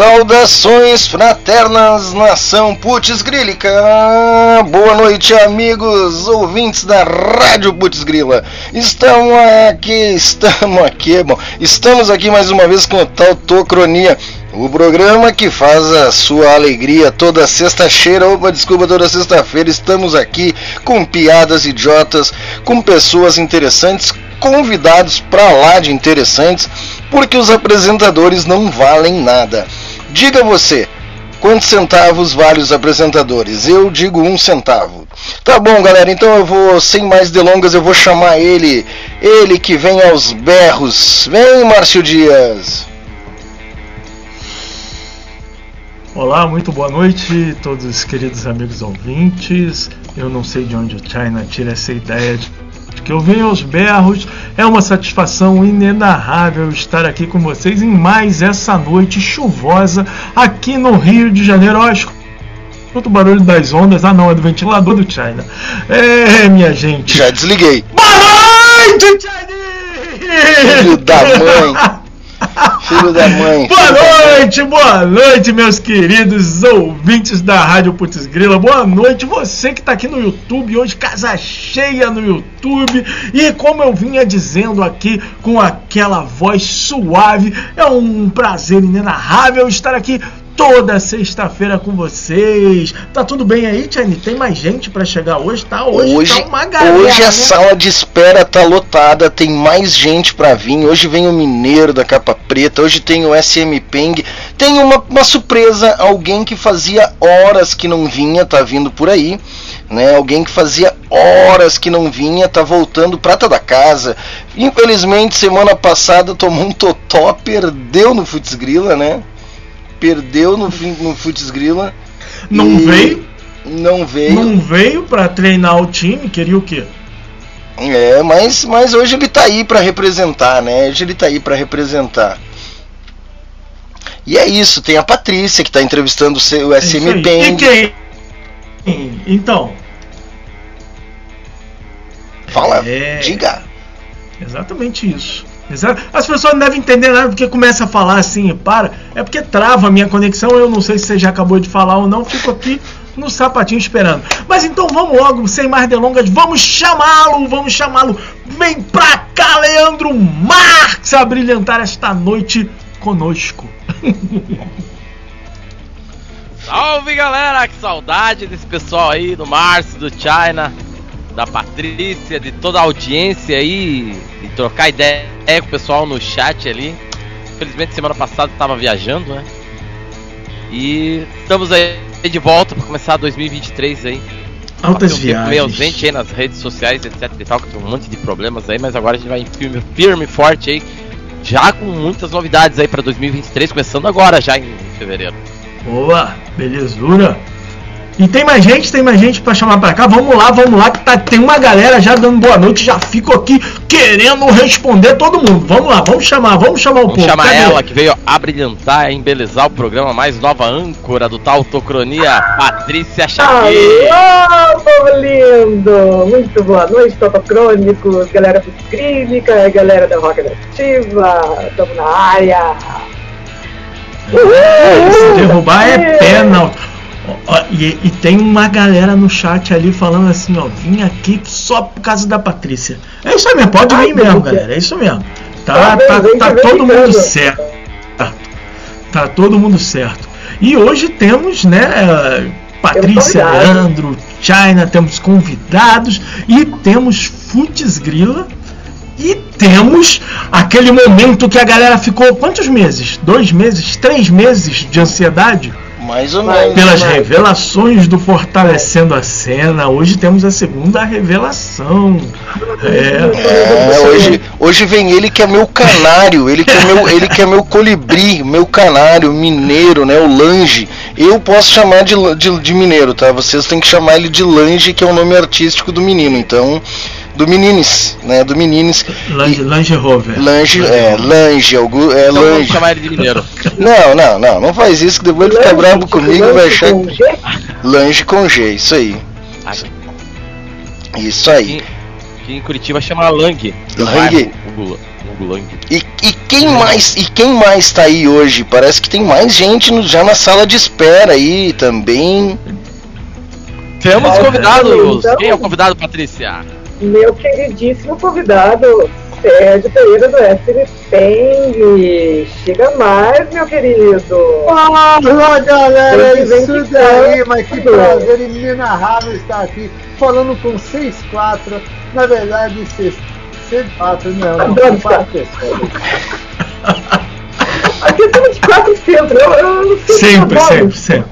Saudações fraternas, nação Putz Grílica! Boa noite, amigos ouvintes da Rádio Putz. Estamos aqui, estamos aqui, bom, estamos aqui mais uma vez com o tal Tocronia, o programa que faz a sua alegria toda sexta-feira, opa, desculpa, toda sexta-feira estamos aqui com piadas idiotas, com pessoas interessantes, convidados pra lá de interessantes, porque os apresentadores não valem nada. Diga você, quantos centavos vale os apresentadores? Eu digo um centavo. Tá bom, galera, então eu vou, sem mais delongas, eu vou chamar ele, ele que vem aos berros. Vem, Márcio Dias. Olá, muito boa noite, todos os queridos amigos ouvintes. Eu não sei de onde o China tira essa ideia de que eu venho aos berros. É uma satisfação inenarrável estar aqui com vocês em mais essa noite chuvosa aqui no Rio de Janeiro. Ó, escuta o barulho das ondas. Ah, não, é do ventilador do China. É, minha gente. Já desliguei. Boa noite, China! Filho da mãe. Filho da mãe. Boa noite, boa noite, meus queridos ouvintes da Rádio Putz Grila. Boa noite, você que está aqui no YouTube, hoje casa cheia no YouTube. E como eu vinha dizendo aqui com aquela voz suave, é um prazer inenarrável estar aqui toda sexta-feira com vocês. Tá tudo bem aí, Tiane? Tem mais gente para chegar hoje? Tá hoje, hoje tá uma galera. Hoje a né? sala de espera tá lotada, tem mais gente para vir. Hoje vem o Mineiro da Capa Preta, hoje tem o SM Peng. Tem uma, uma surpresa, alguém que fazia horas que não vinha, tá vindo por aí. Né, alguém que fazia horas que não vinha, tá voltando prata da casa. Infelizmente, semana passada tomou um totó, perdeu no Futs Grila, né? Perdeu no, no Futs Grila. Não veio? Não veio. Não veio para treinar o time, queria o quê? É, mas, mas hoje ele tá aí para representar, né? Hoje ele tá aí para representar. E é isso, tem a Patrícia que tá entrevistando o SM Pen. E quem? Então. Fala, é... diga. Exatamente isso. As pessoas não devem entender nada porque começa a falar assim e para. É porque trava a minha conexão. Eu não sei se você já acabou de falar ou não. Fico aqui no sapatinho esperando. Mas então vamos logo, sem mais delongas, vamos chamá-lo, vamos chamá-lo. Vem pra cá, Leandro Marques, a brilhantar esta noite conosco. Salve galera, que saudade desse pessoal aí, do Márcio, do China, da Patrícia, de toda a audiência aí, e trocar ideia com o pessoal no chat ali. Infelizmente semana passada estava viajando, né? E estamos aí de volta para começar 2023 aí. Altas um viagens. meio ausente aí nas redes sociais, etc e tal, que tem um monte de problemas aí, mas agora a gente vai firme, firme forte aí, já com muitas novidades aí para 2023, começando agora já em fevereiro. Boa, belezura. E tem mais gente, tem mais gente para chamar para cá. Vamos lá, vamos lá, que tá, tem uma galera já dando boa noite. Já fico aqui querendo responder todo mundo. Vamos lá, vamos chamar, vamos chamar o vamos povo. chamar Cadê? ela que veio abrilhantar, embelezar o programa, mais nova âncora do Tautocronia, Patrícia Xavier. Alô, povo lindo! Muito boa noite, Tautocrônicos, galera do Clínica, galera da Rock Ativa, estamos na área. Uhul, Se derrubar é pênalti. E, e, tem uma galera no chat ali falando assim, ó, vim aqui só por causa da Patrícia. É isso mesmo, pode vir mesmo, galera, é isso mesmo. Tá, tá, tá todo mundo certo. Tá todo mundo certo. E hoje temos, né, Patrícia, Leandro, China, temos convidados e temos Futs Grila. E temos aquele momento que a galera ficou quantos meses? Dois meses? Três meses de ansiedade? Mais ou menos. Pelas revelações do Fortalecendo a Cena, hoje temos a segunda revelação. É. é hoje, hoje vem ele que é meu canário, ele que é meu, ele que é meu colibri, meu canário, mineiro, né? O Lange. Eu posso chamar de, de, de mineiro, tá? Vocês têm que chamar ele de Lange, que é o nome artístico do menino. Então, do Menines, né? Do Menines. Lange, Lange Rover. Lange, é, Lange, algum, é, então Lange. Vamos chamar ele de mineiro. Não, não, não, não faz isso que depois ele fica bravo comigo e vai achar. Com G? Lange com G, isso aí. Isso aí. Aqui, aqui em Curitiba chama Lang. Lang. E, e quem mais e quem mais tá aí hoje? Parece que tem mais gente no, já na sala de espera aí também. Temos Então, convidados. então- Quem é o convidado, Patrícia? Meu queridíssimo convidado, Sérgio Pereira do SM Peng. Chega mais, meu querido. Olá, galera, vem isso daí, tá. mas que prazer inenarrável estar aqui falando com 6-4, na verdade 6-4, não, não, Adoro são quatro pessoas. Aqui estamos de quatro centro. Eu, eu não sei Sempre, sempre, sempre.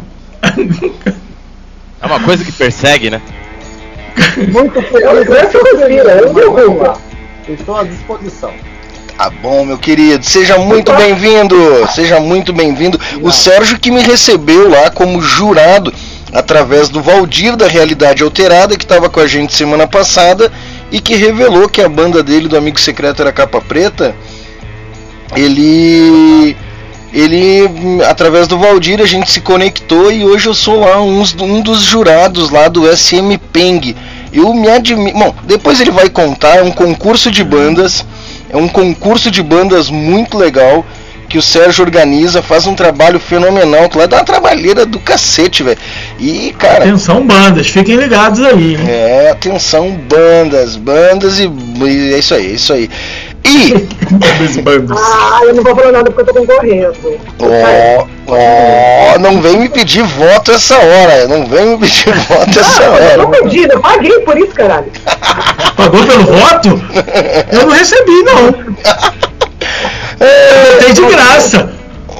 É uma coisa que persegue, né? Muito feliz. Eu- eu Estou à disposição. Tá bom, meu querido. Seja muito bem-vindo. Seja muito bem-vindo. O Sérgio que me recebeu lá como jurado através do Valdir da Realidade Alterada, que estava com a gente semana passada e que revelou que a banda dele, do Amigo Secreto, era Capa Preta. Ele. Ele, através do Valdir, a gente se conectou e hoje eu sou lá uns- um dos jurados lá do SM Peng. Eu me admiro. Bom, depois ele vai contar, é um concurso de bandas. É um concurso de bandas muito legal que o Sérgio organiza, faz um trabalho fenomenal, que lá dá uma trabalheira do cacete, velho. E, cara, Atenção, bandas, fiquem ligados aí, hein? é, atenção, bandas, bandas e, e é isso aí, é isso aí. E. Ah, eu não vou falar nada porque eu tô concorrendo. ó, ó, não vem me pedir voto essa hora, não vem me pedir voto essa Eu tô hora. perdida, eu paguei por isso, caralho. Pagou pelo voto? Eu não recebi, não. Tem de graça.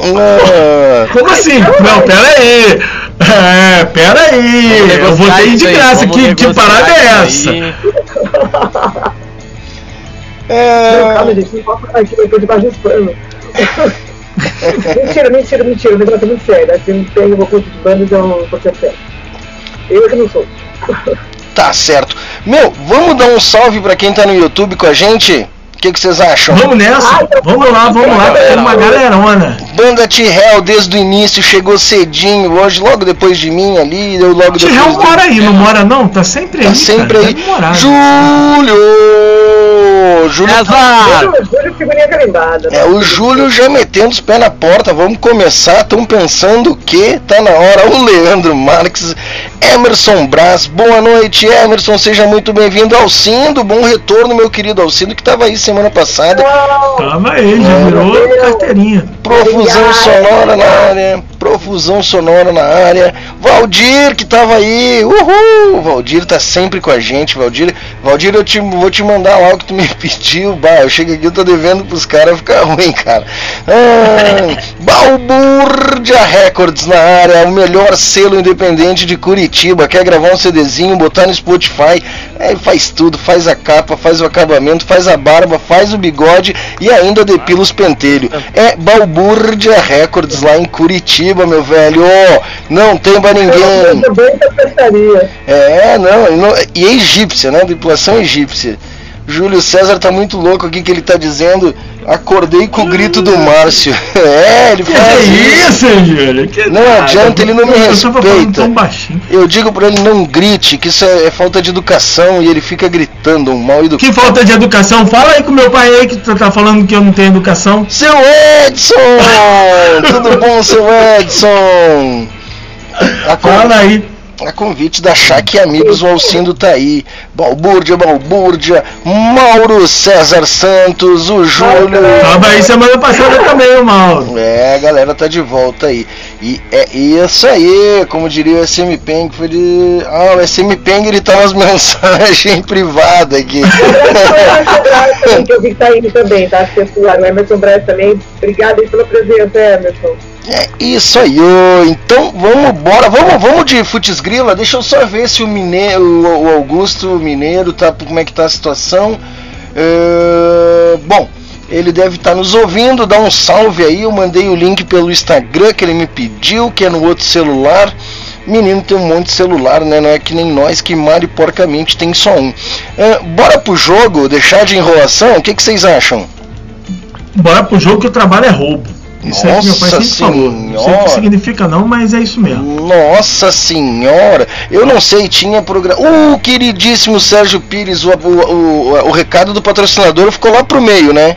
Ah, Como assim? Não, pera aí. É, pera aí. Eu votei de graça. Que, que parada é essa? Aí. Não, é, calma, gente, não posso falar aqui, eu tô debaixo dos panos. mentira, mentira, mentira, o negócio é muito sério. Assim, tem um curso de bandas, eu não vou ser sério. Eu que não sou. tá certo. Meu, vamos dar um salve pra quem tá no YouTube com a gente? O que que vocês acham? Vamos nessa. Vamos lá, vamos lá. Tem uma galerona. Banda T-Hell desde o início chegou cedinho hoje, logo depois de mim ali, eu logo depois Tiel do- mora aí, não mora não? Tá sempre Tá aí. sempre cara. aí. Morar. Júlio! Júlio César! Júlio, Júlio, figurinha carimbada. é, o Júlio já metendo os pés na porta, vamos começar, estão pensando que tá na hora. O Leandro Marques, Emerson Brás, boa noite, Emerson, seja muito bem-vindo. Alcindo, bom retorno, meu querido Alcindo, que tava aí semana passada. Tava aí, já virou carteirinha. Profusão sonora na área, profusão sonora na área. Valdir que tava aí, uhul! Valdir tá sempre com a gente, Valdir. Valdir, eu te, vou te mandar lá o que tu me pediu. Bah, eu chego aqui, eu tô devendo pros caras ficar ruim, cara. Ah, Balbúrdia Records na área, o melhor selo independente de Curitiba. Quer gravar um CDzinho, botar no Spotify? É, faz tudo, faz a capa, faz o acabamento, faz a barba, faz o bigode e ainda depila os pentelhos. É Balbúrdia Records lá em Curitiba, meu velho. Não tem pra ninguém. Pescaria. É, não, e não- e é egípcia, né? Depilação egípcia. Júlio César tá muito louco aqui que ele tá dizendo. Acordei com o grito do Márcio. É, ele Que faz isso. isso, Júlio? Que Não nada. adianta, ele não me Eu respeita. baixinho. Eu digo pra ele não grite, que isso é, é falta de educação e ele fica gritando, um mal educado. Que falta de educação. Fala aí com meu pai aí que tu tá falando que eu não tenho educação. Seu Edson! Tudo bom, seu Edson? A, con- Fala aí. A convite da Chaque e Amigos, o Alcindo tá aí. Balbúrdia, Balbúrdia, Mauro César Santos, o Júlio. Tava aí semana passada também, o Mauro. É, a galera tá de volta aí. E é isso aí, como diria o SM Peng, foi de. Ah, o SM Peng ele tá nas mensagens privadas aqui. que eu vi que tá indo também, tá? Pessoal, o Emerson Braz também. Obrigado aí pela presença, Emerson. É isso aí, então vamos embora, vamos, vamos de Futs Grila, deixa eu só ver se o Mineiro, o Augusto Mineiro, tá, como é que tá a situação. É, bom, ele deve estar nos ouvindo, dá um salve aí, eu mandei o link pelo Instagram que ele me pediu, que é no outro celular. Menino tem um monte de celular, né? Não é que nem nós que mal e porcamente tem só um. É, bora pro jogo, deixar de enrolação, o que, que vocês acham? Bora pro jogo que o trabalho é roubo. Isso é que meu pai Nossa sempre falou. Não sei o Senhora. que significa não, mas é isso mesmo. Nossa senhora, eu não sei, tinha programa. O queridíssimo Sérgio Pires, o, o, o, o recado do patrocinador ficou lá pro meio, né?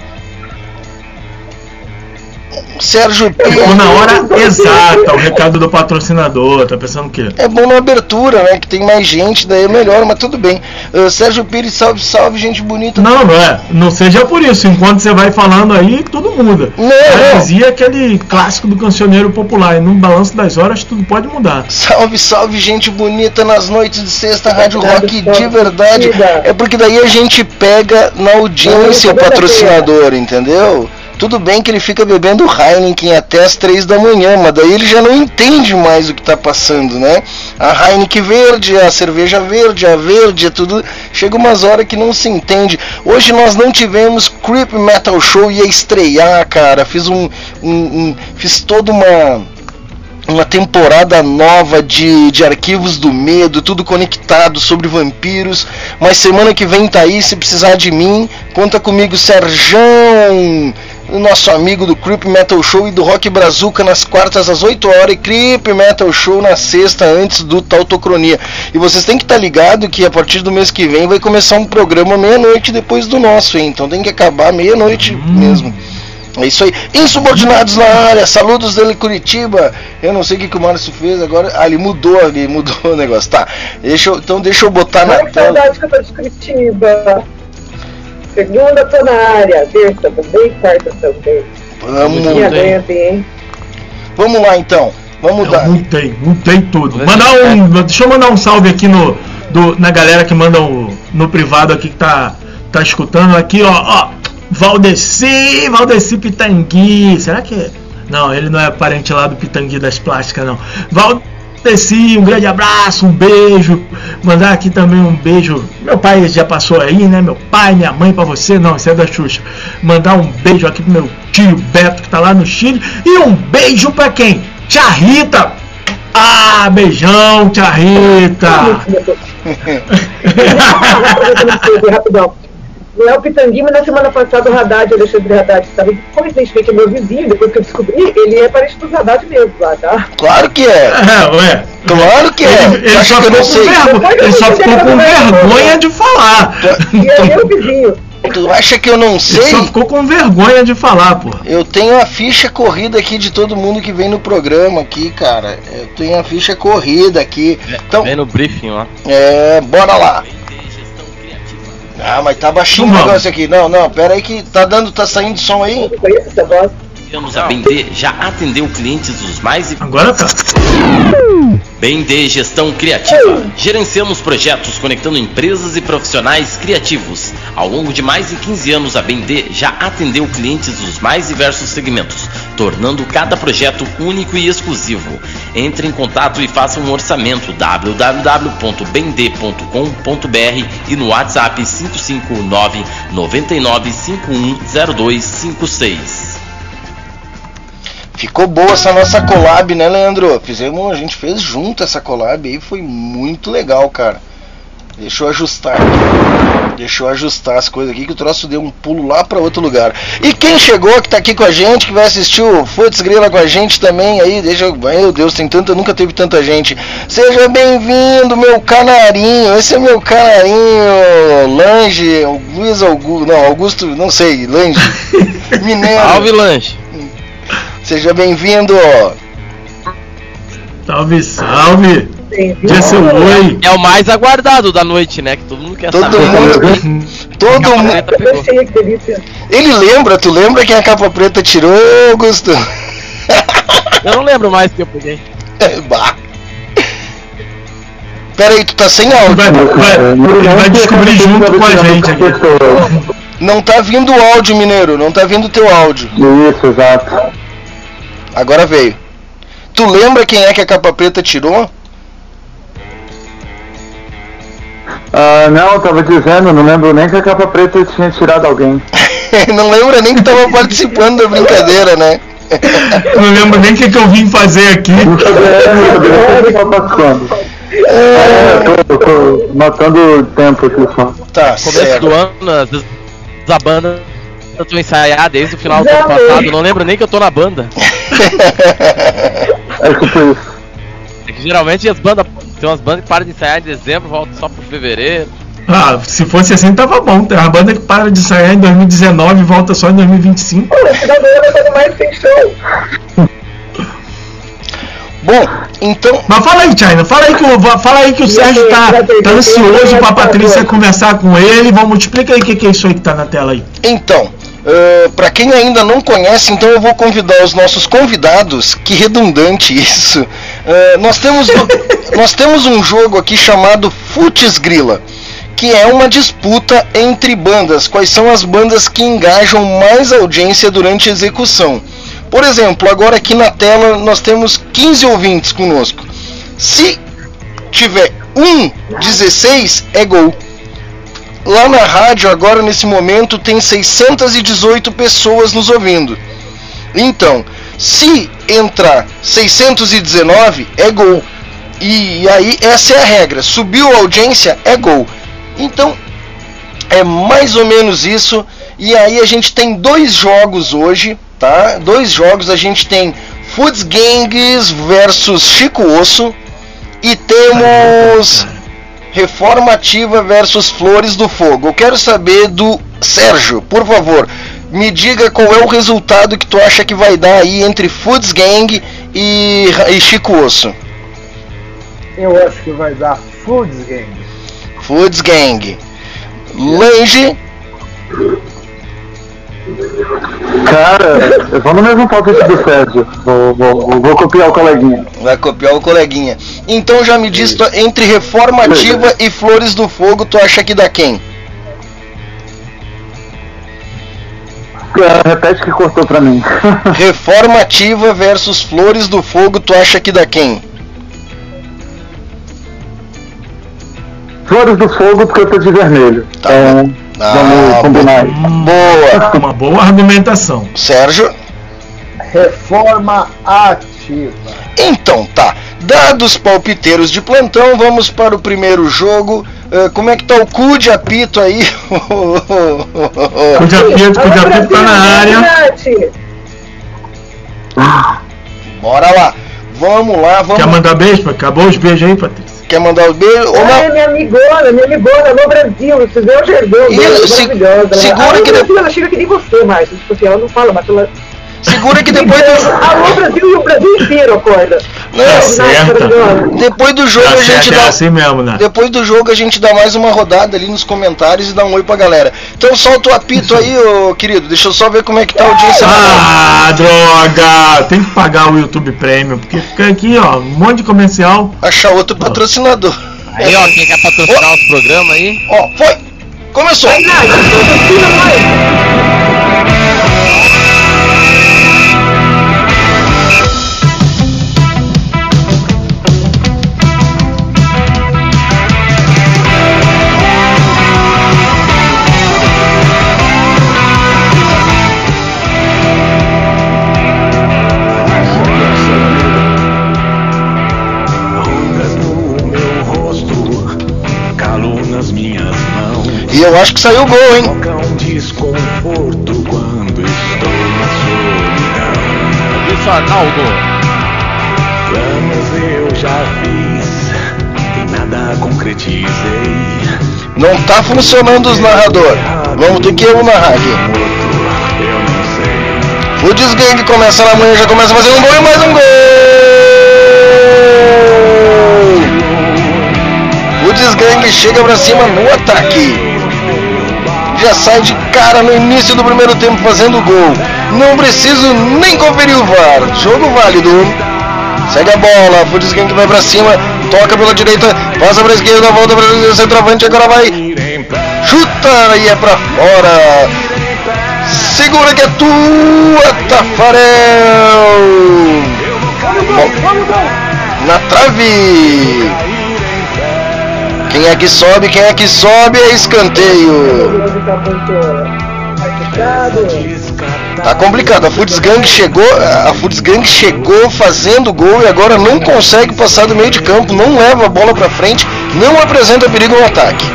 Sérgio Ou Pires. na hora exata, o recado do patrocinador, tá pensando o quê? É bom na abertura, né? Que tem mais gente, daí é melhor, mas tudo bem. Ah, Sérgio Pires, salve, salve, gente bonita. Não, não é. Não seja por isso. Enquanto você vai falando aí, tudo muda. Não, Já não. dizia aquele clássico do cancioneiro popular. E no balanço das horas tudo pode mudar. Salve, salve, gente bonita nas noites de sexta, Rádio Rock de verdade. É porque daí a gente pega na audiência o patrocinador, entendeu? Tudo bem que ele fica bebendo Heineken até as três da manhã, mas daí ele já não entende mais o que tá passando, né? A Heineken verde, a cerveja verde, a verde, é tudo. Chega umas horas que não se entende. Hoje nós não tivemos Creep Metal Show, ia estrear, cara. Fiz um. um- um- fiz toda uma uma temporada nova de, de arquivos do medo, tudo conectado sobre vampiros. Mas semana que vem tá aí, se precisar de mim, conta comigo, Serjão, o nosso amigo do Creep Metal Show e do Rock Brazuca nas quartas às 8 horas e Creep Metal Show na sexta antes do Tautocronia. E vocês têm que estar ligado que a partir do mês que vem vai começar um programa meia-noite depois do nosso, hein? então tem que acabar meia-noite mesmo. É isso aí. Insubordinados na área. Saludos dele Curitiba. Eu não sei o que, que o Márcio fez agora. Ah, ele mudou ali, mudou o negócio. Tá. Deixa eu, então deixa eu botar na Ai, que tela. saudade que eu tô de Curitiba. Segunda tô na área, terça também, quarta também. Vamos, bem. aguentem, hein? vamos lá então. Vamos dar. mutei, mutei tudo. Mas Mandar é- um, deixa eu mandar um salve aqui no, do- na galera que manda o- no privado aqui que tá, tá escutando aqui, ó, ó. Valdeci, Valdeci Pitangui. Será que. Não, ele não é parente lá do Pitangui das plásticas, não. Valdeci, um grande abraço, um beijo. Mandar aqui também um beijo. Meu pai já passou aí, né? Meu pai, minha mãe pra você. Não, isso é da Xuxa. Mandar um beijo aqui pro meu tio Beto que tá lá no Chile. E um beijo pra quem? Tia Rita! Ah, beijão, tia Rita! Rapidão. Não é o Pitangui, mas na semana passada o Haddad, o Alexandre Haddad, sabe? Coincidentemente é meu vizinho, depois que eu descobri, ele é parente dos Haddad mesmo lá, tá? Claro que é. É, ué. Claro que é. Ele, ele só que eu ficou não com sei. vergonha, ele só ficou com vergonha de falar. E é meu vizinho. Tu acha que eu não Ele sei? só ficou com vergonha de falar, pô. Eu tenho a ficha corrida aqui de todo mundo que vem no programa aqui, cara. Eu tenho a ficha corrida aqui. Então, Vem no briefing lá. É, bora lá. Ah, mas tá baixinho o negócio aqui. Não, não, pera aí que tá dando, tá saindo som aí. Eu conheço essa voz. Anos a BND já atendeu clientes dos mais Agora tá. BND Gestão Criativa. Gerenciamos projetos conectando empresas e profissionais criativos. Ao longo de mais de 15 anos, a BND já atendeu clientes dos mais diversos segmentos, tornando cada projeto único e exclusivo. Entre em contato e faça um orçamento www.bnd.com.br e no WhatsApp 559 99 510256. Ficou boa essa nossa collab, né, Leandro? Fizemos, a gente fez junto essa collab aí, foi muito legal, cara. Deixa eu ajustar aqui. Deixa eu ajustar as coisas aqui que o troço deu um pulo lá para outro lugar. E quem chegou que tá aqui com a gente, que vai assistir o Futs Grila com a gente também aí, deixa eu. Meu Deus, tem tanta, nunca teve tanta gente. Seja bem-vindo, meu canarinho. Esse é meu canarinho. Lange, Luiz Augusto. Não, Augusto, não sei, Lange. Mineiro. Salve, lanche. Seja bem-vindo. Salve, salve. Seu oi. É o mais aguardado da noite, né? Que todo mundo quer Todo saber. mundo, todo mundo. Ele lembra, tu lembra quem a capa preta tirou, Augusto? Eu não lembro mais que eu peguei. bah. Pera aí, tu tá sem Vai, áudio. vai, ele vai descobrir junto com a gente aqui. Não tá vindo o áudio, mineiro. Não tá vindo o teu áudio. Isso, exato. Agora veio. Tu lembra quem é que a capa preta tirou? Ah, não, eu tava dizendo, não lembro nem que a capa preta tinha tirado alguém. Não lembra nem que tava participando da brincadeira, né? Não lembro nem o que, que eu vim fazer aqui. Participando. É, eu tô, eu tô notando o tempo aqui só. Tá, Começo certo. do ano, às vezes a banda eu tô ensaiar desde o final do ano passado. Não lembro nem que eu tô na banda. É tipo isso. É que geralmente as bandas. Tem umas bandas que param de ensaiar em dezembro, voltam só pro fevereiro. Ah, se fosse assim tava bom. Tem uma banda que para de sair em 2019 e volta só em 2025. Pô, final do ano eu tô mais sem show. Bom, então, Mas fala aí, China, fala aí que o, fala aí que o Sérgio tá, tá ansioso pra Patrícia conversar com ele. Vamos, explica aí o que, que é isso aí que tá na tela aí. Então, para quem ainda não conhece, então eu vou convidar os nossos convidados. Que redundante isso. Ah, nós, temos, nós temos um jogo aqui chamado Futs Grila, que é uma disputa entre bandas. Quais são as bandas que engajam mais audiência durante a execução? Por exemplo, agora aqui na tela nós temos 15 ouvintes conosco. Se tiver um 16, é gol. Lá na rádio, agora nesse momento, tem 618 pessoas nos ouvindo. Então, se entrar 619, é gol. E, aí, essa é a regra. Subiu a audiência, é gol. Então, é mais ou menos isso. E aí, a gente tem dois jogos hoje, tá? Dois jogos. A gente tem Foods Gangs versus Chico Osso. E temos. Reformativa versus Flores do Fogo. Eu quero saber do Sérgio, por favor, me diga qual é o resultado que tu acha que vai dar aí entre Foods Gang e, e Chico Osso. Eu acho que vai dar Foods Gang. Foods Gang. Lange, Cara, eu vou no mesmo palpite do Sérgio. Vou, vou, vou copiar o coleguinha. vai copiar o coleguinha. Então já me diz, tu- entre Reformativa e Flores do Fogo, tu acha que dá quem? Ah, Repete que cortou pra mim. Reformativa versus Flores do Fogo, tu acha que dá quem? Flores do Fogo porque eu tô de vermelho. Tá Então, Ah, vamos combinar. Boa. Uma boa argumentação. Sérgio? Reforma ativa. Então tá. Dados palpiteiros de plantão, vamos para o primeiro jogo. Ah, como é que tá o cu de apito aí? O Japito, o Japito tá na área. Nath. Bora lá. Vamos lá, Quer vamos. mandar beijo? Acabou os beijos aí, Patrícia? Quer mandar os beijos? Ou Ah, é minha amigona, minha amigona, no Brasil, vocês o Gergão, Isso, se- maravilhosa. segura Ela- que ela, de- ela chega que nem você, mais. Tipo assim, ela não fala, mas ela. Segura que depois do, Alô, Brasil e o Brasil inteiro acorda. Não, Tá certa. depois do jogo Tá a gente certo, é dá. assim mesmo, né? Depois do jogo a gente dá mais uma rodada ali nos comentários e dá um oi pra galera. Então solta o apito aí, ô querido. Deixa eu só ver como é que tá a audiência. Ah, droga! Tem que pagar o YouTube Premium, porque fica aqui, ó, um monte de comercial. Achar outro patrocinador. Aí, ó, quem quer patrocinar os programas aí? Ó, foi! Começou! Vai, patrocina nós. Rugas E eu acho que saiu o gol, hein? Toca desconforto quando estou na solidão. Isso, Arnaldo. Planos eu já fiz e nada concretizei. Não tá funcionando os narrador. Vamos ter que eu narrar aqui. O desgangue começa na manhã, já começa a fazer um gol e mais um gol! O desgangue chega pra cima no ataque. Já sai de cara no início do primeiro tempo fazendo gol. Não preciso nem conferir o VAR. Jogo válido. Segue a bola, Fudes Gang vai pra cima, toca pela direita, passa pra esquerda, volta pra centroavante, agora vai, chuta e é pra fora. Segura que é tua, Tafarel. Bom, na trave. Quem é que sobe? Quem é que sobe? É escanteio. Tá complicado. A Futs Gang chegou, a Futs Gang chegou fazendo gol e agora não consegue passar do meio de campo, não leva a bola pra frente, não apresenta perigo no ataque.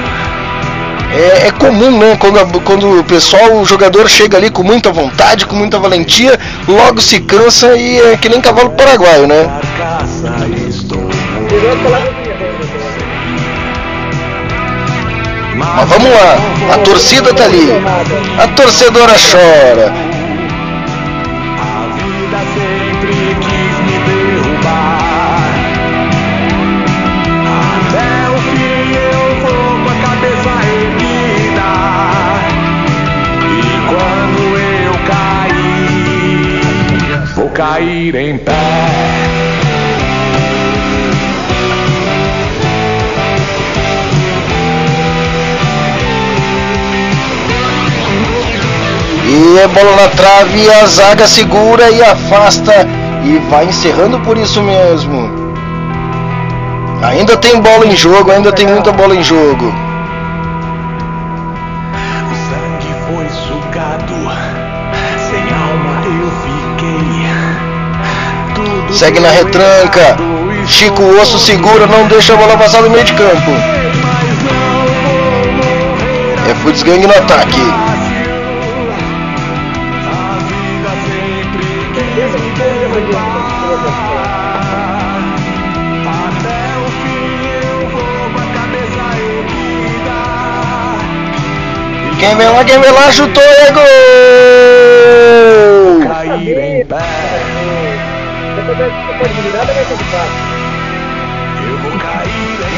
É, é comum, né? Quando, a- quando o pessoal, o jogador chega ali com muita vontade, com muita valentia, logo se cansa e é que nem cavalo paraguaio, né? Vamos lá, a torcida tá ali. A torcedora chora. A vida sempre quis me derrubar. Até o fim eu vou com a cabeça erguida. E quando eu cair, vou cair em pé. E é bola na trave, a zaga segura e afasta e vai encerrando por isso mesmo. Ainda tem bola em jogo, ainda tem muita bola em jogo. O sangue foi sugado, sem alma eu fiquei. Tudo Segue na retranca. Chico Osso segura, não deixa a bola passar no meio de campo. É Futsgang no ataque. Quem vem lá, quem vem lá, chutou é gol! Cair em pé.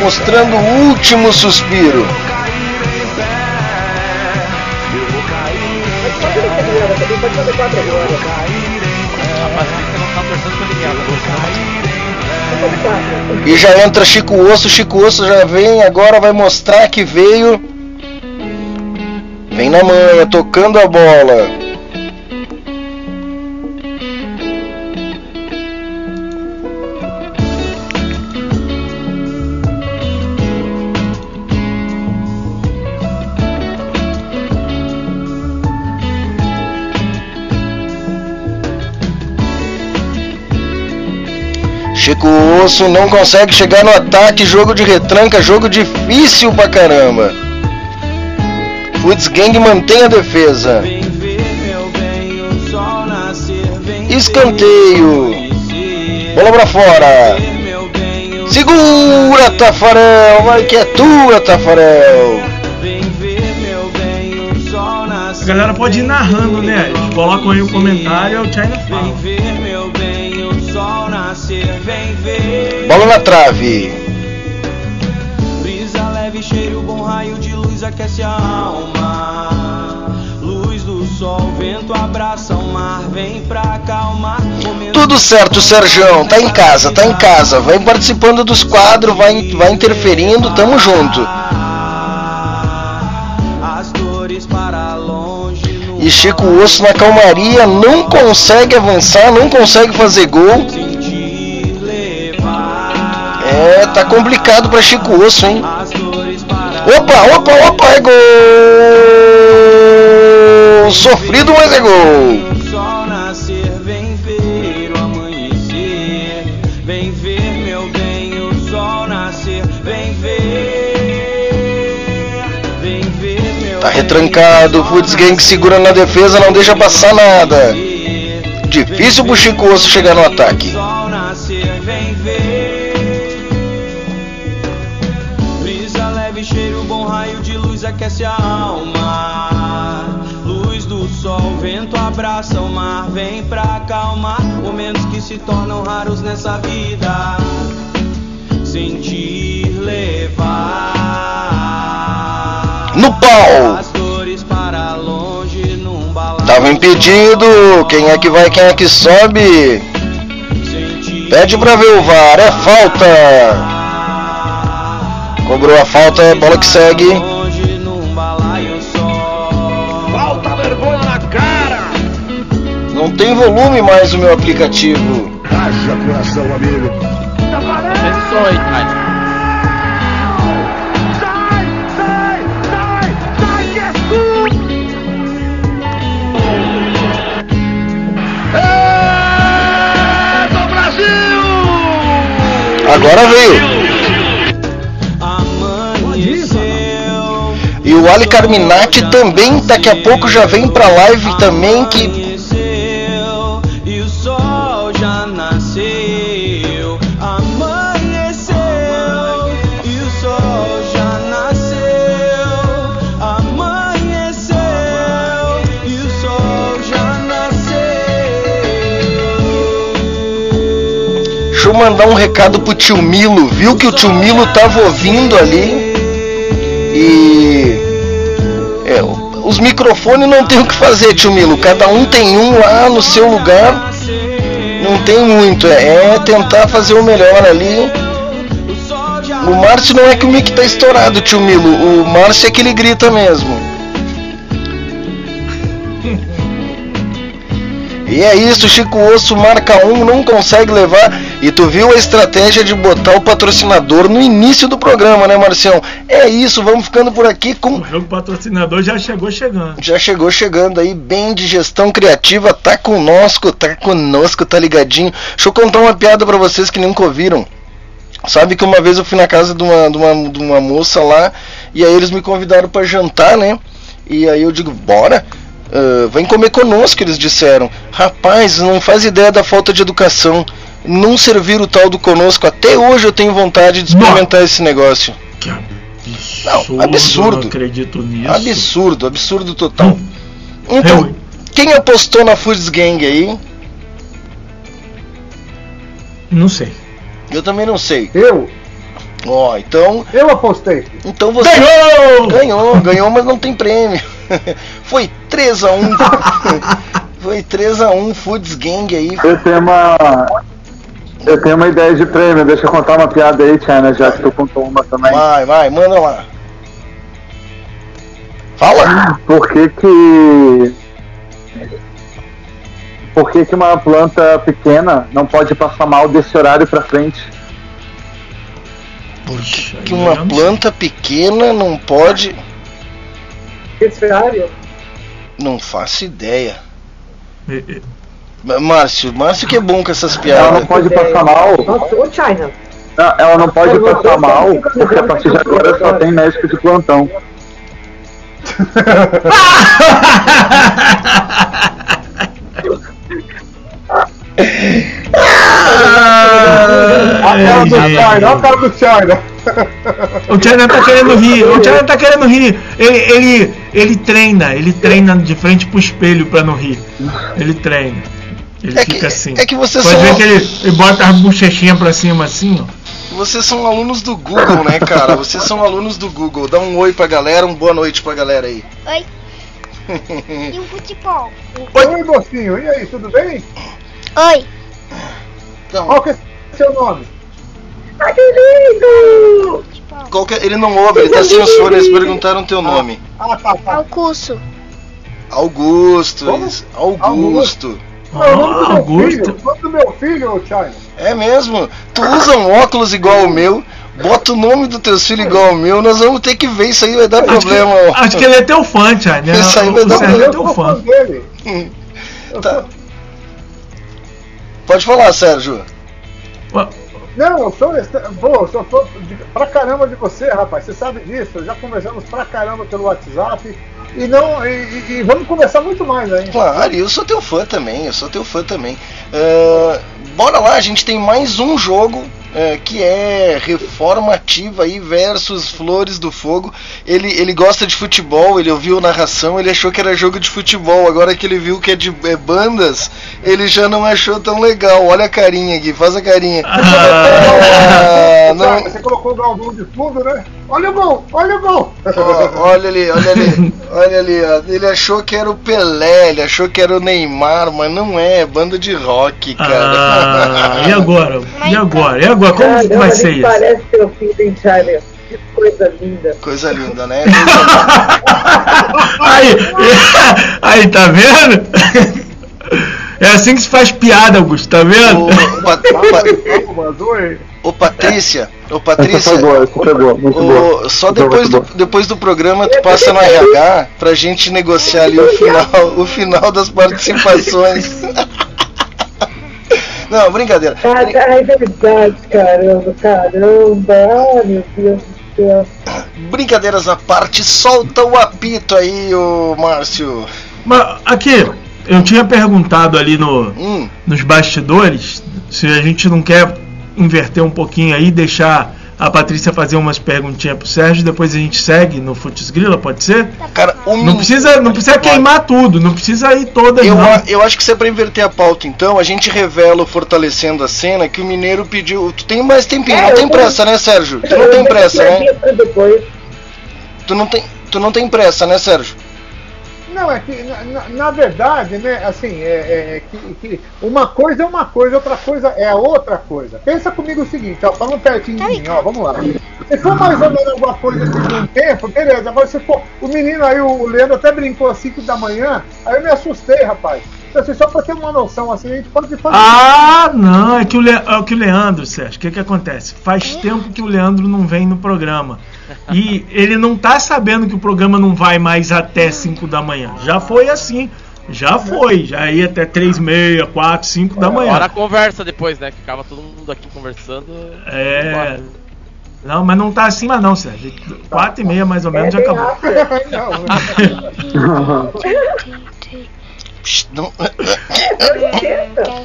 Mostrando o último suspiro. E já entra Chico Osso, Chico Osso já vem, agora vai mostrar que veio. Vem na manha, tocando a bola. Chico Osso não consegue chegar no ataque, jogo de retranca, jogo difícil pra caramba. Futs Gang mantém a defesa. Escanteio. Bola pra fora. Segura, Tafarel. Vai que é tua, Tafarel. A galera pode ir narrando, né? Eles colocam aí o comentário e o China fala. Bola na trave. Aquece a alma. Luz do sol, vento abraça o mar, vem pra acalmar. Tudo certo, Serjão. Tá em casa, tá em casa. Vai participando dos quadros, vai, vai interferindo, tamo junto. Para E Chico Osso na calmaria não consegue avançar, não consegue fazer gol. É, tá complicado pra Chico Osso, hein? Opa, opa, opa, é gol! Sofrido, mas é gol! o sol nascer, vem ver o amanhecer. Vem ver, meu bem, o sol nascer, vem ver. Vem ver, meu Tá retrancado, o Futs Gang segura na defesa, não deixa passar nada. Difícil pro Chico Osso chegar no ataque. Aquece a alma. Luz do sol, vento abraça o mar, vem pra acalmar. Momentos que se tornam raros nessa vida. Sentir levar. No pau! Tava impedido. Quem é que vai, quem é que sobe? Pede pra ver o VAR, é falta. Cobrou a falta, bola que segue. Tem volume mais o meu aplicativo. Haja coração, amigo. China. Sai, sai, sai, sai, que é tu! É do Brasil! Agora veio. Amanheceu. E o Ali Carminati também daqui a pouco já vem pra live também que mandar um recado pro tio Milo. Viu que o tio Milo tava ouvindo ali. E. É, os microfones não tem o que fazer, tio Milo. Cada um tem um lá no seu lugar. Não tem muito. É, é tentar fazer o melhor ali. O Márcio não é que o mic tá estourado, tio Milo. O Márcio é que ele grita mesmo. E é isso, Chico Osso marca um, não consegue levar. E tu viu a estratégia de botar o patrocinador no início do programa, né, Marcião? É isso, vamos ficando por aqui com. O patrocinador já chegou chegando. Já chegou chegando aí, bem de gestão criativa, tá conosco, tá conosco, tá ligadinho. Deixa eu contar uma piada para vocês que nunca ouviram. Sabe que uma vez eu fui na casa de uma, de uma, de uma moça lá e aí eles me convidaram para jantar, né? E aí eu digo, bora? Uh, vem comer conosco, eles disseram. Rapaz, não faz ideia da falta de educação. Não servir o tal do conosco. Até hoje eu tenho vontade de experimentar não. esse negócio. Que absurdo. Não, absurdo. Não acredito nisso. Absurdo, absurdo total. Hum. Então, eu... quem apostou na Foods Gang aí? Não sei. Eu também não sei. Eu? Ó, oh, então. Eu apostei. Então você. Ganhou! Ganhou, ganhou, mas não tem prêmio. Foi 3x1. Foi 3x1 Foods Gang aí. Eu tenho uma. Eu tenho uma ideia de prêmio, deixa eu contar uma piada aí, Tiana, já que tu contou uma também. Vai, vai, manda lá. Fala! Por que que. Por que que uma planta pequena não pode passar mal desse horário pra frente? Puxa, que uma planta pequena não pode. Esse horário? Não faço ideia. Márcio, Márcio que é bom com essas piadas. Ela não pode passar mal. Nossa, ô China. Não, ela não pode passar mal, porque a partir de agora só tem médico de plantão. a cara do China, a cara do China. O China tá querendo rir, o China tá querendo rir. Ele, ele, ele treina, ele treina de frente pro espelho pra não rir. Ele treina. Ele é fica que, assim. É que vocês Pode são. ver que ele, ele bota as bochechinhas pra cima assim, ó. Vocês são alunos do Google, né, cara? Vocês são alunos do Google. Dá um oi pra galera, um boa noite pra galera aí. Oi. e o futebol? Oi, Oi mocinho. E aí, tudo bem? Oi. Então, Qual que é seu nome? Ai, que lindo! Qual que é? Ele não ouve, ele tá sem os fones, eles perguntaram teu nome. Ah, tá, tá. Augusto. Augusto. Augusto. Não, o nome do meu Augusto. filho, o nome do meu filho, ô China. É mesmo? Tu usa um óculos igual o meu, bota o nome do teu filho igual ao meu, nós vamos ter que ver, isso aí vai dar Acho que, problema. ó. acho que ele é teu fã, China. Isso aí vai O dar é Eu teu sou fã fã. dele. Tá. Pode falar, Sérgio. Não, eu sou, pô, eu sou fã de, pra caramba de você, rapaz. Você sabe disso. Já conversamos pra caramba pelo WhatsApp. E não. E, e- vamos conversar muito mais ainda. Claro, eu sou teu fã também, eu sou teu fã também. Ah, bora lá, a gente tem mais um jogo ah, que é Reforma Ativa aí versus Flores do Fogo. Ele, ele gosta de futebol, ele ouviu narração, ele achou que era jogo de futebol. Agora que ele viu que é de é bandas, ele já não achou tão legal. Olha a carinha aqui, faz a carinha. Ah, não, Você colocou o Galvão de fundo, né? Olha o gol, olha o gol. Ó, olha ali, olha ali, olha ali, ó. Ele achou que era o Pelé, ele achou que era o Neymar, mas não é, é banda de rock, cara. Ah, e agora? E agora? E agora? Como Caramba, vai ser isso? Parece seu filho, hein, China? Que coisa linda. Coisa linda, né? Aí, aí, tá vendo? É assim que se faz piada, Augusto, tá vendo? Ô, ô, Patrícia, ô Essa Patrícia, foi boa, essa foi boa, muito boa. ô, só Essa foi depois do, muito boa. depois do programa tu passa no RH pra gente negociar ali o final, o final das participações. Não, brincadeira. Ah, é verdade, caramba, caramba. Ah, meu Deus do céu. Brincadeiras à parte, solta o apito aí, ô Márcio. Mas aqui, eu tinha perguntado ali no, Hum, nos bastidores se a gente não quer inverter um pouquinho aí, deixar a Patrícia fazer umas perguntinhas pro Sérgio, depois a gente segue no Futs Grila, pode ser? Cara, o Não precisa, não precisa queimar tudo, não precisa ir todas Eu, não. a- eu acho que se é pra inverter a pauta, então, a gente revela o Fortalecendo a Cena que o Mineiro pediu. Tu tem mais tempinho, É, não tem pressa, né, Sérgio? Tu não tem pressa, né? Tu não tem, tu não tem pressa, né, Sérgio? Não, é que, na, na- verdade, né, assim, é, é que, que uma coisa é uma coisa, outra coisa é outra coisa. Pensa comigo o seguinte, ó, falando pertinho de mim, ó, vamos lá. Se for mais ou menos alguma coisa de um tempo, beleza. Agora, se for. O menino aí, o Leandro até brincou às 5 da manhã, aí eu me assustei, rapaz. Então, assim, só pra ter uma noção, assim, a gente pode fazer. Ah, não, é que o, Le... é o que o Leandro, Sérgio, o que, que acontece? Faz tempo que o Leandro não vem no programa. E ele não tá sabendo que o programa não vai mais até 5 da manhã. Já foi assim. Já foi. Já ia até 3, meia, 4, 5 da manhã. Hora a conversa depois, né? Que ficava todo mundo aqui conversando. É. Não, mas não tá acima não, Sérgio. 4 e meia mais ou menos já É acabou. Não, não-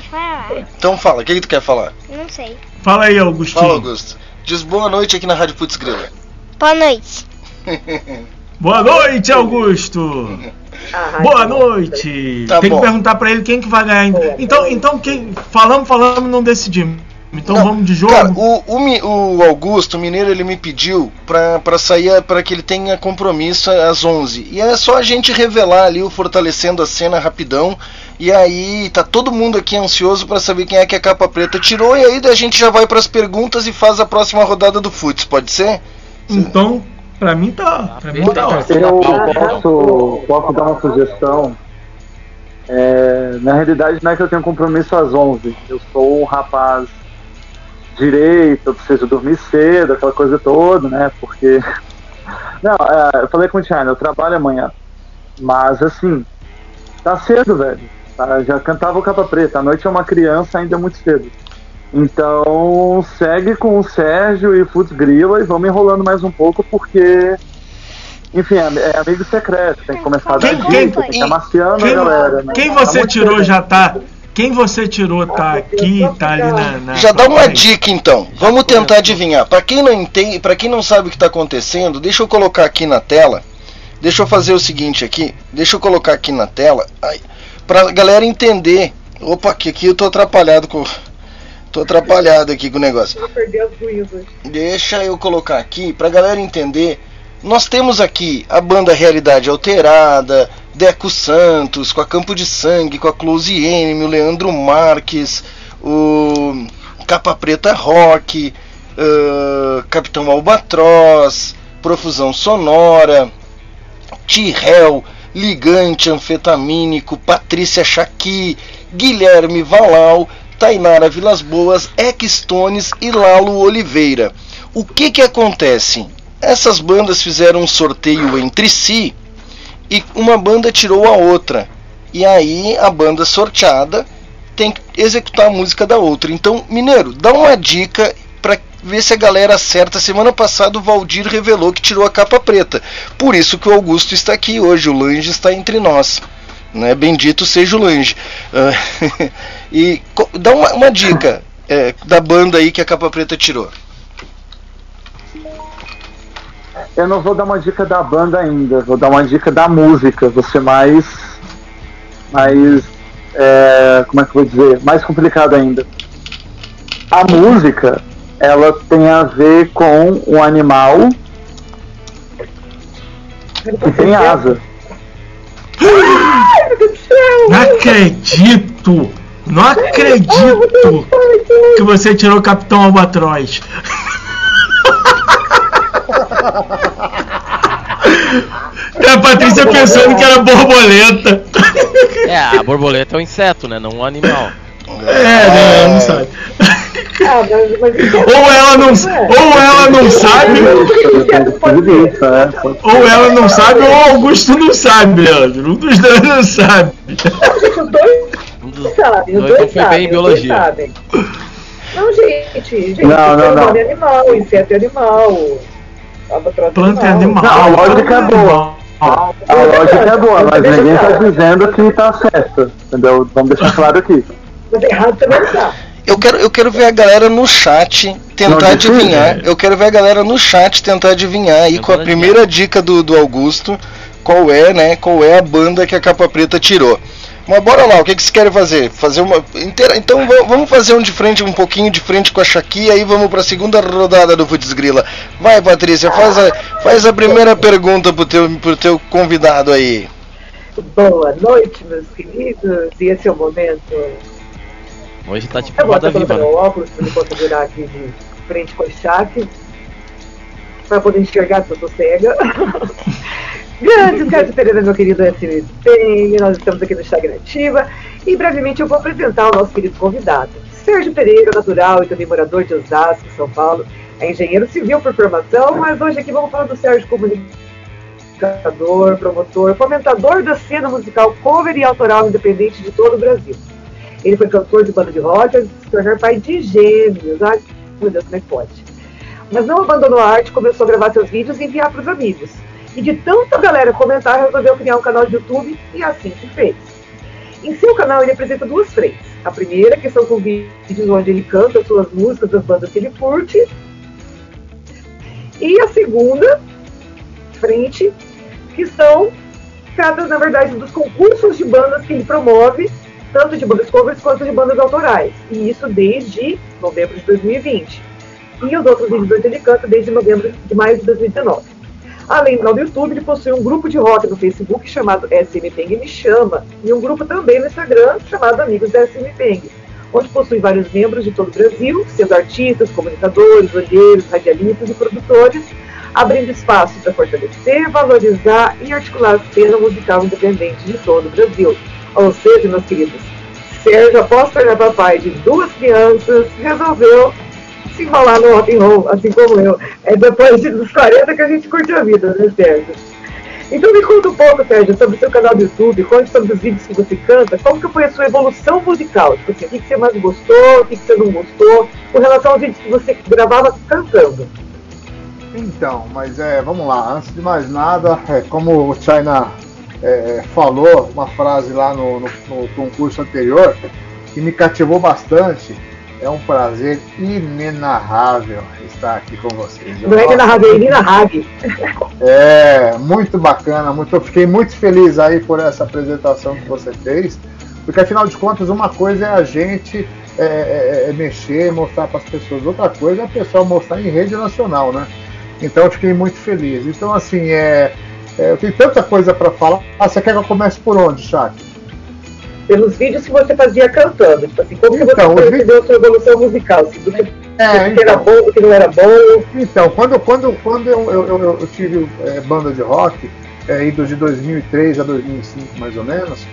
falar? Então fala, o que, que tu quer falar? Não sei. Fala aí, Augustinho. Fala, Augusto. Diz boa noite aqui na Rádio Putz Grila. Boa noite. Boa noite, Augusto. Ah, Boa noite. Tá Tem bom. que perguntar pra ele quem que vai ganhar. Então, então quem falamos, falamos, não decidimos. Então Não, vamos de jogo. Cara, o, o, o Augusto, o Mineiro, ele me pediu pra, pra sair, para que ele tenha compromisso às 11. E é só a gente revelar ali o Fortalecendo a Cena rapidão. E aí tá todo mundo aqui ansioso pra saber quem é que a capa preta tirou. E aí a gente já vai pras perguntas e faz a próxima rodada do Futs, pode ser? Então, pra mim tá. Pra mim tá ótimo. Eu posso, posso dar uma sugestão. É, na realidade, não é que eu tenho compromisso às 11. Eu sou um rapaz direito, eu preciso dormir cedo, aquela coisa toda, né? Porque. Não, é, eu falei com o Tiana, eu trabalho amanhã. Mas, assim, tá cedo, velho. Tá? Já cantava o Capa Preta. A noite é uma criança, ainda é muito cedo. Então, segue com o Sérgio e o Futs Grila e vamos enrolando mais um pouco, porque. Enfim, é, é amigo secreto, tem que começar a dar Quem- dica, quem- tem que ir amaciando Quem, a galera. né? quem Tá você muito tirou cedo. já tá. Quem você tirou tá aqui, tá ali na. na Já dá uma dica então. Vamos tentar adivinhar. Pra quem não entende, para quem não sabe o que tá acontecendo, deixa eu colocar aqui na tela. Deixa eu fazer o seguinte aqui. Deixa eu colocar aqui na tela. Pra galera entender. Opa, aqui, aqui eu tô atrapalhado com. Tô atrapalhado aqui com o negócio. Deixa eu colocar aqui pra galera entender. Nós temos aqui a banda Realidade Alterada, Deco Santos, com a Campo de Sangue, com a Close Enemy, o Leandro Marques, o Capa Preta Rock, ah, Capitão Albatroz, Profusão Sonora, Tirrel, Ligante Anfetamínico, Patrícia Chaqui, Guilherme Valau, Tainara Vilas Boas, Ekstones e Lalo Oliveira. O que que acontece? Essas bandas fizeram um sorteio entre si e uma banda tirou a outra. E aí a banda sorteada tem que executar a música da outra. Então, Mineiro, dá uma dica para ver se a galera acerta. Semana passada o Valdir revelou que tirou a capa preta. Por isso que o Augusto está aqui hoje, o Lange está entre nós. Né? Bendito seja o Lange. Ah, e dá uma, uma dica é, da banda aí que a capa preta tirou. Eu não vou dar uma dica da banda ainda, vou dar uma dica da música, vou ser mais. mais. é, como é que eu vou dizer? Mais complicado ainda. A música, ela tem a ver com um animal que tem asa. Não acredito! Não acredito que você tirou o Capitão Albatroz. E a Patrícia pensando que era borboleta. É, a borboleta é um inseto, né? Não um animal. É, né? Não sabe. Ah, mas, mas Ou ela não, ou ela não sabe, né? ou ela não sabe, ou Augusto não sabe, Leandro. Um dos dois não sabe. Não, gente, os dois sabem, os dois não sabem. os dois. Não, gente, gente, Não, não, não. é animal, inseto é animal, Planta é animal. Não, a lógica é boa. A lógica é boa, mas ninguém tá dizendo que tá certo. Entendeu? Vamos deixar claro aqui. Mas errado também tá. Eu quero, eu quero ver a galera no chat tentar Não, adivinhar. Eu quero ver a galera no chat tentar adivinhar aí com a primeira dica do, do Augusto. Qual é, né? Qual é a banda que a capa preta tirou. Mas bora lá, o que, que vocês querem fazer? Fazer uma. inteira- Então va- vamos fazer um de frente, um pouquinho de frente com a Shaqui, aí vamos pra segunda rodada do Putz Grila. Vai, Patrícia, faz a, faz a primeira pergunta pro teu, pro teu convidado aí. Boa noite, meus queridos. E esse é o momento. Hoje tá tipo Eu vou roda até viva. né? meu óculos para me configurar aqui de frente com o chat. Para poder enxergar que eu tô cega. Grande Sérgio Pereira, meu querido SMP, nós estamos aqui no Instagram Ativa e brevemente eu vou apresentar o nosso querido convidado. Sérgio Pereira, natural e também morador de Osasco, São Paulo, é engenheiro civil por formação, mas hoje aqui vamos falar do Sérgio comunicador, promotor, fomentador da cena musical cover e autoral independente de todo o Brasil. Ele foi cantor de banda de rock antes de se tornar pai de gêmeos. Ai, meu Deus, como é que pode? Mas não abandonou a arte, começou a gravar seus vídeos e enviar para os amigos. E de tanta galera comentar, resolveu criar um canal de YouTube e assim se fez. Em seu canal ele apresenta duas frentes. A primeira, que são com vídeos onde ele canta suas músicas das bandas que ele curte. E a segunda frente, que são trata, na verdade, dos concursos de bandas que ele promove, tanto de bandas covers quanto de bandas autorais. E isso desde novembro de 2020. E os outros vídeos onde ele canta desde novembro de maio de 2019. Além do YouTube, ele possui um grupo de rock no Facebook chamado SM Peng Me Chama e um grupo também no Instagram chamado Amigos da SM Peng, onde possui vários membros de todo o Brasil, sendo artistas, comunicadores, olheiros, radialistas e produtores, abrindo espaço para fortalecer, valorizar e articular a cena musical independente de todo o Brasil. Ou seja, meus queridos, Sérgio, após tornar papai de duas crianças, resolveu se enrolar no rock and roll, assim como eu. É depois de- dos 40 que a gente curte a vida, né, Sérgio? Então me conta um pouco, Sérgio, sobre o seu canal do YouTube, conte sobre os vídeos que você canta, como que foi a sua evolução musical? Tipo assim, o que, você mais gostou, o que, você não gostou, com relação aos vídeos que você gravava cantando. Então, mas é, vamos lá, antes de mais nada, é, como o China é, falou uma frase lá no, no- no concurso anterior, que me cativou bastante, é um prazer inenarrável estar aqui com vocês. Não é Hag, é Hag. É, muito bacana, muito, eu fiquei muito feliz aí por essa apresentação que você fez, porque afinal de contas uma coisa é a gente é, é, é mexer, mostrar para as pessoas, outra coisa é a pessoa mostrar em rede nacional, né? Então eu fiquei muito feliz. Então assim, é, é, eu tenho tanta coisa para falar. Ah, você quer que eu comece por onde, Chat? Pelos vídeos que você fazia cantando, tipo assim, como que Então, você os percebeu a sua evolução musical? Assim, do que, do É, que era então. bom, do que não era bom. Então, quando, quando, quando eu, eu, eu- eu tive é, banda de rock, é, indo de 2003 a 2005 mais ou menos,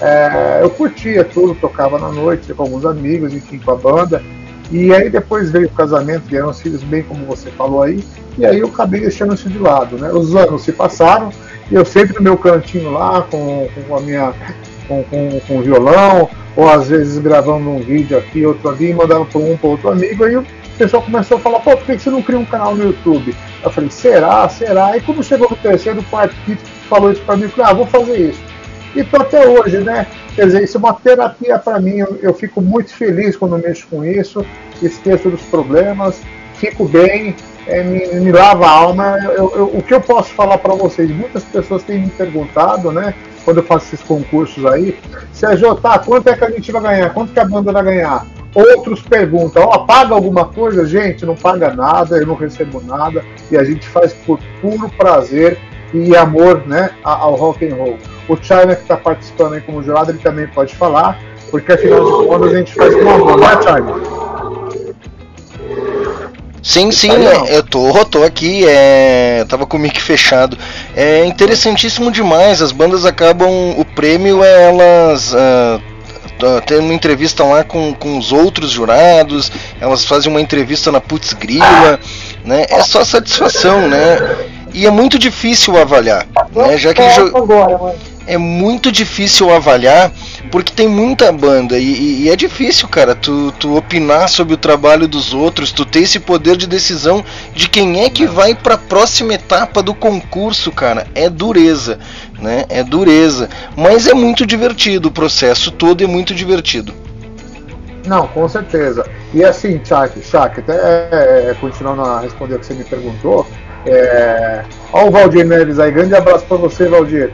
é, eu curtia tudo, tocava na noite com alguns amigos, enfim, com a banda. E aí depois veio o casamento, vieram os filhos, bem como você falou aí, e aí eu acabei deixando isso de lado. Né? Os anos se passaram e eu sempre no meu cantinho lá, com, com a minha. Com, com, com violão, ou às vezes gravando um vídeo aqui, outro ali, mandando para um para outro amigo, aí o pessoal começou a falar, pô, por que você não cria um canal no YouTube? Eu falei, será, será? E quando chegou no terceiro, quarto vídeo, falou isso para mim, eu falei, ah, vou fazer isso. E tô até hoje, né? Quer dizer, isso é uma terapia para mim. Eu, eu fico muito feliz quando mexo com isso, esqueço dos problemas, fico bem, é, me, me lava a alma. Eu- eu- o que eu posso falar para vocês? Muitas pessoas têm me perguntado, né? Quando eu faço esses concursos aí, Sérgio, tá, quanto é que a gente vai ganhar? Quanto que a banda vai ganhar? Outros perguntam, ó, paga alguma coisa? Gente, não paga nada, eu não recebo nada, e a gente faz por puro prazer e amor né, ao rock and roll. O China que está participando aí como jurado, ele também pode falar, porque afinal de contas a gente faz com amor, né, China? Sim, sim, é, eu tô, tô aqui, é, tava com o mic fechado. É interessantíssimo demais, as bandas acabam, o prêmio é elas ah, tá, tendo uma entrevista lá com, com os outros jurados, elas fazem uma entrevista na Putz Grila, né? É só satisfação, né? E é muito difícil avaliar, né? Já que jo- é muito difícil avaliar porque tem muita banda e, e- é difícil, cara, tu, tu opinar sobre o trabalho dos outros, tu ter esse poder de decisão de quem é que vai pra próxima etapa do concurso, cara. É dureza, né? É dureza. Mas é muito divertido, o processo todo é muito divertido. Não, com certeza. E assim, Chuck, Chuck até é, continuando a responder o que você me perguntou, é, ó o Valdir Neves aí, grande abraço para você, Valdir.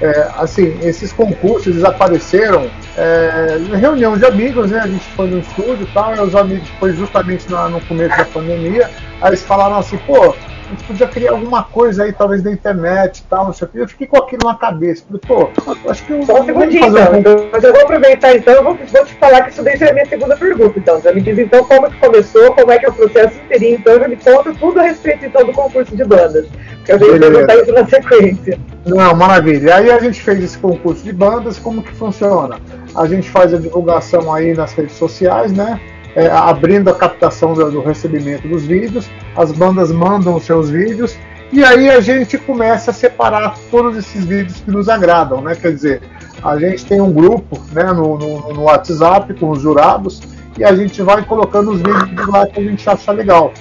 É, assim, esses concursos eles apareceram é, reunião de amigos, né? A gente foi no estúdio e tal, e os amigos foi justamente na, no começo da pandemia, aí eles falaram assim, pô, a gente podia criar alguma coisa aí, talvez na internet e tal, não sei o que. Eu fiquei com aquilo na cabeça. Falei, pô, acho que eu. Só um segundinho, então. Mas eu vou aproveitar então, eu vou, vou te falar que isso daí é a minha segunda pergunta, então. Já me diz então como que começou, como é que é o processo inteirinho, então já me conta tudo a respeito então do concurso de bandas. Que eu venho perguntar isso na sequência. Não, maravilha. Aí a gente fez esse concurso de bandas, como que funciona? A gente faz a divulgação aí nas redes sociais, né? É, abrindo a captação do, do, recebimento dos vídeos, as bandas mandam os seus vídeos e aí a gente começa a separar todos esses vídeos que nos agradam, né? Quer dizer, a gente tem um grupo né, no, no, no WhatsApp com os jurados e a gente vai colocando os vídeos lá que a gente acha legal.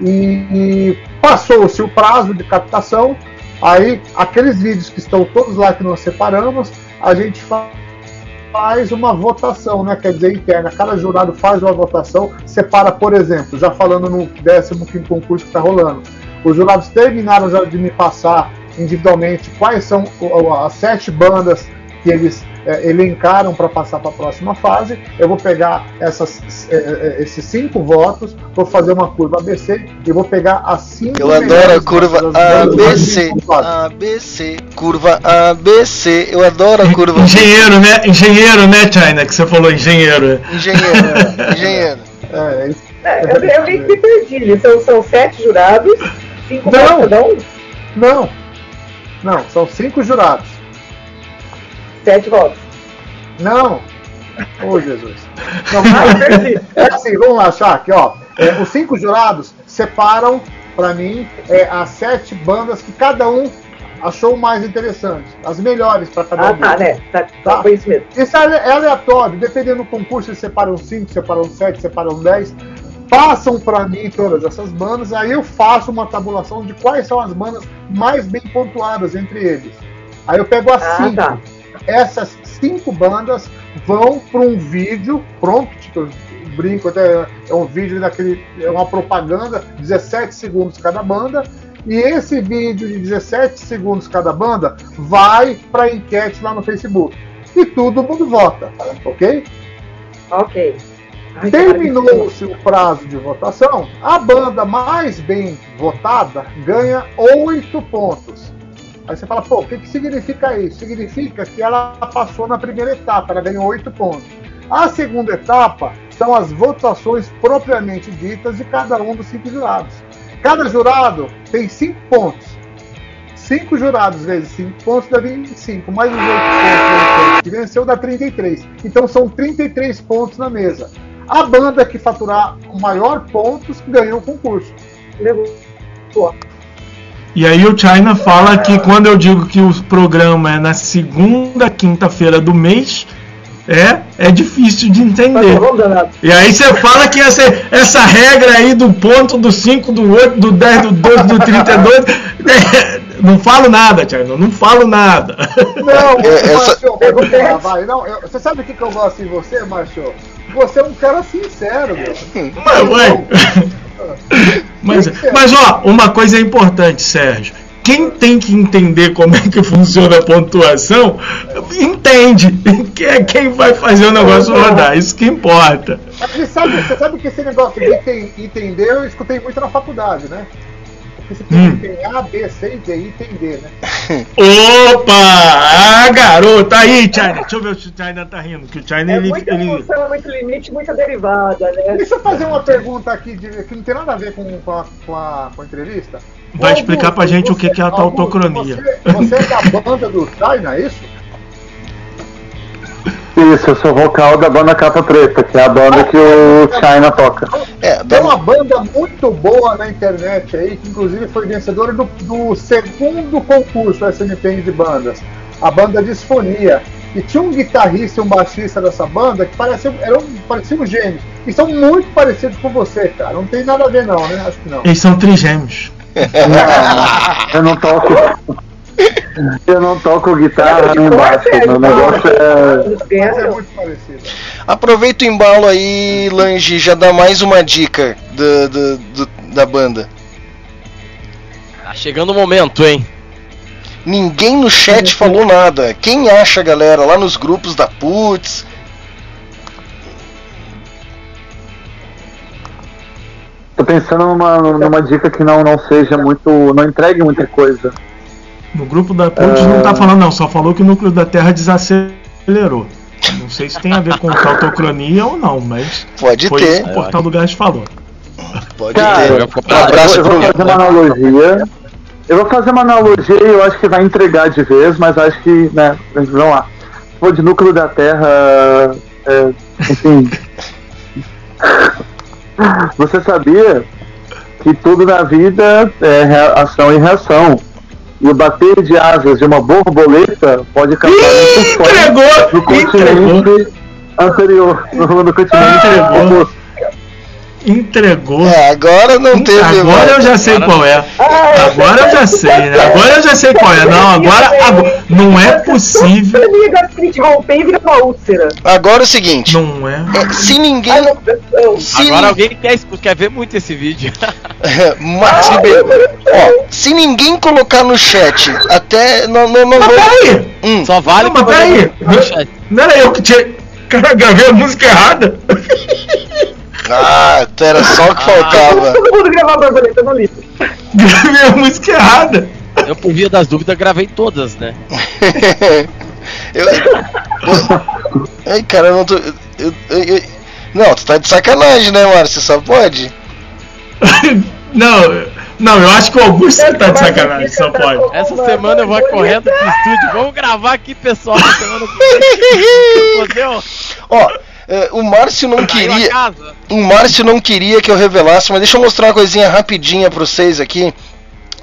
E, e passou-se o prazo de captação, aí aqueles vídeos que estão todos lá que nós separamos, a gente faz faz uma votação, né? Quer dizer, interna. Cada jurado faz uma votação, separa, por exemplo, já falando no 15 concurso que está rolando. Os jurados terminaram já de me passar individualmente quais são as sete bandas que eles é, elencaram para passar para a próxima fase. Eu vou pegar essas, é, é, esses cinco votos, vou fazer uma curva ABC e vou pegar as cinco. Eu adoro a curva ABC. ABC, curva ABC. Eu adoro a curva. Engenheiro, né? Engenheiro, né, China? Que você falou engenheiro. Engenheiro, engenheiro. É, é, eu, eu meio que me perdi. São, são sete jurados, cinco não, cada um? Não, não, são cinco jurados. Sete votos. Não! Ô, oh, Jesus. Não, é assim, vamos lá, Shaq, ó. É, os cinco jurados separam, para mim, é, as sete bandas que cada um achou mais interessante. As melhores para cada ah, um. Ah, tá, né? Tá, tá. Foi isso mesmo. Isso é, é aleatório. Dependendo do concurso, eles separam cinco, separam sete, separam dez. Passam para mim todas essas bandas, aí eu faço uma tabulação de quais são as bandas mais bem pontuadas entre eles. Aí eu pego as ah, cinco. Tá essas cinco bandas vão para um vídeo pronto, tipo, brinco até é um vídeo daquele é uma propaganda, 17 segundos cada banda, e esse vídeo de 17 segundos cada banda vai para enquete lá no Facebook. E todo mundo vota, ok? Ok. Terminou-se o prazo de votação, a banda mais bem votada ganha 8 pontos. Aí você fala, pô, o que, que significa isso? Significa que ela passou na primeira etapa, ela ganhou oito pontos. A segunda etapa são as votações propriamente ditas de cada um dos cinco jurados. Cada jurado tem cinco pontos. Cinco jurados vezes cinco pontos dá 25, mais os oito pontos que venceu dá 33. Então são 33 pontos na mesa. A banda que faturar o maior pontos ganhou o concurso. Levou. E aí o China fala que quando eu digo que o programa é na segunda quinta-feira do mês, é, é difícil de entender. E aí você fala que essa, essa regra aí do ponto, do 5, do 8, do 10, do 12, do 32. É, não falo nada, China, não falo nada. Não, é, essa... Vai, não eu, você sabe o que, que eu gosto em você, Macho? Você é um cara sincero, meu. Mas, ué. Mas, mas ó, uma coisa é importante, Sérgio. Quem tem que entender como é que funciona a pontuação, entende. Quem vai fazer o negócio rodar, isso que importa. Mas você sabe, você sabe que esse negócio de entender eu escutei muito na faculdade, né? Hum. tem A, B, C D, e tem D, né? Opa! Ah, garoto! Aí, China! Deixa eu ver se o China tá rindo. Que o China é ele, muita ele... função, muito limite, muita derivada, né? Deixa eu fazer uma pergunta aqui de, que não tem nada a ver com, com, a, com, a, com a entrevista. Vai explicar pra gente você, o que é a tautocronia. Você, você é da banda do China, é isso? Isso, eu sou vocal da banda Capa Preta, que é a banda que o China toca. É, tem uma banda muito boa na internet aí, que inclusive foi vencedora do, do segundo concurso SNP de bandas, a banda Disfonia. E tinha um guitarrista e um baixista dessa banda que pareciam, eram, pareciam gêmeos. E são muito parecidos com você, cara. Não tem nada a ver, não, né? Acho que não. Eles são trigêmeos. Não, eu não toco. Eu não toco guitarra nem baixo. Meu negócio é. é muito parecido. Aproveita o embalo aí, Lange, já dá mais uma dica do, do- do- da banda. Tá chegando o momento, hein? Ninguém no chat falou nada. Quem acha, galera, lá nos grupos da Putz? Tô pensando numa, numa dica que não, não seja muito. não entregue muita coisa. No grupo da Putz não tá falando, não, só falou que o núcleo da Terra desacelerou. Não sei se tem a ver com tautocronia ou não, mas Pode foi ter. isso que o Portal do Gás falou. Pode Cara, ter. eu vou comprar Um abraço eu, vou pro. fazer uma analogia. Eu vou fazer uma analogia e eu acho que vai entregar de vez, mas acho que, né, vamos lá. Se for de núcleo da Terra, é, enfim. Você sabia que tudo na vida é ação e reação. E o bater de asas de uma borboleta pode causar um Entregou! no continente anterior, no, continente oposto. Entregou. É, agora não teve. Agora mais. eu já sei qual é. Agora eu já sei, né? Agora eu já sei qual é. Não, agora, agora não é possível. Agora é o seguinte: Não é. é, se ninguém. Se Agora alguém quer, quer ver muito esse vídeo. Max Ribeiro. Ó, se ninguém colocar no chat, até. Não, não, não Mas vou. peraí! Hum, Só vale Não, mas peraí. Não era eu que tinha. Cara, gravei a música errada. Ah, era só o que faltava. Todo mundo gravar borboleta no livro. Gravei a música errada. Eu, por via das dúvidas, gravei todas, né? eu, ai, cara, eu não tô. eu- eu- eu- não, tu tá de sacanagem, né, Márcio? Só pode? Não, não, eu acho que o Augusto que tá de sacanagem, só pode. Essa semana eu vou correndo pro estúdio. Vamos gravar aqui, pessoal. Na semana que vem. Ó, o Márcio não queria. O Márcio não queria que eu revelasse, mas deixa eu mostrar uma coisinha rapidinha pra vocês aqui.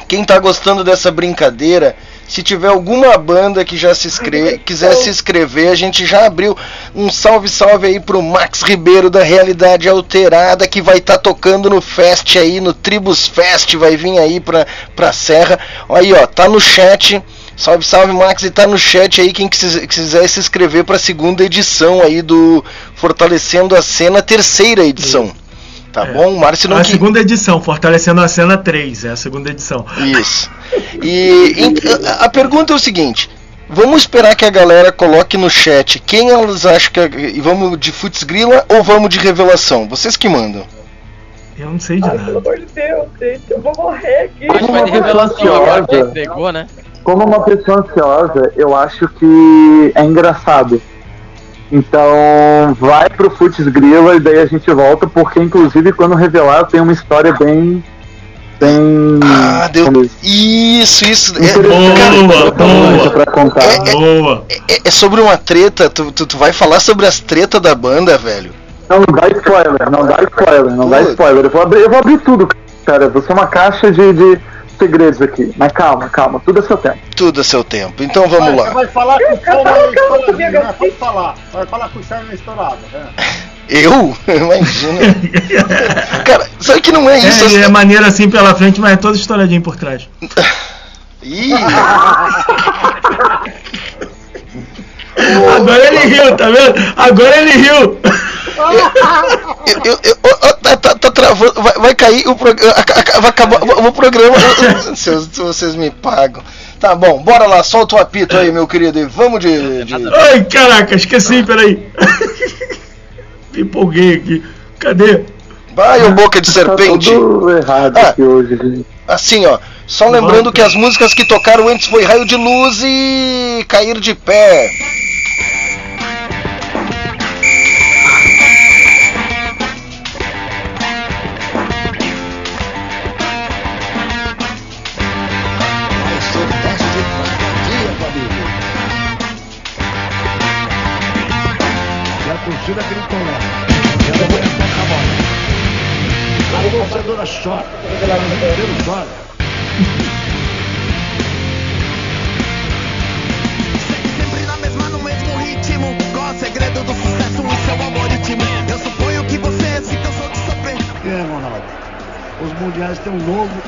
Quem tá gostando dessa brincadeira, se tiver alguma banda que já se inscre... quiser se inscrever, a gente já abriu um salve salve aí pro Max Ribeiro da Realidade Alterada que vai estar tocando no Fest aí, no Tribus Fest, vai vir aí pra, pra Serra. Aí ó, tá no chat. Salve, salve Max, e tá no chat aí quem quiser, se inscrever pra segunda edição aí do Fortalecendo a Cena, terceira edição. Tá É. bom? Márcio não A que... segunda edição, fortalecendo a cena 3, é a segunda edição. Isso. E em- a, a pergunta é o seguinte: vamos esperar que a galera coloque no chat quem elas acham que. é- E vamos de Futs Grila ou vamos de revelação? Vocês que mandam. Eu não sei de Ai, pelo nada. amor de Deus, gente, eu vou morrer aqui. A gente vai de revelação agora, que entregou, né? Como uma pessoa ansiosa, eu acho que é engraçado. Então, vai pro Futs Grila e daí a gente volta, porque inclusive quando revelar tem uma história bem. bem. Ah, deu. Isso, isso. É, Boa, boa. pra contar. É, é- Boa. é- é sobre uma treta. Tu, tu, tu vai falar sobre as tretas da banda, velho. Não dá spoiler, não dá spoiler, não dá Putz. spoiler. Eu vou abrir, eu vou abrir tudo, cara. Você é uma caixa de, de segredos aqui. Mas calma, calma, tudo é seu tempo. Tudo a seu tempo. Então vamos lá. vai falar que o é carro, estourado, né? Pode falar. Vai falar que o charme é estourado, né? Eu? Imagina. Cara, sabe que não é isso? É, ele é maneiro assim pela frente, mas é todo estouradinho por trás. Ih, Agora ele riu, tá vendo? Agora ele riu. Eu, eu, eu- tá, tá- tá travando. Vai, vai cair o programa. Vai acabar o o programa. Se vocês me pagam. Tá bom, bora lá, solta o apito aí, meu querido. E vamos de. de- Ai, caraca, esqueci, peraí. Me empolguei aqui. Cadê? Vai, ô boca de Tá serpente. tudo errado Ah. aqui hoje, gente. Assim, ó. Só lembrando que as músicas que tocaram antes foi Raio de Luz e Cair de Pé. Mesmo ritmo. Qual o segredo do sucesso e seu algoritmo? Eu suponho que você se cansou de sofrer. É, Ronaldo. Os mundiais têm um novo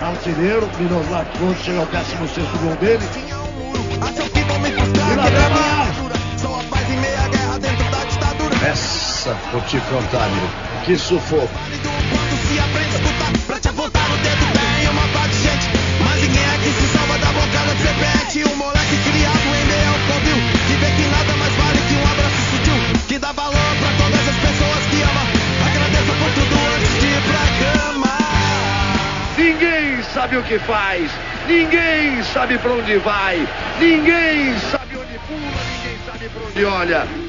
artilheiro. Miroslav Klose chega ao 16 gol dele. Tinha um muro, que vão me frustrar. A- armadura. Sou a paz em meia guerra dentro da ditadura. É vou te contar, meu. Que sufoco. Sabe o que faz. Ninguém sabe pra onde vai. Ninguém sabe onde pula. Ninguém sabe pra onde olha.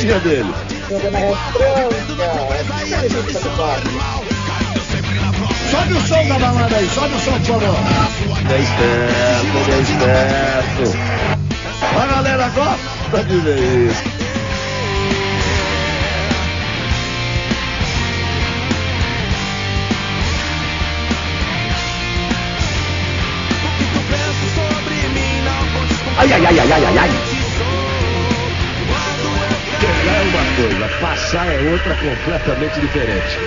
A gracinha dele. Sobe o som da balada aí, sobe o som, por favor. É esperto, é esperto. A galera gosta de ver isso. O que tu pensa sobre mim não conte com Ai, ai, ai, ai, ai, ai, ai. Uma coisa, passar é outra completamente diferente.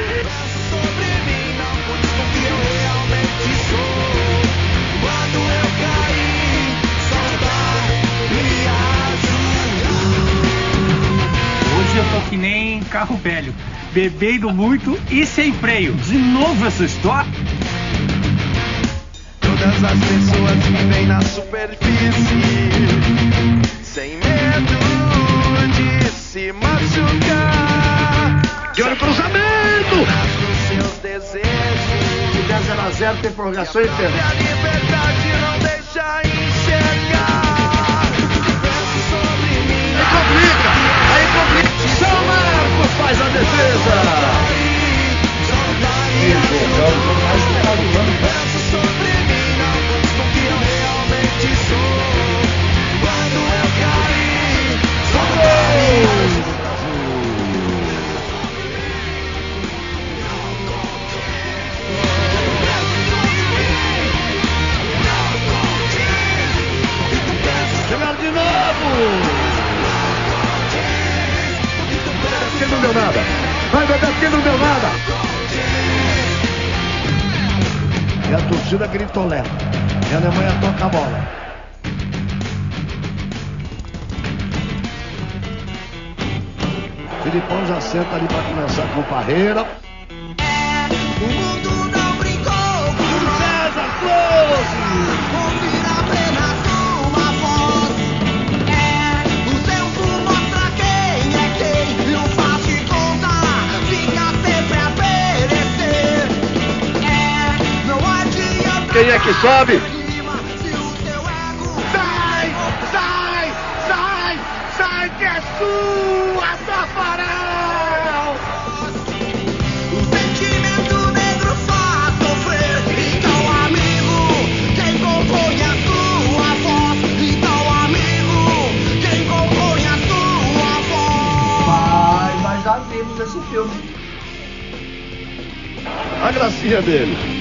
Hoje eu tô que nem carro velho, bebendo muito e sem freio. De novo essa história? Todas as pessoas vivem na superfície, 0 a 0 tem prorrogação e tempo. a liberdade não deixa enxergar. Penso sobre mim. Aí complica! Aí complica! São Marcos faz a defesa! Penso sobre Quem não deu nada? E a torcida gritolé. E a Alemanha toca a bola. Filipão já senta ali para começar com parreira. Quem é que sobe? Sai! Sai! Sai! Sai que é sua, Tafarel! O sentimento negro faz sofrer. Então, amigo, quem compõe a sua voz? Então, amigo, quem compõe a sua voz? Mas nós já vimos esse filme. A gracinha dele.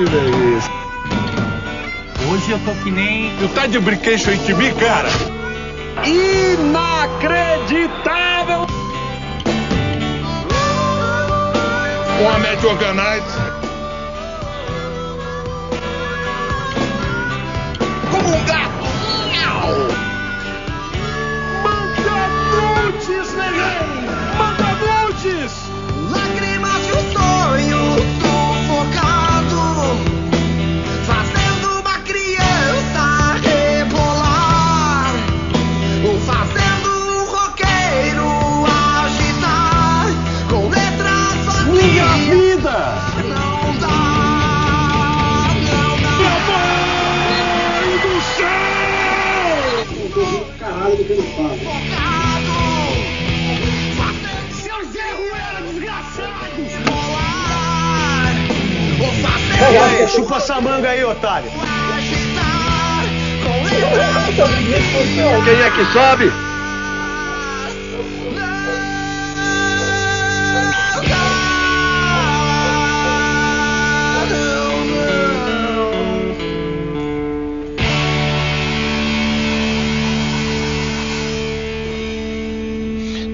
Gosta de ver isso. Hoje eu tô que nem. Tu tá de brinquedo em mim, cara? Inacreditável! Uma match organized. Aí, otário. Quem é que sobe?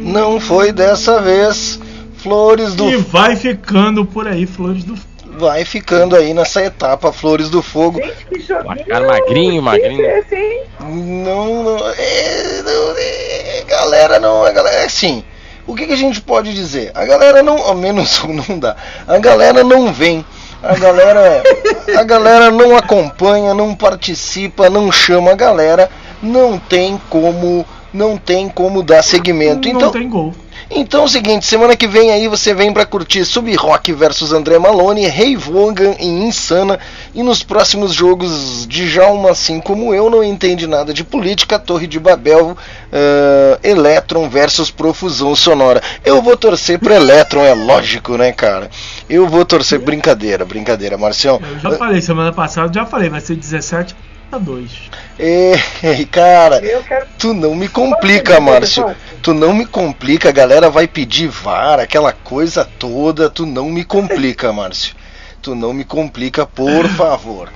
Não foi dessa vez. Flores do E vai ficando por aí, Flores do vai ficando aí nessa etapa Flores do Fogo. Gente, que joguinho. Cara magrinho, magrinho. Não, não, é, não, é, galera não, a galera assim. O que, que a gente pode dizer? A galera não, ao menos não dá. A galera não vem. A galera, a galera não acompanha, não participa, não chama a galera, não tem como, não tem como dar seguimento. Não Então, tem gol. Então é o seguinte, semana que vem aí você vem pra curtir Sub-Rock versus André Malone, Rei Vogan e Insana. E nos próximos jogos de Jalma, assim como eu, não entende nada de política, Torre de Babel, uh, Electron versus Profusão Sonora. Eu vou torcer pro Electron, é lógico, né, cara? Eu vou torcer, brincadeira, brincadeira, Marcião. Eu já falei semana passada, já falei, vai ser 17 a 2. Ei, cara, Eu quero. tu não me complica, Márcio. Tu não me complica, a galera vai pedir VAR, aquela coisa toda. Tu não me complica, Márcio. Tu não me complica, por favor.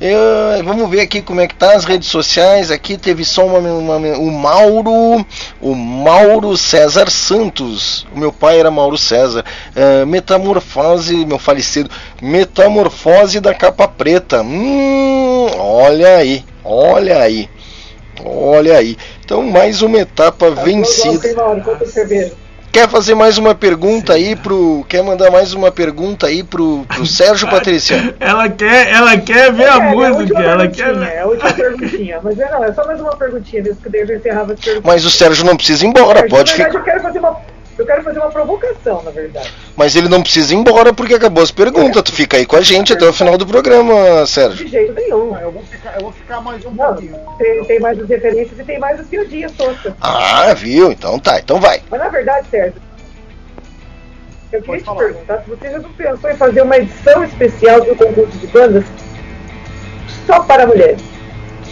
Eu- vamos ver aqui como é que tá as redes sociais. Aqui teve só uma, uma- o Mauro, o Mauro César Santos. O meu pai era Mauro César. Ah, metamorfose, meu falecido. Metamorfose da capa preta. Hum, olha aí, olha aí. Olha aí. Então mais uma etapa vencida. Quer fazer mais uma pergunta aí pro. Quer mandar mais uma pergunta aí pro, pro Sérgio Patrícia? Ela quer, ela quer ver a É, música, última ela quer É a última perguntinha. Mas é, não, é só mais uma perguntinha mesmo, que daí eu já encerrava as perguntas. Mas o Sérgio não precisa ir embora, Mas, pode ficar. eu quero fazer uma. Eu quero fazer uma provocação, na verdade. Mas ele não precisa ir embora porque acabou as perguntas. Tu fica aí com a gente até o final do programa, Sérgio. De jeito nenhum. Eu vou ficar, eu vou ficar mais um Não, pouquinho. tem, tem mais as referências e tem mais as piadinhas toscas. Ah, viu? Então tá, então vai. Mas na verdade, Sérgio, eu queria te perguntar se você já não pensou em fazer uma edição especial do concurso de bandas só para mulheres.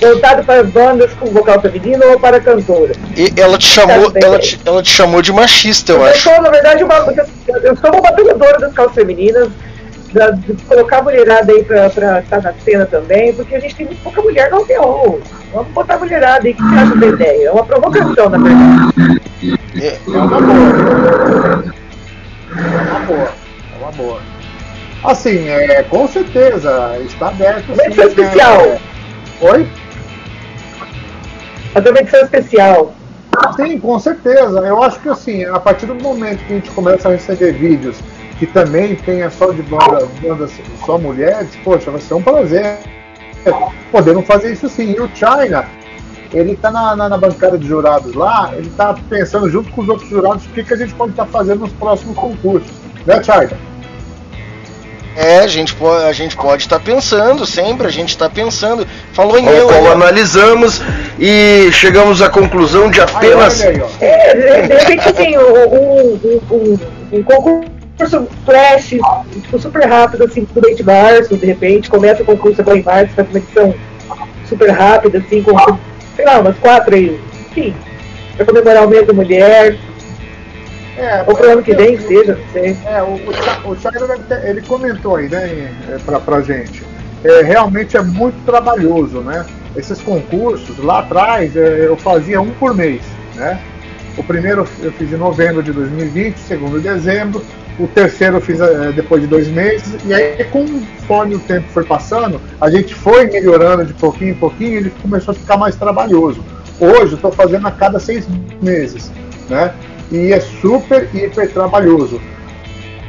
Voltado para bandas com vocal feminino ou para cantoras. E ela te chamou, ela te, ela te chamou de machista, eu Eu acho. sou, na verdade, uma, eu sou uma batalhadora das calças femininas, da- de colocar a mulherada aí pra, pra estar na cena também, porque a gente tem muito pouca mulher no aldeão. Vamos botar a mulherada aí, que você acha da ideia? É uma provocação, na verdade. É, É uma boa. É uma boa. É uma boa. Assim, é, com certeza, está aberto. Uma sim, edição né? especial. Oi? Uma edição especial. Sim, com certeza. Eu acho que assim, a partir do momento que a gente começa a receber vídeos que também tenha só de banda, bandas só mulheres, poxa, vai ser um prazer. Podemos fazer isso sim. E o China, ele tá na, na, na bancada de jurados lá, ele tá pensando junto com os outros jurados o que, que a gente pode estar fazendo nos próximos concursos. Né, China? É, a gente pode a gente pode estar pensando sempre, a gente está pensando. Falou em eu, qual analisamos e chegamos à conclusão de apenas. aí. É, de repente, assim, um, um, um, um concurso flash, tipo, super rápido, assim, tudo em março, de repente, começa o concurso agora em março, faz uma edição super rápida, assim, com, sei lá, umas quatro aí, enfim, pra comemorar o mês da mulher, É, ou pro ano que vem, que seja. É, o, o, Cha- o China deve ter- ele comentou aí, né, é, pra, pra gente. É, realmente é muito trabalhoso, né? Esses concursos, lá atrás, é, eu fazia um por mês, né? O primeiro eu fiz em novembro de 2020, o segundo em dezembro, o terceiro eu fiz é, depois de dois meses, e aí conforme o tempo foi passando, a gente foi melhorando de pouquinho em pouquinho, ele começou a ficar mais trabalhoso. Hoje eu estou fazendo a cada seis meses, né? E é super, hiper trabalhoso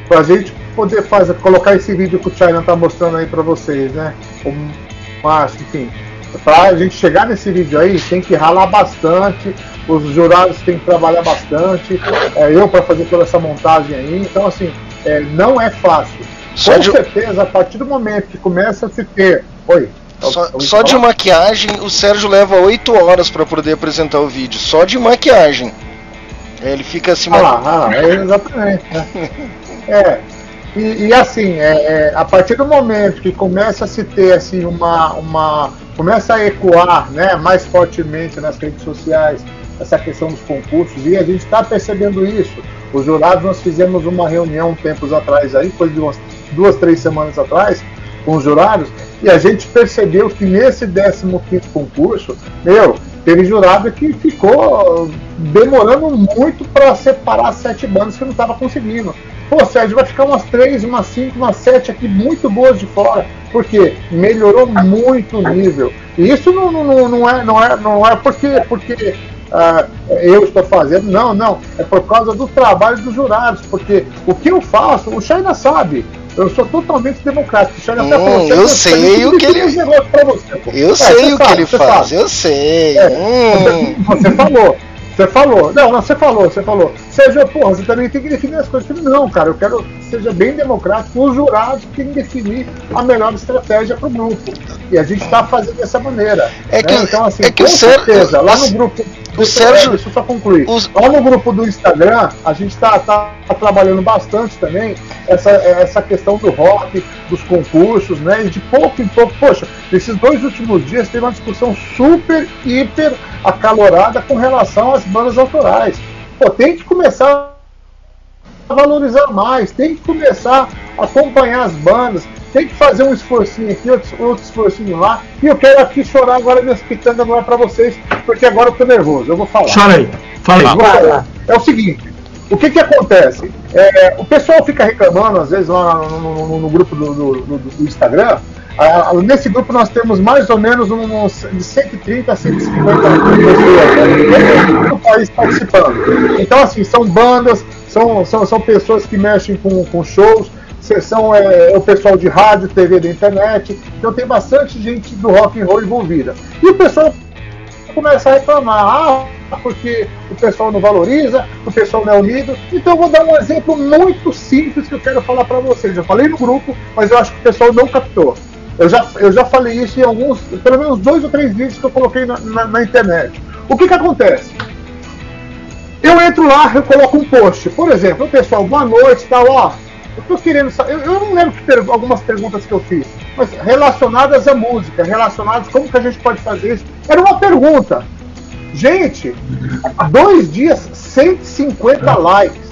pra gente poder fazer, colocar esse vídeo que o China tá mostrando aí pra vocês, né? Márcio, enfim. Pra gente chegar nesse vídeo aí, tem que ralar bastante, os jurados têm que trabalhar bastante, é, eu para fazer toda essa montagem aí, então assim, é, não é fácil. Só Com de- certeza, a partir do momento que começa a se ter. Oi. Só, só de maquiagem, o Sérgio leva 8 horas para poder apresentar o vídeo. Só de maquiagem. Ele fica assim. Ah lá, ah é, exatamente. né? É. E, e assim, é, é, a partir do momento que começa a se ter assim, uma, uma. começa a ecoar né, mais fortemente nas redes sociais essa questão dos concursos, e a gente está percebendo isso. Os jurados, nós fizemos uma reunião tempos atrás aí, coisa de umas duas, três semanas atrás, com os jurados, e a gente percebeu que nesse 15 concurso, meu, teve jurado que ficou demorando muito para separar sete bandas que não estava conseguindo. Pô, Sérgio, vai ficar umas três, umas cinco, umas sete aqui muito boas de fora, porque melhorou muito o nível. E isso não, não, não, é, não, é, não é porque, porque ah, eu estou fazendo, não, não. É por causa do trabalho dos jurados, porque o que eu faço, o China sabe. Eu sou totalmente democrático. China hum, falou, eu sei o que ele. Você, eu é, sei o que ele faz, eu sei. É, hum. Você falou. Você falou. Não, não, você falou, você falou. Seja, porra, você também tem que definir as coisas. Não, cara, eu quero que seja bem democrático. Os jurados têm que definir a melhor estratégia para o grupo. E a gente está fazendo dessa maneira. É que, né? então, assim, é que com certeza, lá no grupo. O Sérgio. Deixa eu só concluir. Os... Lá no grupo do Instagram, a gente está tá, tá trabalhando bastante também essa, essa questão do rock, dos concursos, né? E de pouco em pouco, poxa, nesses dois últimos dias teve uma discussão super, hiper acalorada com relação às bandas autorais. Pô, tem que começar a valorizar mais, tem que começar a acompanhar as bandas, tem que fazer um esforcinho aqui, outro, outro esforcinho lá. E eu quero aqui chorar agora minhas pitangas agora para vocês, porque agora eu tô nervoso. Eu vou falar. Chora aí. Fala aí. Falar. É o seguinte. O que que acontece? É, o pessoal fica reclamando, às vezes, lá no, no, no, no grupo do, do, do, do Instagram, ah, nesse grupo nós temos mais ou menos uns de 130 a 150 pessoas do país participando. Então, assim, são bandas, são, são, são pessoas que mexem com, com shows, são é, o pessoal de rádio, TV da internet. Então tem bastante gente do rock and roll envolvida. E o pessoal começa a reclamar, ah, porque o pessoal não valoriza, o pessoal não é unido. Então eu vou dar um exemplo muito simples que eu quero falar para vocês. Eu falei no grupo, mas eu acho que o pessoal não captou. Eu já, eu já falei isso em alguns, pelo menos dois ou três vídeos que eu coloquei na, na, na internet. O que que acontece? Eu entro lá, eu coloco um post. Por exemplo, pessoal, boa noite, tal, ó. Eu tô querendo saber. Eu, eu não lembro que per algumas perguntas que eu fiz, mas relacionadas à música, relacionadas como que a gente pode fazer isso. Era uma pergunta. Gente, dois dias, 150 likes.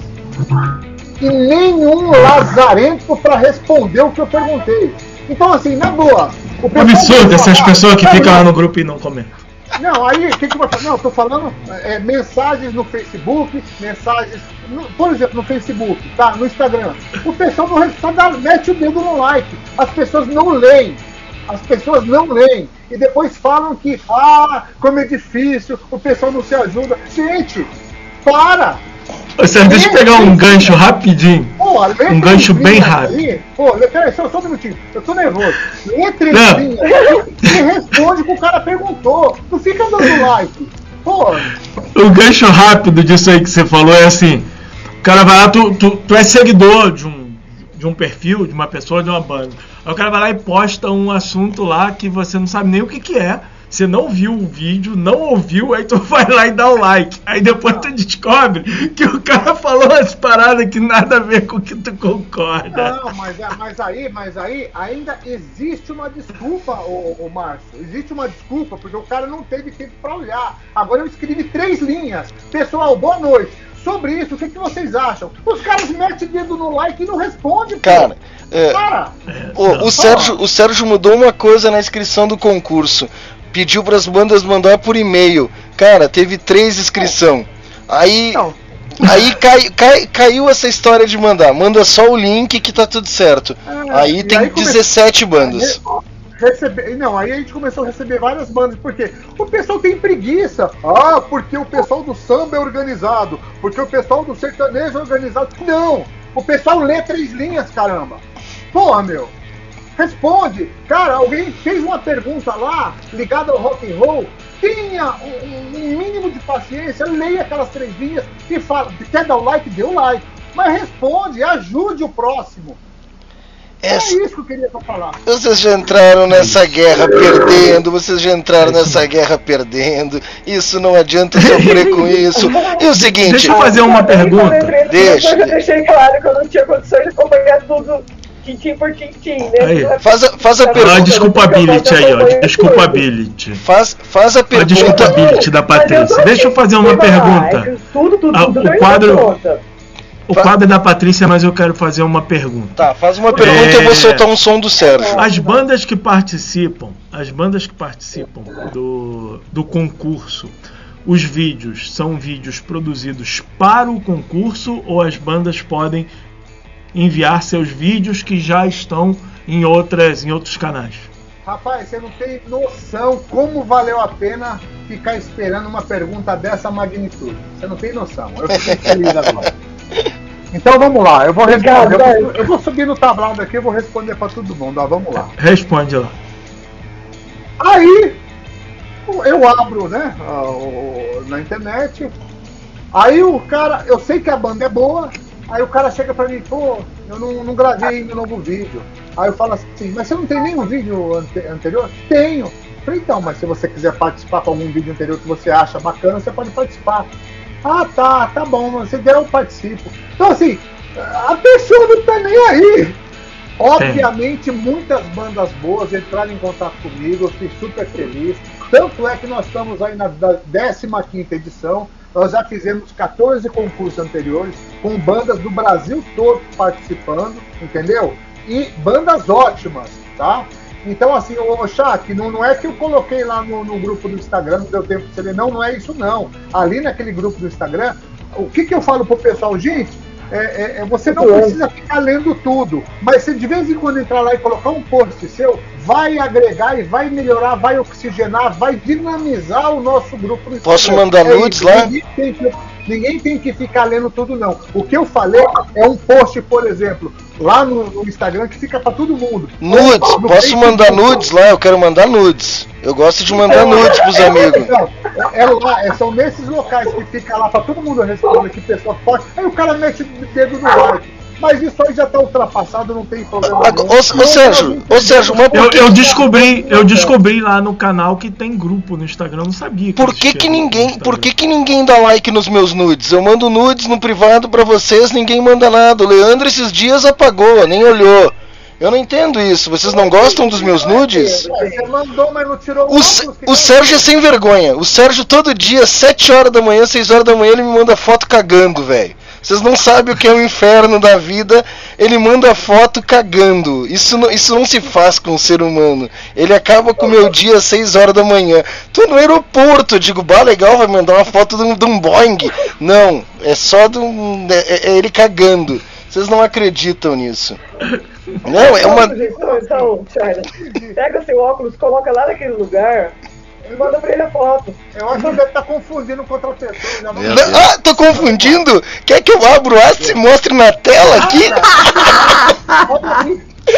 E nenhum lazarento para responder o que eu perguntei. Então, assim, na boa. O absurdo essas pessoas que ficam lá no grupo e não comentam. Não, aí o que, que fazer? Não, eu tô falando é, mensagens no Facebook, mensagens, no, por exemplo, no Facebook, tá? No Instagram. O pessoal não responde, mete o dedo no like. As pessoas não leem. As pessoas não leem. E depois falam que, ah, como é difícil, o pessoal não se ajuda. Gente, para! Você deixa eu pegar um gancho rapidinho. Pô, um gancho bem rápido. Aí, pô, peraí, só, só um minutinho. Eu tô nervoso. Lê trezinha e responde o que o cara perguntou. Não fica dando like. Pô. O gancho rápido disso aí que você falou é assim: o cara vai lá, tu, tu, tu é seguidor de um, de um perfil, de uma pessoa, de uma banda. Aí o cara vai lá e posta um assunto lá que você não sabe nem o que, que é você não viu o vídeo, não ouviu, aí tu vai lá e dá o like. Aí depois tu descobre que o cara falou umas paradas que nada a ver com o que tu concorda. Não, mas, é, mas aí, mas aí ainda existe uma desculpa, ô, ô Márcio. Existe uma desculpa, porque o cara não teve tempo para olhar. Agora eu escrevi três linhas. Pessoal, boa noite sobre isso, o que, que vocês acham? Os caras metem dedo no like e não respondem. Cara, é, cara o, o, Sérgio, o Sérgio mudou uma coisa na inscrição do concurso pediu para as bandas mandar por e-mail. Cara, teve três inscrição. Aí. Não. Aí cai, cai, caiu essa história de mandar. Manda só o link que tá tudo certo. É, aí tem aí 17 bandas. Receber, não, aí a gente começou a receber várias bandas, porque o pessoal tem preguiça. Ah, porque o pessoal do samba é organizado, porque o pessoal do sertanejo é organizado. Não! O pessoal lê três linhas, caramba! Porra, meu! Responde! Cara, alguém fez uma pergunta lá ligada ao rock and roll. Tenha um, um mínimo de paciência, leia aquelas três linhas e fala. Quer dar o like? Dê o like. Mas responde, ajude o próximo. Essa- É isso que eu queria falar. Vocês já entraram nessa guerra perdendo, vocês já entraram nessa guerra perdendo. Isso não adianta sofrer com isso. E o seguinte, Deixa eu fazer uma pergunta. Deixa. Eu já deixei claro que eu não tinha condições de acompanhar tudo tintim por tintim, né? Aí. faz a, faz a Ah, pergunta. desculpability aí, ó. Desculpability. Faz, faz a A pergunta. desculpability da Patrícia. Deixa eu fazer uma pergunta. Tudo, tudo, Ah, tudo. o eu quadro-. O quadro é da Patrícia, mas eu quero fazer uma pergunta. Tá, faz uma pergunta e eu vou soltar um som do Sérgio. As bandas que participam, as bandas que participam do, do concurso, os vídeos são vídeos produzidos para o concurso ou as bandas podem enviar seus vídeos que já estão em outras em outros canais? Rapaz, você não tem noção como valeu a pena ficar esperando uma pergunta dessa magnitude. Você não tem noção. Eu fiquei feliz agora. Então vamos lá, eu vou responder. Eu vou, eu vou subir no tablado aqui e vou responder pra todo mundo. Ó, vamos lá. Responde lá. Aí eu abro, né, na internet. Aí o cara, eu sei que a banda é boa. Aí o cara chega pra mim, pô, eu não, não gravei um novo vídeo. Aí eu falo assim, mas você não tem nenhum vídeo ante- anterior? Tenho. Falei, então, mas se você quiser participar com algum vídeo anterior que você acha bacana, você pode participar. Ah, tá, tá bom, se der eu participo. Então assim, a pessoa não tá nem aí. Obviamente, muitas bandas boas entraram em contato comigo, eu fiquei super feliz. Tanto é que nós estamos aí na 15 edição, nós já fizemos 14 concursos anteriores, com bandas do Brasil todo participando, entendeu? E bandas ótimas, tá? Então, assim, ô Shaq, não, não é que eu coloquei lá no, no grupo do Instagram, não deu tempo de você ler, não, não é isso não. Ali naquele grupo do Instagram, o que, que eu falo pro pessoal, gente? É, é- é você não precisa ficar lendo tudo, mas se de vez em quando entrar lá e colocar um post seu, vai agregar e vai melhorar, vai oxigenar, vai dinamizar o nosso grupo Posso mandar É nudes lá? Ninguém tem, que, ninguém tem que ficar lendo tudo, não. O que eu falei é um post, por exemplo, lá no, no Instagram que fica para todo mundo. Nudes, No posso Facebook, mandar nudes lá? Eu quero mandar nudes. Eu gosto de mandar nudes pros amigos. Não, é lá, é- são nesses locais que fica lá pra todo mundo responder que pessoa pode. Aí o cara mete o dedo no like. Mas isso aí já tá ultrapassado, não tem problema. Ô, ô, Sérgio, ô Sérgio, mas por Eu, que, eu descobri, eu descobri lá no canal que tem grupo no Instagram, eu não sabia. por que, existia que no ninguém, por que, que ninguém dá like nos meus nudes? Eu mando nudes no privado pra vocês, ninguém manda nada. O Leandro esses dias apagou, nem olhou. Eu não entendo isso. Vocês não gostam dos meus nudes? Você mandou, mas não tirou O, o Sérgio é sem vergonha. O Sérgio todo dia, 7 horas da manhã, 6 horas da manhã, ele me manda foto cagando, velho. Vocês não sabem o que é o inferno da vida. Ele manda foto cagando. Isso não, isso não se faz com um ser humano. Ele acaba com o meu dia às 6 horas da manhã. Tô no aeroporto. Digo, bah, legal, vai mandar uma foto de um, de um Boeing. Não, é só de um, é, é ele cagando. Vocês não acreditam nisso. Não, é uma. Então, então, China, pega seu óculos, coloca lá naquele lugar e manda pra ele a foto. Eu acho que deve estar confundindo com outra pessoa. Vamos- Ah, tô confundindo? Quer que eu abra o WhatsApp e mostre na tela aqui?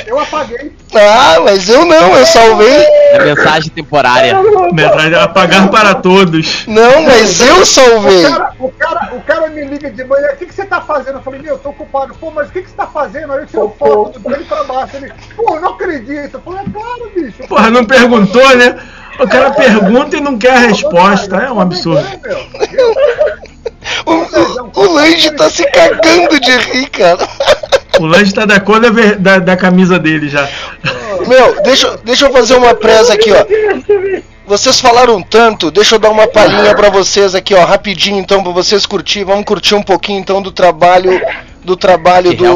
Eu apaguei. Ah, mas eu não, eu salvei. É mensagem temporária. Metralha é apagar para todos. Não, mas eu O salvei. cara, o, cara, o cara me liga de manhã, o que, que você tá fazendo? Eu falei, meu, eu tô ocupado. Pô, mas o que, que você tá fazendo? Aí eu tiro foto do dele pra baixo. Ele, pô, eu não acredito. Eu falei, é claro, bicho. Porra, não perguntou, né? O cara pergunta e não quer a resposta. É um absurdo. O, o, Lange tá se cagando de rir, cara. O lanche tá da cor da, da, da camisa dele já. Meu, deixa, deixa eu fazer uma presa aqui, ó. Vocês falaram tanto, deixa eu dar uma palhinha pra vocês aqui, ó, rapidinho então pra vocês curtir. Vamos curtir um pouquinho então do trabalho do trabalho do Que é o-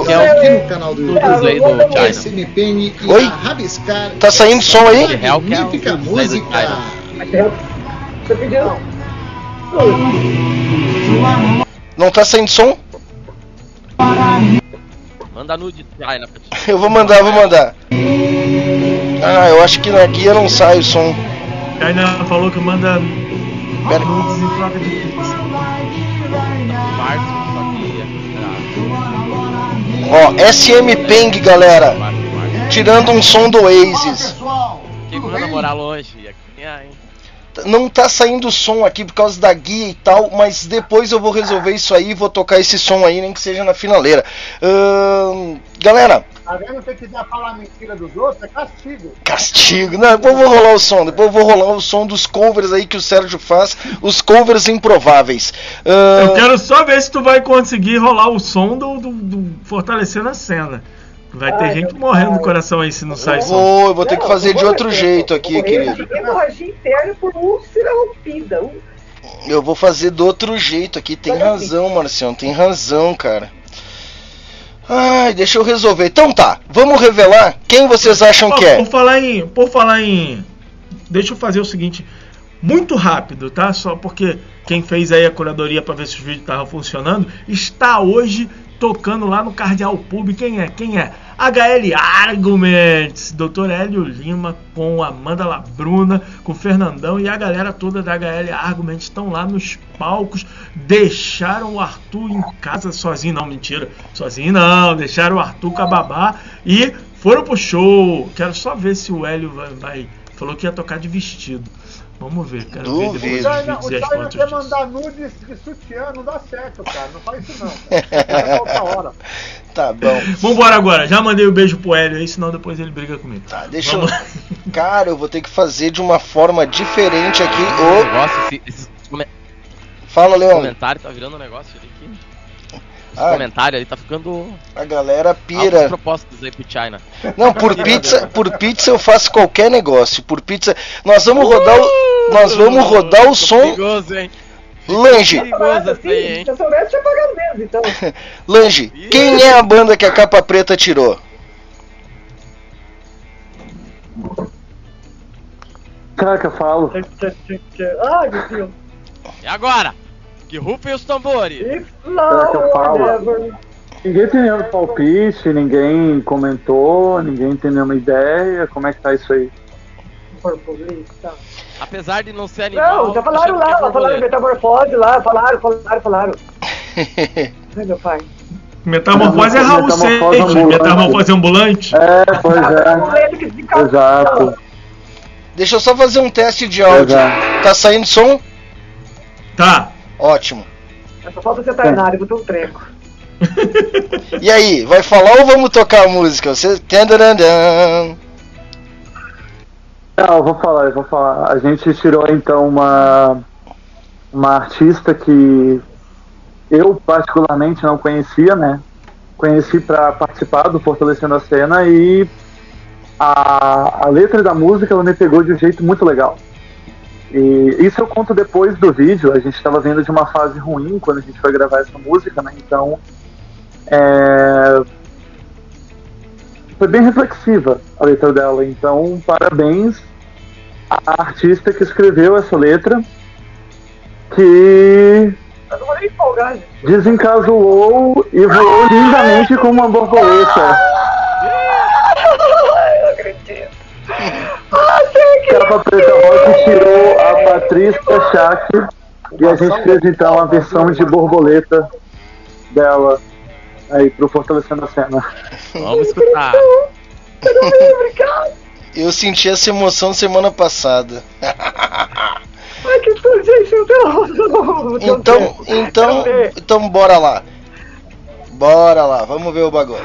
no canal do do YouTube, China. SMPN e Oi? Rabiscar. Tá saindo som aí? De real que é do música. China. Você pediu? Não tá saindo som? Manda nude China. Eu vou mandar, vou mandar. Ah, eu acho que na guia não sai o som. Ainda falou que manda Pera. nudes em troca de pizza. Ó, SM Peng, galera. Tirando um som do Oasis. Quem manda morar longe? Aqui, ah? Não tá saindo som aqui por causa da guia e tal, mas depois eu vou resolver isso aí e vou tocar esse som aí, nem que seja na finaleira. Galera, Tem que dar falar mentira dos outros, é castigo. Castigo. Não, depois eu vou rolar o som. Depois eu vou rolar o som dos covers aí que o Sérgio faz. Os covers improváveis. Ah, Eu quero só ver se tu vai conseguir rolar o som do, do, do Fortalecendo a Cena. Vai ter Ai, gente meu morrendo do coração aí se não sai som. vou, eu vou ter que fazer eu de outro jeito eu aqui, morrer querido. Hemorragia interna por úlcera rompida. Eu vou fazer do outro jeito aqui. Tem razão, Marcião. Tem razão, cara. Ai, deixa eu resolver. Então tá, vamos revelar quem vocês acham Ó, que é. Por falar em. Por falar em. Deixa eu fazer o seguinte. Muito rápido, tá? Só porque quem fez aí a curadoria para ver se os vídeos estavam funcionando está hoje tocando lá no Cardeal Pub. Quem é? Quem é? HL Arguments, Dr. Hélio Lima com Amanda Labruna, com Fernandão e a galera toda da HL Arguments estão lá nos palcos. Deixaram o Arthur em casa sozinho, não, mentira, sozinho não, deixaram o Arthur com a babá e foram pro show. Quero só ver se o Hélio vai. vai- falou que ia tocar de vestido. Vamos ver, quero ver O depois o China quer disso. mandar nudes de sutiã, não dá certo, cara. Não faz isso não. Cara. Vai outra hora. Tá bom. Vambora agora, já mandei o beijo pro Hélio aí, senão depois ele briga comigo. Tá, deixa Vamos eu. Cara, eu vou ter que fazer de uma forma diferente aqui. Ô, negócio, esse, fala, Leandro. comentário tá virando um negócio ali que. Esse Ah. comentário ali tá ficando. A galera pira. propostas aí pro China. Não, por pizza, por pizza eu faço qualquer negócio. Por pizza, nós vamos rodar o, nós vamos rodar o som. Perigoso, hein? Lange. Lange, quem é a banda que a capa preta tirou? Será que eu falo? Ai, meu Deus. E agora? Que rufem os tambores! Será que eu falo? Ninguém tem nenhum palpite, ninguém comentou, ninguém tem nenhuma ideia. Como é que tá isso aí? Borboleta. Apesar de não ser animal. Não, já falaram é lá, falaram borboleta. metamorfose lá, falaram, falaram, falaram. Ai, meu pai. Metamorfose é Raul Metamorfose Seixas, ambulante. metamorfose ambulante. É, pois é. Desencaixou. Exato. Deixa eu só fazer um teste de áudio. Exato. Tá saindo som? Tá. Ótimo. Só falta você estar na área, botou um treco. E aí, vai falar ou vamos tocar a música? Você. Não, eu vou falar, eu vou falar. A gente tirou então uma, uma artista que eu particularmente não conhecia, né? Conheci para participar do Fortalecendo a Cena e a, a letra da música ela me pegou de um jeito muito legal. E isso eu conto depois do vídeo. A gente estava vendo de uma fase ruim quando a gente foi gravar essa música, né? Então é, foi bem reflexiva a letra dela. Então, parabéns à artista que escreveu essa letra, que desencasulou e voou lindamente como uma borboleta. Que Capa Preta Rock tirou a Patrícia Schack e a gente fez então a versão de borboleta dela aí pro Fortalecendo a Cena. Vamos escutar. Eu senti essa emoção semana passada. Ai, que tudo, gente, eu tenho Então, então, então bora lá. Bora lá, vamos ver o bagulho.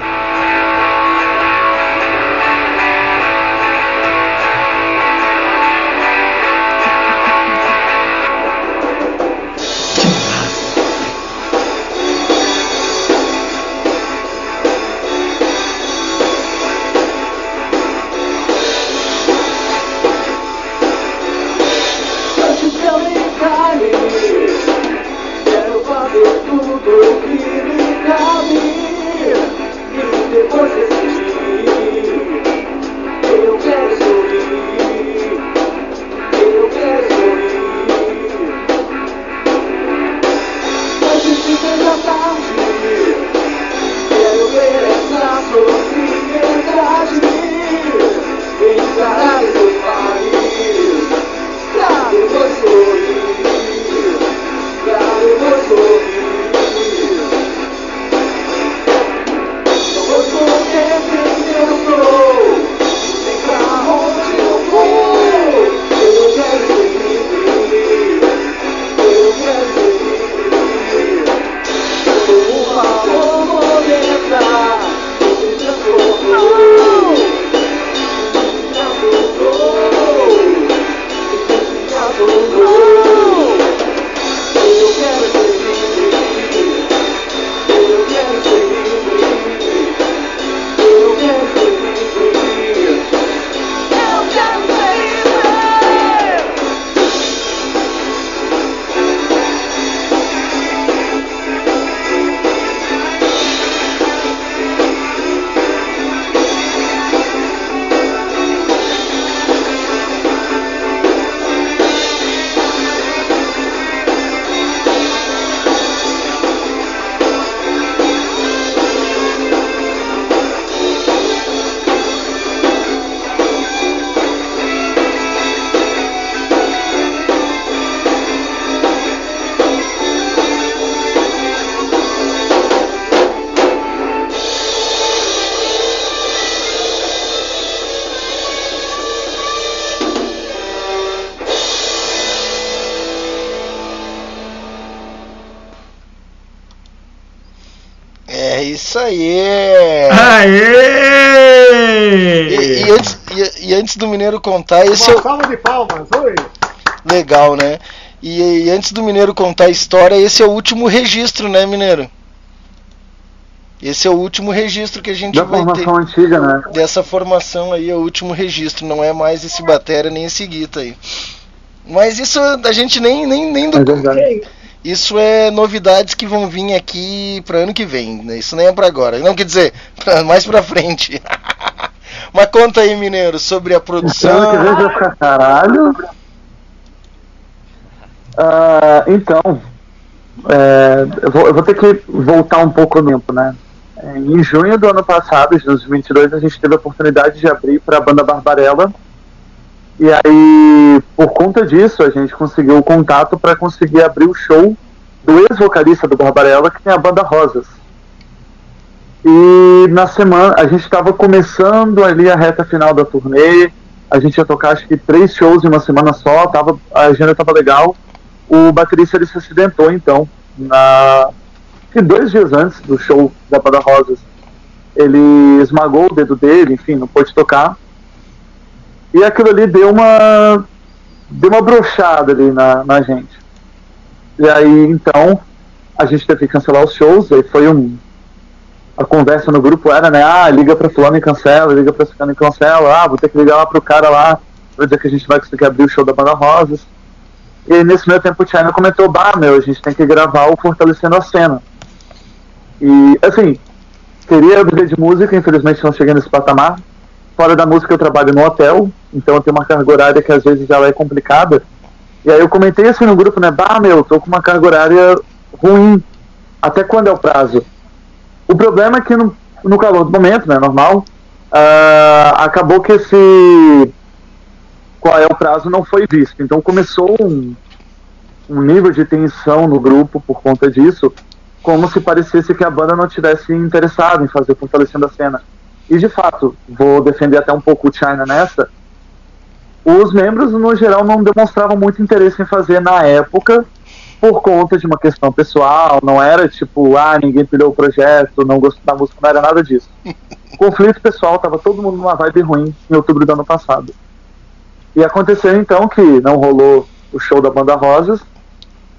É aí! Aê! E, e antes, e- e antes do Mineiro contar, esse é Uma salva de palmas, oi. Legal, né? E, e antes do Mineiro contar a história, esse é o último registro, né, Mineiro? Esse é o último registro que a gente Da vai ter. formação antiga, né? Dessa formação aí é o último registro, não é mais esse Batera nem esse Guita aí. Mas isso a gente nem, nem, nem do. É verdade. Isso é novidades que vão vir aqui para ano que vem, né? Isso nem é para agora. Não quer dizer, pra, mais para frente. Mas conta aí, Mineiro, sobre a Ano que vem produção. vai ficar caralho. Ah, então, é, eu, vou, eu vou ter que voltar um pouco no tempo, né? Em junho do ano passado, de 2022, a gente teve a oportunidade de abrir para a banda Barbarella. E aí, por conta disso, a gente conseguiu o contato para conseguir abrir o show do ex-vocalista do Barbarella, que tem a banda Rosas. E na semana, a gente estava começando ali a reta final da turnê. A gente ia tocar acho que três shows em uma semana só, tava, a agenda estava legal. O baterista ele se acidentou então, na, que dois dias antes do show da Banda Rosas. Ele esmagou o dedo dele, enfim, não pôde tocar. E aquilo ali deu uma deu uma brochada ali na, na gente. E aí então a gente teve que cancelar os shows, aí foi um a conversa no grupo era, né? Ah, liga pra fulano e cancela, liga pra fulano e cancela. Ah, vou ter que ligar lá pro cara lá pra dizer que a gente vai conseguir abrir o show da Banda Rosas. E nesse meio tempo o China comentou, bah, meu, a gente tem que gravar o Fortalecendo a Cena. E, assim, queria viver de música, infelizmente não cheguei nesse patamar. Fora da música eu trabalho no hotel, então eu tenho uma carga horária que às vezes ela é complicada. E aí eu comentei assim no grupo, né, bah, meu, tô com uma carga horária ruim. Até quando é o prazo? O problema é que no, no calor do momento, né, normal, ah, acabou que esse qual é o prazo não foi visto. Então começou um, um nível de tensão no grupo por conta disso, como se parecesse que a banda não tivesse interessada em fazer fortalecendo a cena. E de fato, vou defender até um pouco o China nessa. Os membros, no geral, não demonstravam muito interesse em fazer na época, por conta de uma questão pessoal, não era tipo, ah, ninguém pilhou o projeto, não gostou da música, não era nada disso. Conflito pessoal, tava todo mundo numa vibe ruim em outubro do ano passado. E aconteceu então que não rolou o show da Banda Rosas,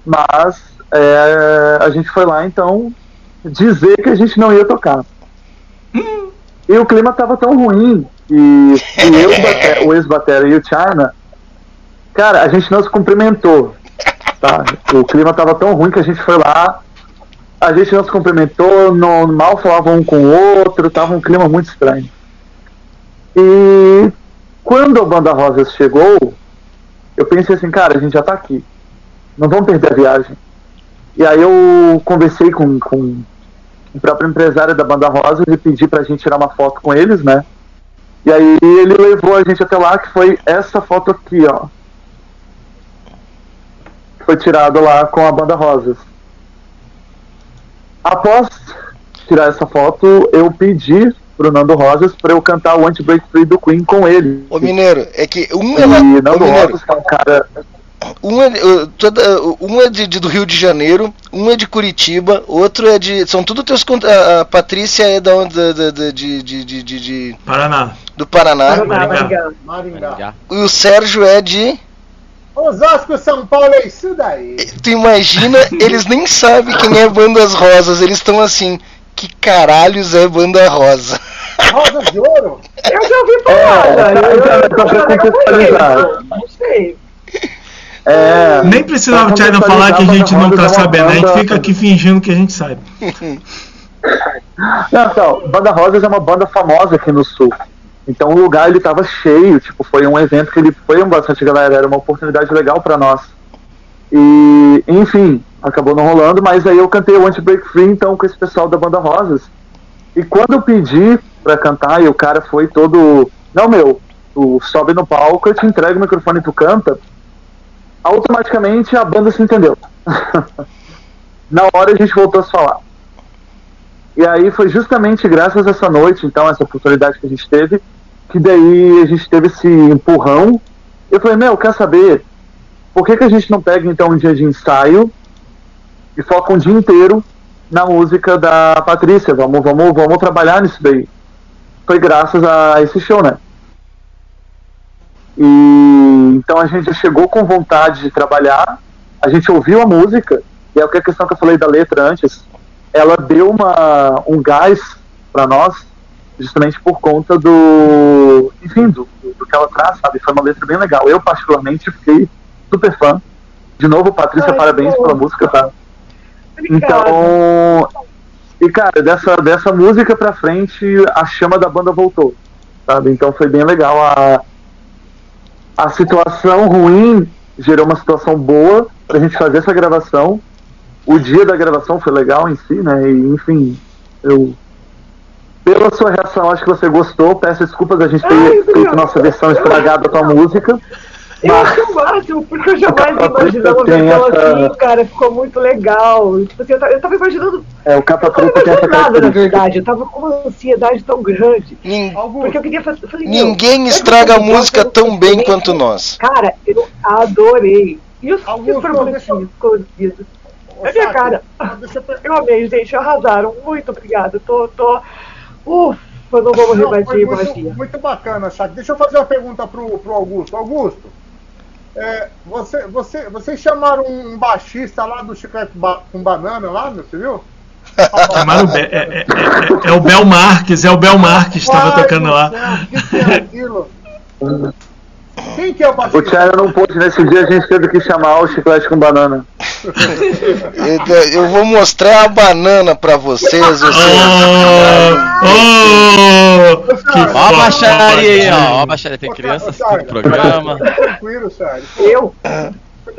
mas é, a gente foi lá então dizer que a gente não ia tocar. E o clima tava tão ruim, e, e eu, o bate- o ex-batera e o China, cara, a gente não se cumprimentou tá? O clima tava tão ruim que a gente foi lá, a gente não se cumprimentou, não, mal falava um com o outro, tava um clima muito estranho. E quando a Banda Rosas chegou, eu pensei assim, cara, a gente já tá aqui, não vamos perder a viagem. E aí eu conversei com, com o próprio empresário da Banda Rosas e pedi pra gente tirar uma foto com eles, né? E aí ele levou a gente até lá, que foi essa foto aqui, ó foi tirado lá com a banda Rosas. Após tirar essa foto, eu pedi pro Nando Rosas para eu cantar o Anti-Break Free do Queen com ele. Ô Mineiro, é que um E é. Ô, Nando Mineiro, Rosas que é um cara. Um é, uh, toda, um é de, de- do Rio de Janeiro, um é de Curitiba, outro é de. São tudo teus. A, a Patrícia é da onde? De, de, de, de- de- Paraná. do Paraná. Paraná, Maringá. Maringá. Maringá. E o Sérgio é de. Osasco, São Paulo, é isso daí. Tu imagina, eles nem sabem quem é Bandas Rosas, eles estão assim. Que caralhos é Banda Rosa? Rosa de ouro. Eu já ouvi falar, É, velho. tá, Eu- eu- é pra eu não contextualizar. conheço, Não sei. É, Nem precisava o China falar que a gente não tá é sabendo, a gente fica aqui fingindo que a gente sabe. Não, então, Banda Rosas é uma banda famosa aqui no sul. Então o lugar ele tava cheio, tipo, foi um evento que ele foi um bastante galera, era uma oportunidade legal pra nós. E, enfim, acabou não rolando, mas aí eu cantei o Anti-Break Free então com esse pessoal da Banda Rosas. E quando eu pedi pra cantar e o cara foi todo, não meu, tu sobe no palco, eu te entrego o microfone e tu canta, automaticamente a banda se entendeu. Na hora a gente voltou a se falar. E aí foi justamente graças a essa noite, então, essa oportunidade que a gente teve, que daí a gente teve esse empurrão. Eu falei, meu, quer saber? Por que, que a gente não pega então um dia de ensaio e foca um dia inteiro na música da Patrícia, vamos, vamos, vamos trabalhar nisso daí. Foi graças a esse show, né? E então a gente chegou com vontade de trabalhar, a gente ouviu a música, e é o que a questão que eu falei da letra antes, ela deu uma, um gás para nós, justamente por conta do, enfim, do, do que ela traz, sabe? Foi uma letra bem legal. Eu, particularmente, fiquei super fã. De novo, Patrícia, Ai, parabéns pô. pela música, tá? Obrigada. Então, e cara, dessa, dessa música pra frente, a chama da banda voltou, sabe? Então foi bem legal. A, a situação ruim gerou uma situação boa pra gente fazer essa gravação. O dia da gravação foi legal em si, né? E, enfim, eu. Pela sua reação, acho que você gostou. Peço desculpas a gente ter feito nossa versão estragada da tua música. Eu acho o máximo, porque eu jamais imaginava ver ela essa- assim, cara. Ficou muito legal. Tipo assim, eu tava, eu tava imaginando É, o capa preta tem essa nada, na verdade. Eu tava com uma ansiedade tão grande. Nin- Porque eu queria fazer. eu falei, Ninguém estraga a música tão bem quanto nós. Cara, eu adorei. E os coloridos. Ô, É minha cara. Deixa eu amei, gente. Arrasaram. Muito obrigada. Tô. tô... Ufa, não vou morrer mais de muito, muito bacana, Chaco. Deixa eu fazer uma pergunta pro, pro Augusto. Augusto, é, você, você, vocês chamaram um baixista lá do Chiclete ba com Banana lá, meu, você viu? Chamaram é, é- é- é o Bel Marques, é o Bel Marques que estava tocando lá. Que que é aquilo? Quem que é o O baixista? Thiago não pôde nesse dia, a gente teve que chamar o chiclete com banana. Eu, eu vou mostrar a banana pra vocês. vocês- Oh, oh, que Ó a baixaria aí, ó. Ó a baixaria. Tem criança Thiago, assistindo o programa. Tranquilo, sério. Eu?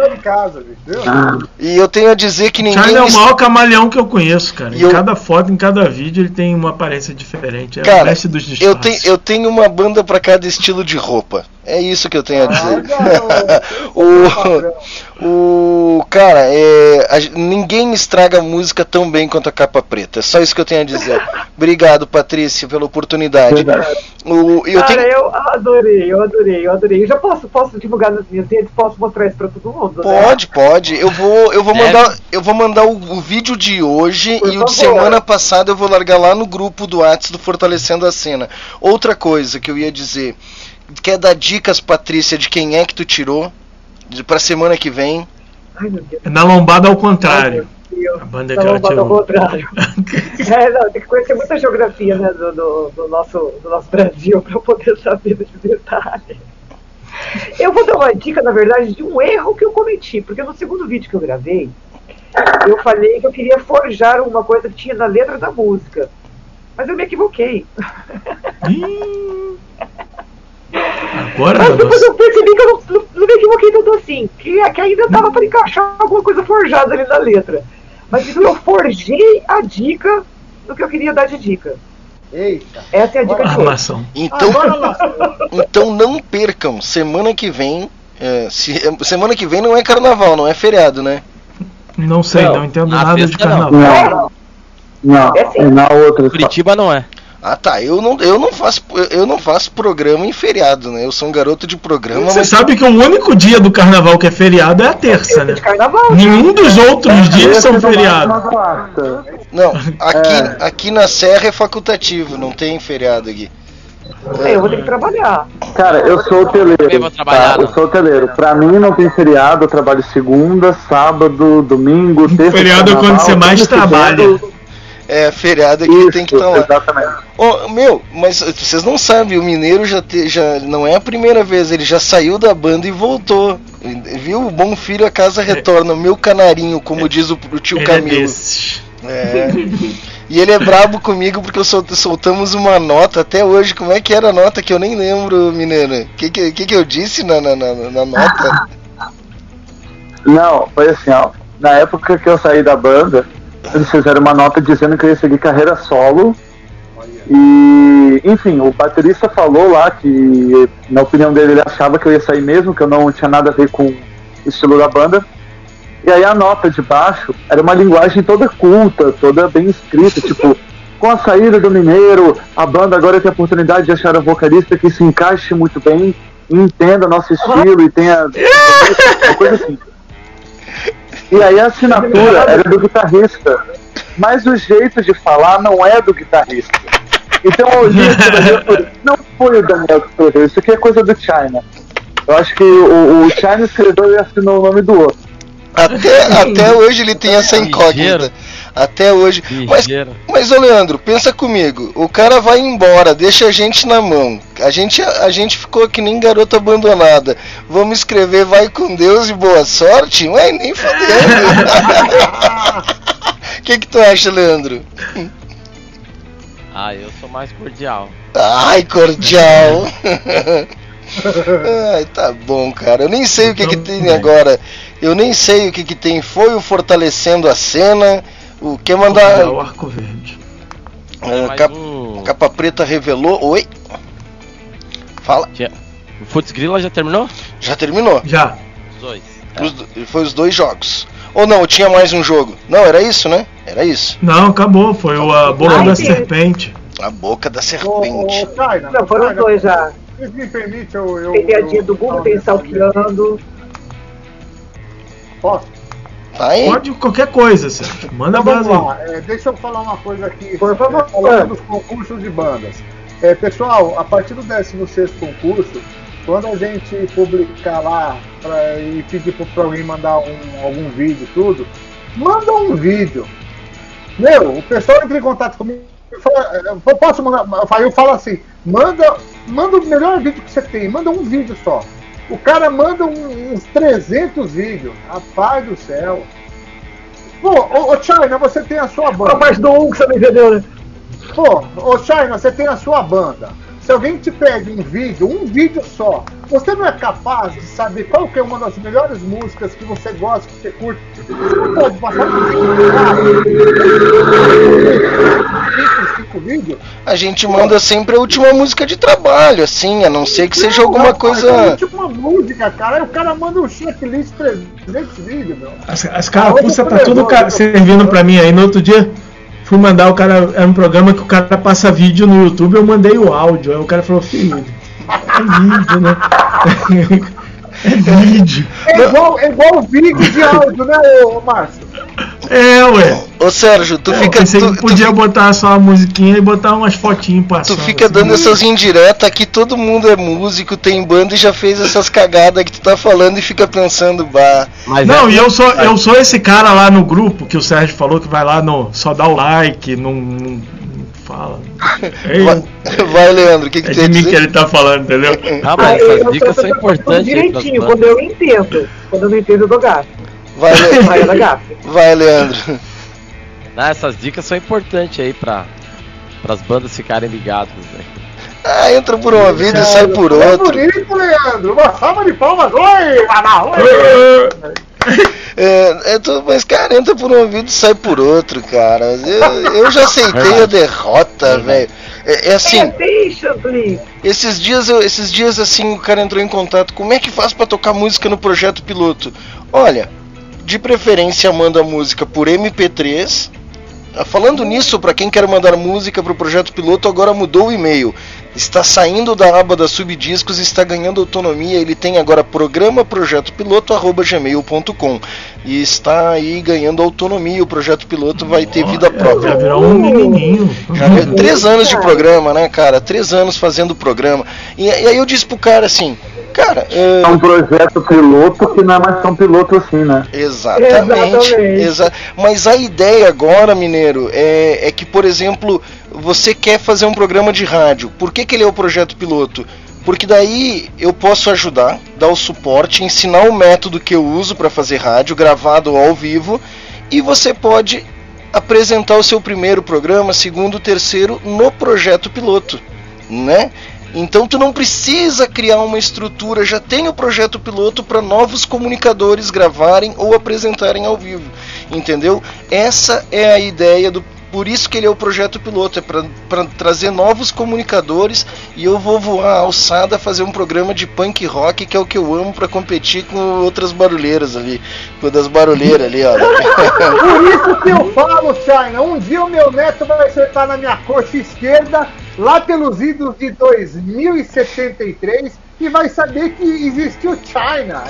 Em casa, viu? E eu tenho a dizer que ninguém. Charlie é o maior camaleão que eu conheço, cara. E Em eu- cada foto, em cada vídeo, ele tem uma aparência diferente. É o Cara, mestre dos eu, disfarces. tenho, eu tenho uma banda pra cada estilo de roupa. É isso que eu tenho a dizer. garoto, o, o cara, é, a ninguém estraga a música tão bem quanto a capa preta. É só isso que eu tenho a dizer. Obrigado, Patrícia, pela oportunidade. O, eu Cara, tenho, eu adorei, eu adorei, eu adorei. Eu já posso, posso divulgar nas minhas redes, posso mostrar isso pra todo mundo. né? Pode, pode. Eu vou, eu vou Deve. mandar, eu vou mandar o, o vídeo de hoje Por e o de favor. semana passada eu vou largar lá no grupo do Whats do Fortalecendo a Cena. Outra coisa que eu ia dizer, quer dar dicas, Patrícia, de quem é que tu tirou pra semana que vem? Ai. Na lombada ao contrário. Ai. A banda que ela lombado ao contrário. É, não, tem que conhecer muita geografia né, do, do, do nosso, do nosso Brasil para poder saber desse detalhe. Eu vou dar uma dica, na verdade, de um erro que eu cometi, porque no segundo vídeo que eu gravei, eu falei que eu queria forjar uma coisa que tinha na letra da música. Mas eu me equivoquei. Agora, Mas depois eu percebi que eu não, não- não me equivoquei tanto assim, que, que ainda dava para encaixar alguma coisa forjada ali na letra. Mas então eu forjei a dica do que eu queria dar de dica. Eita. Essa é a dica de hoje. Então, Agora lascou. então não percam, semana que vem. é, se- é, semana que vem não é carnaval, não é feriado, né? Não sei, Não, não entendo na nada de festa não. carnaval. Não, não, É é na outra. só. Curitiba não é. Ah tá, eu não, eu não faço eu não faço programa em feriado, né? Eu sou um garoto de programa, Você mas sabe que o único dia do carnaval que é feriado é a terça, né? de carnaval. Nenhum dos outros dias Esse são é feriados. não, aqui aqui na Serra é facultativo, não tem feriado aqui. É, eu vou ter que trabalhar. Cara, eu sou hoteleiro. Também vou trabalhar, tá? Eu sou hoteleiro. Pra mim não tem feriado, eu trabalho segunda, sábado, domingo, terça. Feriado é quando você mais trabalha. seguido. É, feriado aqui Isso, tem que estar lá. exatamente. Ô, meu, mas vocês não sabem, o Mineiro já, te- já não é a primeira vez, ele já saiu da banda e voltou. Viu? O bom filho a casa retorna, meu canarinho, como diz o, o tio é Camilo. É. E ele é brabo comigo porque eu sol- soltamos uma nota até hoje. Como é que era a nota que eu nem lembro, Mineiro? O que, que, que, que eu disse na, na, na, na nota? Não, foi assim, ó. Na época que eu saí da banda, eles fizeram uma nota dizendo que eu ia seguir carreira solo. E, enfim, o baterista falou lá que, na opinião dele, ele achava que eu ia sair mesmo, que eu não tinha nada a ver com o estilo da banda. E aí a nota de baixo era uma linguagem toda culta, toda bem escrita, tipo, com a saída do Mineiro, a banda agora tem a oportunidade de achar um vocalista que se encaixe muito bem, e entenda nosso estilo e tenha uma coisa assim. E aí a assinatura era do guitarrista. mas o jeito de falar não é do guitarrista. Então, o jeito que escreveu não foi o Daniel que escreveu, isso aqui é coisa do China. Eu acho que o, o China escreveu e assinou o nome do outro. Até, até hoje ele tem essa incógnita. Até hoje. Mas, Ligeiro. mas, ô Leandro, pensa comigo. O cara vai embora, deixa a gente na mão. A gente, a gente ficou que nem garota abandonada. Vamos escrever vai com Deus e boa sorte? Ué, nem fodendo. O que, que tu acha, Leandro? Ah, eu sou mais cordial. Ai, cordial. Ai, tá bom, cara. Eu nem sei o que, que tem agora. Eu nem sei o que, que tem. Foi o fortalecendo a cena. O que mandar. O arco verde. Mais capa, um- capa preta revelou. Oi? Fala. Tinha- O Futs Grilla já terminou? Já terminou. Já. Os dois. Os do- foi os dois jogos. Ou não, tinha mais um jogo. Não, era isso, né? Era isso. Não, acabou. Foi o a boca Ai, da sim. serpente. A boca da serpente. ô, China, Não, foram dois já. Vocês me permitem, eu. eu Tem piadinha eu- do Google, tem salteando. Posso? Tá aí? Pode qualquer coisa, Sérgio. Manda Então vamos lá, é, deixa eu falar uma coisa aqui. Por favor. é, falando dos concursos de bandas. É, pessoal, a partir do 16 concurso, quando a gente publicar lá pra, e pedir para alguém mandar um- algum vídeo tudo, manda um vídeo. Meu, o pessoal entra em contato comigo e fala, eu posso mandar, aí eu falo assim, manda, manda o melhor vídeo que você tem, manda um vídeo só. O cara manda um- uns 300 vídeos. Rapaz do céu. Pô, ô, ô China, você tem a sua banda. Ah, mas do um que você não entendeu, né? Pô, ô China, você tem a sua banda. Se alguém te pede um vídeo, um vídeo só, você não é capaz de saber qual que é uma das melhores músicas que você gosta, que você curte? Você não pode passar um vídeo, cinco vídeos? A gente manda sempre a última música de trabalho, assim, a não ser que seja alguma coisa. É tipo música, cara. Aí o cara manda um checklist 300 vídeos, meu. As, as carapuças tá tudo servindo pra mim aí. No outro dia, fui mandar o cara. Era um programa que o cara passa vídeo no YouTube. Eu mandei o áudio. Aí o cara falou: Filho, é vídeo, né? É vídeo. É igual, é igual vídeo de áudio, né, ô Márcio? É, ué. Ô Sérgio, tu Eu fica. pensei Tu, que tu podia botar só a musiquinha e botar umas fotinhas Tu passando. fica assim. dando essas indiretas aqui, todo mundo é músico, tem banda e já fez essas cagadas que tu tá falando e fica pensando, bah. Mas Não, é- e eu sou, eu sou esse cara lá no grupo que o Sérgio falou que vai lá no. Só dá o like, não, não, fala. É, Vai, vai, Leandro, o que, que é tu ia de mim que dizer? ele tá falando, entendeu? Ah, mas essas dicas são importantes direitinho, quando eu entendo. Quando eu não entendo, eu dou gato. Vai, Le- vai, Leandro. Ah, essas dicas são importantes aí pra, pras bandas ficarem ligadas, né? Ah, entra por um ouvido e sai por É outro. bonito, Leandro. Uma salva de palmas. Oi, Manaus. É, é tu- mas, cara, entra por um ouvido e sai por outro, cara. Eu, eu já aceitei a derrota, velho. É, é assim, É, esses dias, eu- esses dias assim, o cara entrou em contato. Como é que faz pra tocar música no projeto piloto? Olha, de preferência manda música por MP3. Ah, Falando nisso, pra quem quer mandar música pro projeto piloto, agora mudou o e-mail. Está saindo da aba da subdiscos e está ganhando autonomia. Ele tem agora programa projeto piloto gmail.com e está aí ganhando autonomia. O projeto piloto vai ter vida Já própria. virou um menininho. Já viu? Três anos de programa, né, cara? Três anos fazendo programa. E, e aí eu disse pro cara assim, cara, é, É um projeto piloto que não é mais tão piloto assim, né? Exatamente. Exatamente. Exa Mas a ideia agora, Mineiro, é, é que, por exemplo, você quer fazer um programa de rádio. Por que, que ele é o projeto piloto? Porque daí eu posso ajudar, dar o suporte, ensinar o método que eu uso para fazer rádio, gravado ao vivo, e você pode apresentar o seu primeiro programa, segundo, terceiro no projeto piloto, né? Então tu não precisa criar uma estrutura, já tem o projeto piloto para novos comunicadores gravarem ou apresentarem ao vivo, entendeu? Essa é a ideia do por isso que ele é o projeto piloto, é para trazer novos comunicadores e eu vou voar a alçada fazer um programa de punk rock que é o que eu amo para competir com outras barulheiras ali, com das barulheiras ali, ó. Por isso que eu falo, China, um dia o meu neto vai acertar na minha coxa esquerda, lá pelos idos de 2073, e vai saber que existiu China.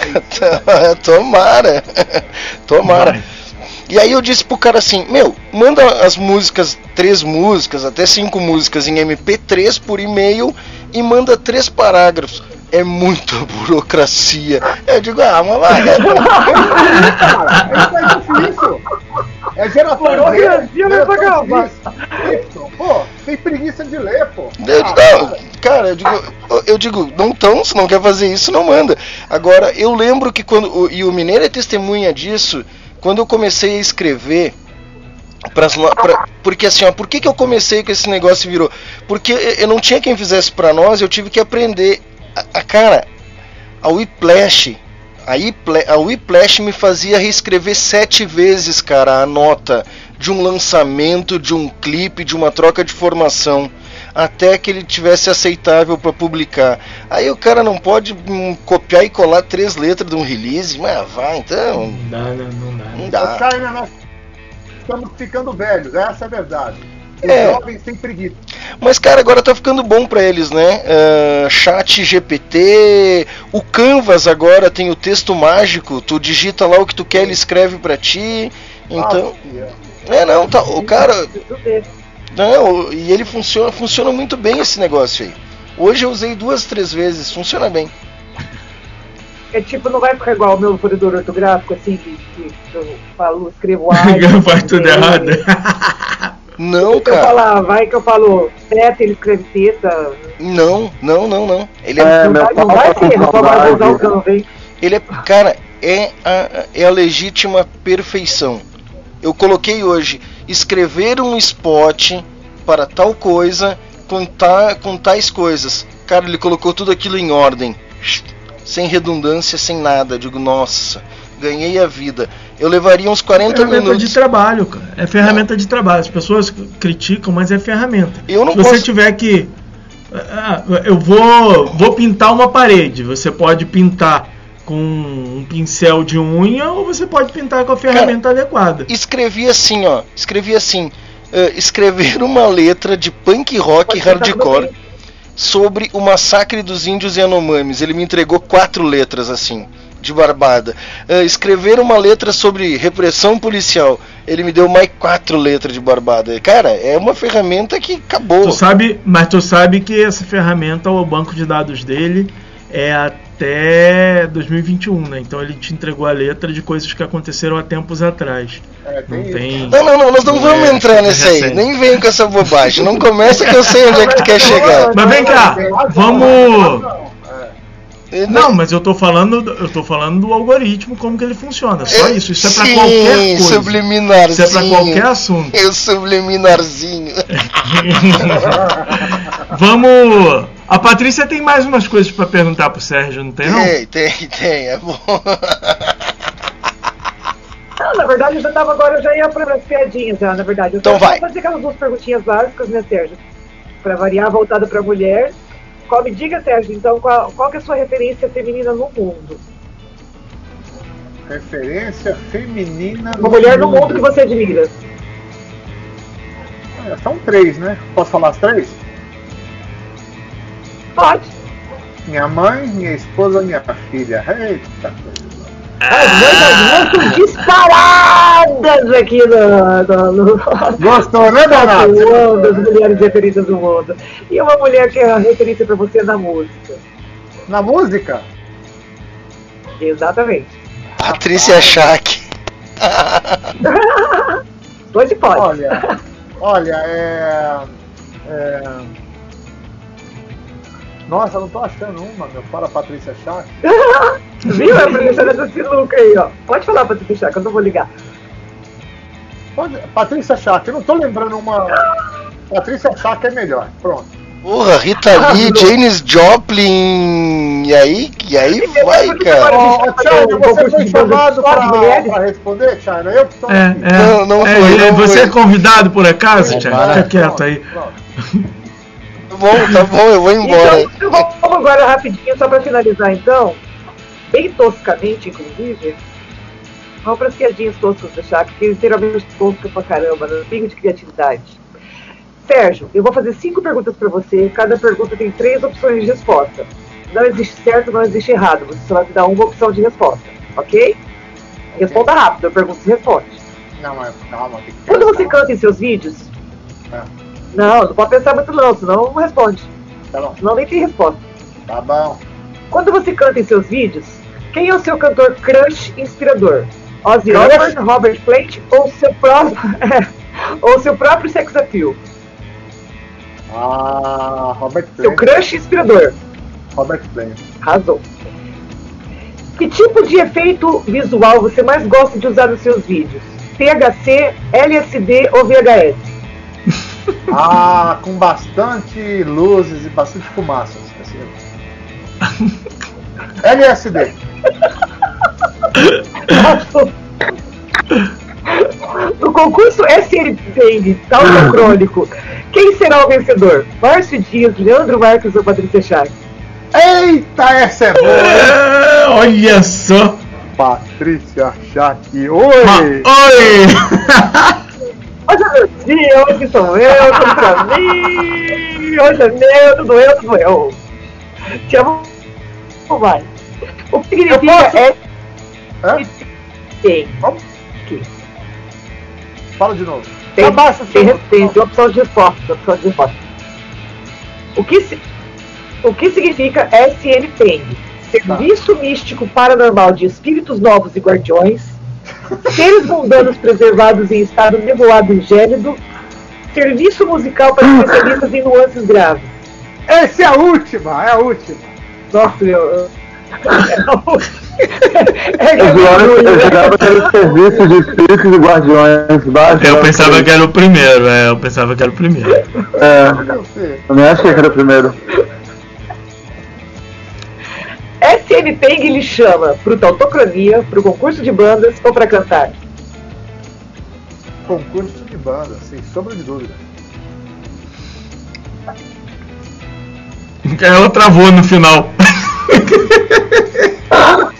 Tomara. Tomara. E aí eu disse pro cara assim, meu, manda as músicas, três músicas, até cinco músicas em MP3 por e-mail e manda três parágrafos. É muita burocracia. Eu digo, ah, mas vai. Isso é difícil. É geração Burocracia. Pô, tem preguiça de ler, pô. Eu, não, cara, eu digo, eu- digo, não tão, se não quer fazer isso, não manda. Agora, eu lembro que quando. E o Mineiro é testemunha disso, quando eu comecei a escrever. Pras, pra- porque assim, ó, por que, que eu comecei com esse negócio e virou? Porque eu- não tinha quem fizesse pra nós, eu tive que aprender. A, a- cara, a Whiplash, a, a Whiplash me fazia reescrever sete vezes, cara, a nota de um lançamento, de um clipe, de uma troca de formação, até que ele tivesse aceitável para publicar. Aí o cara não pode hum, copiar e colar três letras de um release, mas vai, então. Não dá, né? não dá. Não dá. China, nós estamos ficando velhos, essa é a verdade. Os É. jovens têm preguiça. Mas, cara, agora tá ficando bom pra eles, né? Ah, chat GPT, o Canvas agora tem o texto mágico, tu digita lá o que tu quer, ele escreve pra ti. Então. É, não, tá. O cara. Não, e ele funciona, funciona muito bem esse negócio aí. Hoje eu usei duas, três vezes, funciona bem. É tipo, não vai ficar igual o meu corredor ortográfico, assim, que, que eu falo, escrevo A. Faz tudo errado. Não, Eu cara. falar, vai que eu falo teta, ele escreve teta. Não, não, não, não. Ele É, é, não vai, não vai ser, não vai usar o Canva? Ele é, cara, é a, é a legítima perfeição. Eu coloquei hoje escrever um spot para tal coisa com, ta, com tais coisas. Cara, ele colocou tudo aquilo em ordem, sem redundância, sem nada. Eu digo, nossa, ganhei a vida. Eu levaria uns 40 ferramenta minutos. de trabalho, cara. É ferramenta de trabalho. As pessoas criticam, mas é ferramenta. Eu não Se você posso- tiver que. Ah, eu vou, vou pintar uma parede. Você pode pintar com um pincel de unha ou você pode pintar com a ferramenta adequada. Escrevi assim, ó. Escrevi assim. eh, escrever uma letra de punk rock hardcore sobre o massacre dos índios Yanomamis. Ele me entregou quatro letras assim, de barbada. Eh, escrever uma letra sobre repressão policial. Ele me deu mais quatro letras de barbada. Cara, é uma ferramenta que acabou. Tu sabe, mas tu sabe que essa ferramenta, o banco de dados dele, é até 2021, né? Então ele te entregou a letra de coisas que aconteceram há tempos atrás. É, Não tem. Não, não, não, nós não vamos é entrar nesse aí. recente. Nem vem com essa bobagem. Não começa que eu sei onde é que tu quer chegar. Mas vem cá, vamos. Eh, Não, mas eu tô falando, eu tô falando do algoritmo, como que ele funciona. Só É, isso. Isso é pra sim, qualquer coisa. subliminarzinho. Isso é pra qualquer assunto. Eu subliminarzinho. Vamos. A Patrícia tem mais umas coisas pra perguntar pro Sérgio, não tem não? Tem, tem, tem, é bom. Não, na verdade, eu já tava agora, eu já ia para as piadinhas já, na verdade. Eu Então vai. vou fazer aquelas duas perguntinhas básicas, né, Sérgio? Pra variar, voltada pra mulher. Qual, me diga, Sérgio, então, qual, qual que é a sua referência feminina no mundo? Referência feminina. Uma mulher no mundo que você admira. É, São três, né? Posso falar as três? Pode. Minha mãe, minha esposa, minha filha. Eita coisa. As duas disparadas aqui no, no, no Gostou, né, Donato? One das mulheres referidas no mundo. E uma mulher que é a referência pra você na música. Na música? Exatamente. Patrícia Schack. Hoje pode. Olha, olha, é. é... Nossa, eu não tô achando uma, meu. Para Patrícia Chá. Viu? É pra deixar essa sinuca aí, ó. Pode falar, Patrícia Chá, que eu não vou ligar. Pode... Patrícia Chá, eu não tô lembrando uma. Patrícia Chá que é melhor. Pronto. Porra, Rita Lee, Janis Joplin. E aí, e aí vai, cara. Ô, um você foi chamado pra, pra responder, China? Eu que tô É, aqui. é. Não, não é, foi, ele- não você foi. é convidado por acaso, Thiago? Para. Fica quieto aí. Tá bom, tá bom, eu vou embora. Então, vamos agora rapidinho, só pra finalizar então. Bem toscamente, inclusive. Vamos pras piadinhas toscas do Chá, que literalmente tosca pra caramba, no pingo de criatividade. Sérgio, eu vou fazer cinco perguntas pra você. Cada pergunta tem três opções de resposta. Não existe certo, não existe errado. Você só vai me dar uma opção de resposta, ok? Responda rápido, eu pergunto e responde. Não, mas calma, tem que Quando você canta em seus vídeos. É. Não, não pode pensar muito não, senão não responde. Tá bom. Senão nem tem resposta. Tá bom. Quando você canta em seus vídeos, quem é o seu cantor crush inspirador? Ozzy? Osbourne, Robert Plant ou seu próprio ou seu próprio sex appeal? Ah, Robert Seu Plant. crush inspirador. Robert Plant. Razão. Que tipo de efeito visual você mais gosta de usar nos seus vídeos? THC, LSD ou VHS? Ah, com bastante luzes e bastante fumaça. assim. LSD. No concurso SL Bang, Talco Crônico, quem será o vencedor? Márcio Dias, Leandro Marques ou Patrícia Chaves? Eita, essa é boa! É, olha só. Patrícia Chaque. Oi! Oi! Hoje é meu dia, hoje sou eu, tudo pra mim. Hoje é meu, tudo eu, tudo eu. Te amo. Vai. O que significa é Hã? tem? Vamos? Fala de novo. Tem, Abaixa o tem, tem, tem opção de resposta. Opção de resposta. O que, se- o que significa SNPENG? Serviço Místico Paranormal de Espíritos Novos e Guardiões, Seres Mundanos Preservados em Estado Nebulado e Gélido, Serviço Musical para Especialistas em Nuances Graves. Essa é a última, é a última. Nossa, eu... Eu jurava, eu jurava que era o serviço de espíritos e guardiões. Baixa, Eu pensava que era o primeiro, é, eu pensava que era o primeiro. É, eu nem achei que era o primeiro. SNPENG lhe chama para o Tautocronia, para o concurso de bandas ou para cantar? Concurso de banda, sem sombra de dúvida. Ela travou no final.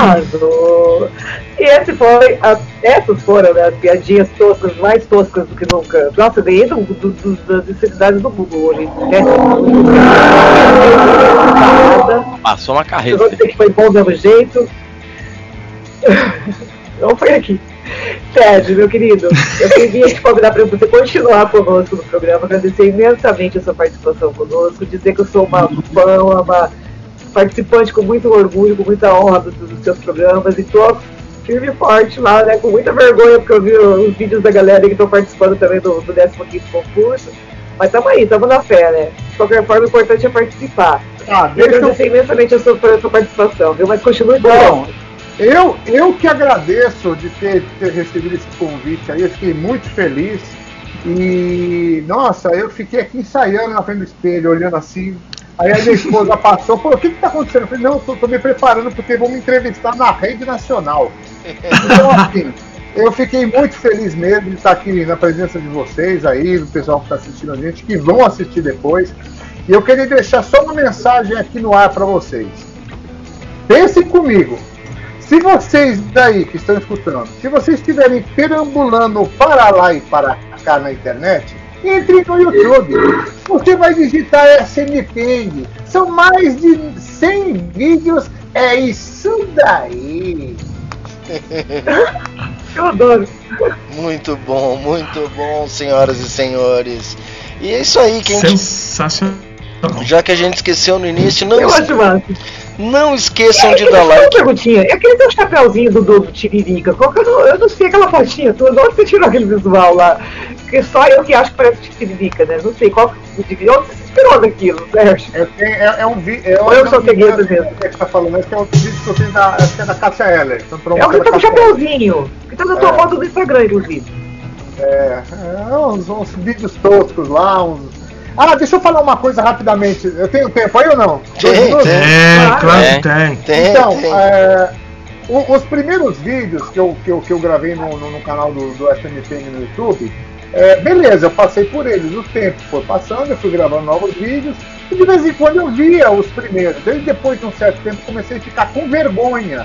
Arrasou. E esse foi a- essas foram né, as piadinhas toscas, mais toscas do que nunca. Nossa, eu ganhei do, do, do, das necessidades do Google hoje. Né? Passou uma Eu carreira. vou dizer que foi bom do mesmo jeito. Não foi aqui. Sérgio, meu querido, eu queria te convidar para você continuar conosco no programa, agradecer imensamente a sua participação conosco, dizer que eu sou uma fã, uma participante com muito orgulho, com muita honra dos, dos seus programas e tô firme e forte lá, né, com muita vergonha, porque eu vi os vídeos da galera que estão participando também do, do 15 concurso. Mas tamo aí, tamo na fé, né? De qualquer forma, o importante é participar. Ah, agradecer imensamente a sua, a sua participação, viu? Mas continue Bom, eu, eu que agradeço de ter, ter recebido esse convite aí, eu fiquei muito feliz. E, nossa, eu fiquei aqui ensaiando na frente do espelho, olhando assim. Aí a minha esposa passou, falou, o que que tá acontecendo? Eu falei, não, tô me preparando porque vão me entrevistar na rede nacional. Então, assim, eu fiquei muito feliz mesmo de estar aqui na presença de vocês aí, do pessoal que está assistindo a gente, que vão assistir depois. E eu queria deixar só uma mensagem aqui no ar para vocês. Pensem comigo. Se vocês daí que estão escutando, se vocês estiverem perambulando para lá e para cá na internet, entre no YouTube. Você vai digitar SNPeng. São mais de 100 vídeos. É isso daí. Eu adoro. Muito bom, muito bom, senhoras e senhores. E é isso aí, quem Sensacional. já que a gente esqueceu no início, não, Eu acho massa. Não esqueçam de É, dar Uma like. perguntinha. É aquele teu chapéuzinho do, do, do Tiririca. Qual que eu, não, eu não sei aquela fotinha tua. De onde você tirou aquele visual lá? Porque só eu que acho que parece Tiririca, né? Não sei qual de onde você se inspirou daquilo, Sérgio? É, é- é um vídeo. Ou eu sou cegueta mesmo? O que você tá falando? Esse é um vídeo que eu fiz da, acho que é da Cássia Heller. Então, É o que tá com o chapéuzinho. Que tá na tua É. foto do Instagram, inclusive. É, é uns, uns vídeos toscos lá, uns. Ah, deixa eu falar uma coisa rapidamente. Eu tenho tempo aí ou não? Tem, tem. É, claro É. que tem. Tem, então, tem. é, o- os primeiros vídeos que eu, que eu, que eu gravei no, no, no canal do, do SMPN no YouTube, é, beleza, eu passei por eles. O tempo foi passando, eu fui gravando novos vídeos, e de vez em quando eu via os primeiros. Desde depois de um certo tempo comecei a ficar com vergonha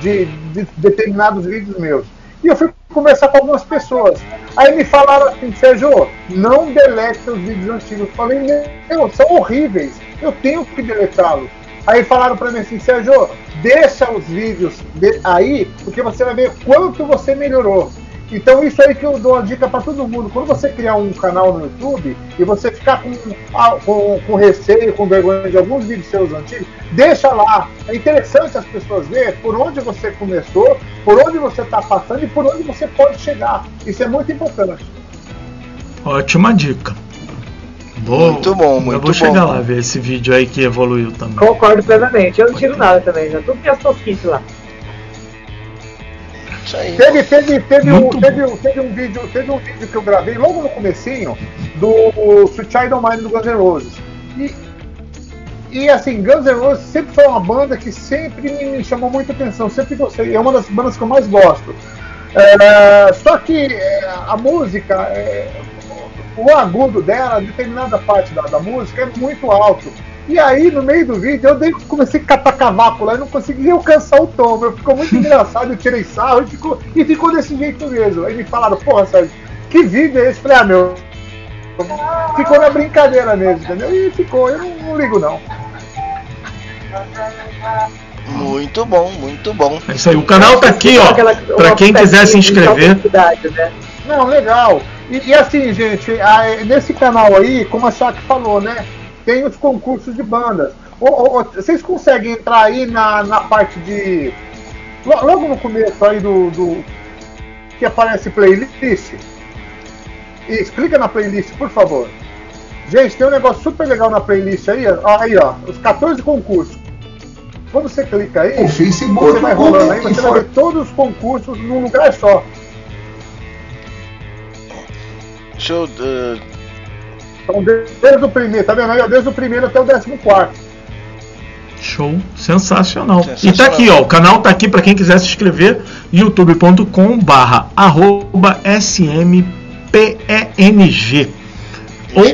de, de determinados vídeos meus. E eu fui conversar com algumas pessoas. Aí me falaram assim, Sérgio, não delete os vídeos antigos. Eu falei, não, são horríveis. Eu tenho que deletá-los. Aí falaram pra mim assim, Sérgio, deixa os vídeos de- aí, porque você vai ver quanto você melhorou. Então isso aí que eu dou uma dica pra todo mundo. Quando você criar um canal no YouTube e você ficar com, ah, com, com receio, com vergonha de alguns vídeos seus antigos, deixa lá. É interessante as pessoas verem por onde você começou, por onde você está passando e por onde você pode chegar. Isso é muito importante. Ótima dica. Vou, Muito bom, eu muito vou chegar bom. lá ver esse vídeo aí que evoluiu também. Concordo plenamente. Eu não tiro nada também, já tudo minhas tosquices lá. Isso aí. Teve, teve, teve, um, teve, um- teve um vídeo, teve um vídeo que eu gravei logo no comecinho do Sweet Don't Mind do Guns N' Roses. E, e assim, Guns N' Roses sempre foi uma banda que sempre me, me chamou muita atenção, sempre gostei, é uma das bandas que eu mais gosto. É, só que é, a música, é, o agudo dela, determinada parte da, da música, é muito alto. E aí, no meio do vídeo, eu dei, comecei a catar cavaco lá e não consegui alcançar o tom. meu. Ficou muito engraçado, eu tirei sarro e ficou, e ficou desse jeito mesmo. Aí me falaram, porra, Sérgio, que vídeo é esse? Falei, ah, meu. Ficou na brincadeira mesmo, entendeu? E ficou, eu não, não ligo não. Muito bom, muito bom. É isso aí. O canal tá aqui, ó. Pra quem quiser se inscrever. Né? Não, legal. E, e assim, gente, a- nesse canal aí, como a Shaq falou, né? Tem os concursos de bandas. Vocês conseguem entrar aí na, na parte de. lo- Logo no começo aí do. do- que aparece playlist. E clica na playlist, por favor. Gente, tem um negócio super legal na playlist aí, ó. Aí, ó, os 14 concursos. Quando você clica aí, O Facebook você vai rolando aí, você vai ver todos os concursos num lugar só. Deixa eu. uh, Então, desde o primeiro, tá vendo Desde o primeiro até o décimo quarto. Show, sensacional. E Sensacional. tá aqui, ó, o canal tá aqui pra quem quiser se inscrever, youtube.com barra arroba smpeng ou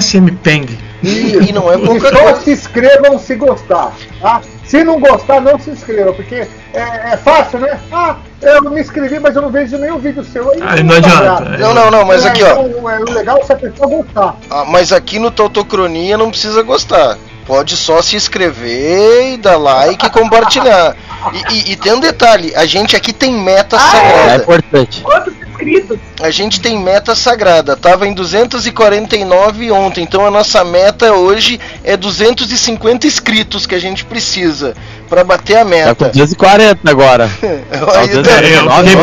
smpeng. e não é E pouca só se inscrevam se gostar, tá? Se não gostar, não se inscreva, porque é, é fácil, né? Ah, eu me inscrevi, mas eu não vejo nenhum vídeo seu. Aí Aí não adianta, é. Não, não, não, mas É, aqui, ó. então, é, o legal é se a pessoa gostar. Ah, mas aqui no Tautocronia não precisa gostar. Pode só se inscrever e dar like e compartilhar. E, e- e tem um detalhe, a gente aqui tem meta É sagrada. importante. Quantos inscritos? A gente tem meta sagrada. Tava em 249 ontem, então a nossa meta hoje é 250 inscritos que a gente precisa pra bater a Tá com meta. 240 agora. Tá tá- É,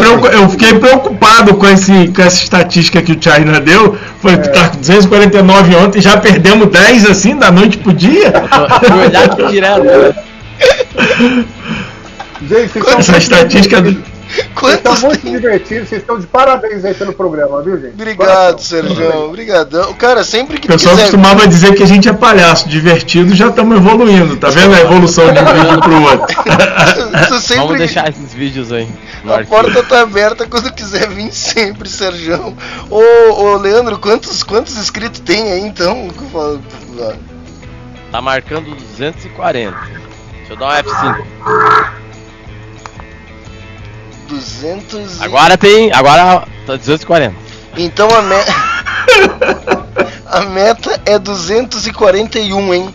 eu, eu fiquei preocupado com, esse, com essa estatística que o China deu. Foi tá com 249 ontem, já perdemos 10 assim da noite pro dia. Direto. né? Gente, vocês Essa estatística do- divertidos. Vocês estão Quantos muito tem? divertidos, vocês estão de parabéns aí pelo programa, viu, gente? Obrigado. Sérgio. Obrigadão. Cara, sempre que O pessoal quiser. costumava dizer que a gente é palhaço, divertido, já estamos evoluindo, tá vendo a evolução de um vídeo pro outro? Tu Vamos sempre deixar esses vídeos aí. A porta tá aberta quando quiser vir sempre, Sérgio. Ô, ô Leandro, quantos, quantos inscritos tem aí então? Tá marcando 240. Deixa eu dar um F5. 200 e... Agora tem. Agora tá 240. Então a meta. a meta é 241, hein?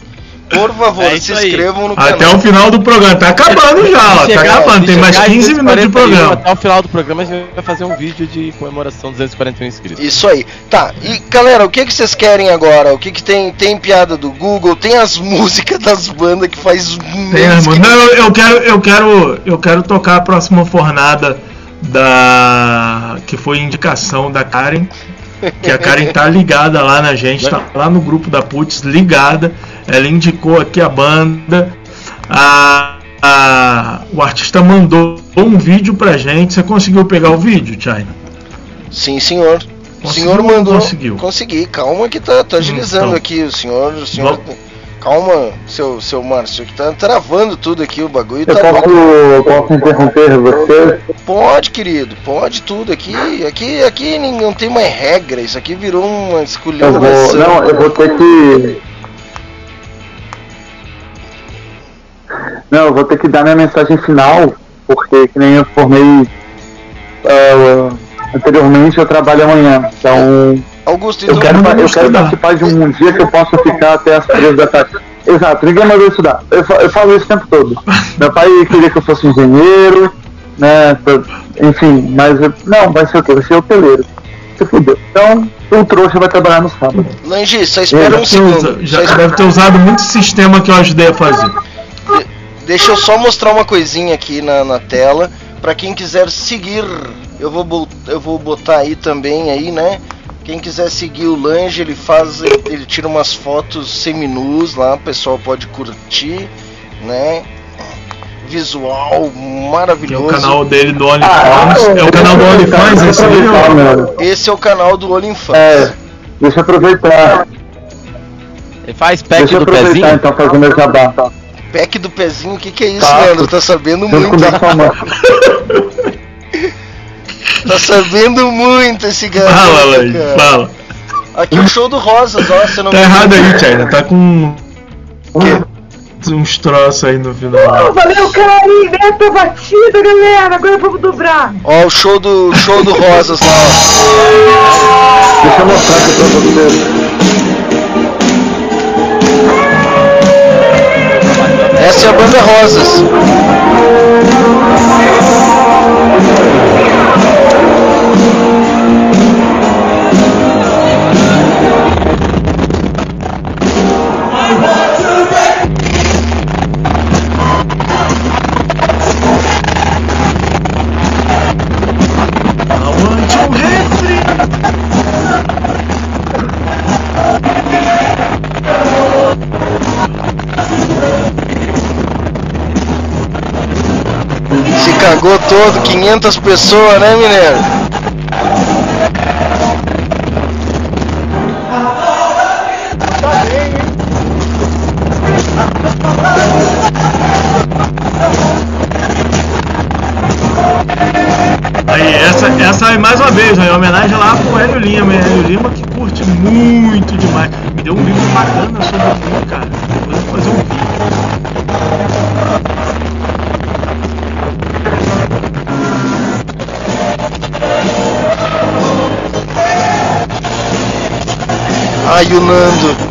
Por favor, É se inscrevam no Até canal. o final do programa. Tá acabando já, ó. Tá acabando. Tem mais chegar em 15 minutos de 241, programa. Até o final do programa a gente vai fazer um vídeo de comemoração dos 241 inscritos. Isso aí. Tá, e galera, o que, que vocês querem agora? O que, que tem? Tem piada do Google, tem as músicas das bandas que faz Tem, que- Não, eu, eu quero, eu quero, eu quero tocar a próxima fornada da que foi indicação da Karen, que a Karen tá ligada lá na gente, tá lá no grupo da Putz, ligada. Ela indicou aqui a banda. A, a- o artista mandou um vídeo pra gente. Você conseguiu pegar o vídeo, China? Sim, senhor. O Conseguiu senhor ou não mandou. conseguiu? Consegui, calma que tá, tá agilizando Então. aqui. O senhor. O senhor Vamos. Calma, seu, seu Márcio, que tá travando tudo aqui, o bagulho Eu tá posso, posso interromper você? Pode, querido, pode tudo. Aqui, aqui, aqui ninguém- não tem mais regra. Isso aqui virou uma escolhidação. não, eu vou ter que. Não, eu vou ter que dar minha mensagem final, porque que nem eu formei ah, anteriormente, eu trabalho amanhã. Então, Augusto, eu então quero, eu quero participar de um dia que eu possa ficar até as três da tarde. Exato, ninguém mandou estudar. Eu, eu falo isso o tempo todo. Meu pai queria que eu fosse engenheiro, né? Enfim, mas eu- não, vai ser o quê? Vai ser hoteleiro. Você fudeu. Então, o trouxa vai trabalhar no sábado. Lange, só espera um Eu segundo. Já espera- deve ter usado muito sistema que eu ajudei a fazer. Deixa eu só mostrar uma coisinha aqui na, na tela. Pra quem quiser seguir, eu vou, eu vou botar aí também aí, né? Quem quiser seguir o Lange, ele faz, ele, tira umas fotos seminus lá, o pessoal pode curtir, né? Visual Que é o maravilhoso. canal dele do OnlyFans. é o canal do OnlyFans esse aí. Esse é o canal do OnlyFans. É, deixa eu aproveitar. Ele faz pack Deixa eu do aproveitar pezinho. então fazer meu jabá. Pack do pezinho, o que, que é isso, Tá. Leandro? Tá sabendo com muito. Tá sabendo muito esse garoto. Fala, Lange, cara. fala. Aqui o show do Rosas, ó, você não Tá errado aí, China. Tá com. Uns troços aí no Oh, final. valeu, Carim! Nessa batida, galera! Agora vamos dobrar! Ó, o show do, show do Rosas lá, Deixa eu mostrar aqui pra vocês. ó. Essa é a banda Rosas. Cagou todo, 500 pessoas, né, mineiro? Aí, essa, essa é mais uma vez, em homenagem lá pro Hélio Lima. Hélio Lima que curte muito demais. Me deu um livro bacana sobre Ai, o.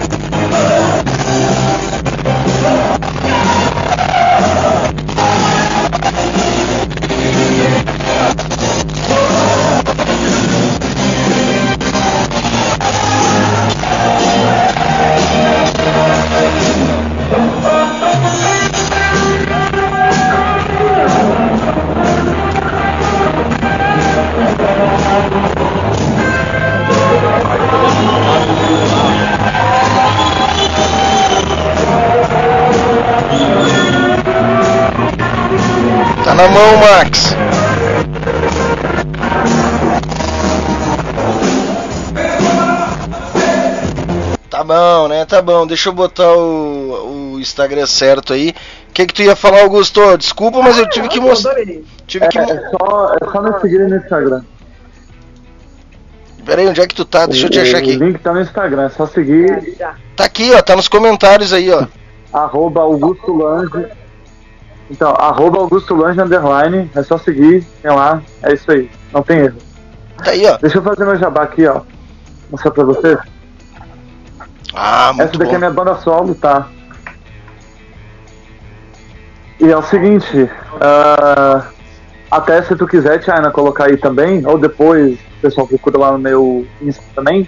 Tá bom. Deixa eu botar o, o Instagram certo aí. O que que tu ia falar, Augusto? Desculpa, mas eu tive que mostrar. Tive É, que. mo- é só, é só me seguir no Instagram. Pera aí, onde é que tu tá? Deixa eu te O- achar O aqui. link tá no Instagram, é só seguir Já. Tá aqui, ó. Tá nos comentários aí, ó. arroba Augusto Lange. Então, arroba Augusto Lange underline, é só seguir, tem lá, é isso aí, não tem erro. Tá aí, ó. Deixa eu fazer meu jabá aqui, ó. Mostrar pra vocês. Ah, Essa muito daqui é bom. minha banda solo, tá? E é o seguinte, ah, até se tu quiser, Tiana, colocar aí também, ou depois o pessoal procura lá no meu Insta também,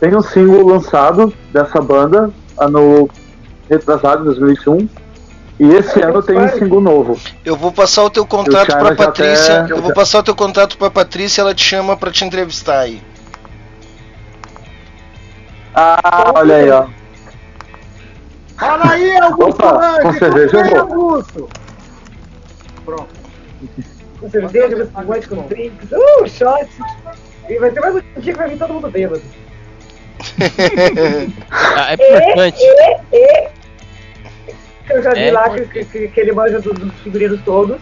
tem um single lançado dessa banda, ano retrasado, 2021, e esse ano tem um single novo. Eu vou passar o teu contato já Patrícia. até- Eu vou passar o teu contato pra Patrícia, ela te chama pra te entrevistar aí. Ah, olha aí, ó. Fala aí, Augusto Opa, Lange! com cerveja eu vou. Augusto! Com cerveja, com biscoito, com drinks. Uh, shot! E vai ser mais um dia que vai vir todo mundo bêbado. Ah, é E, importante. e, e. Eu já vi É lá que, que, que, que ele manja dos, dos figurinos todos.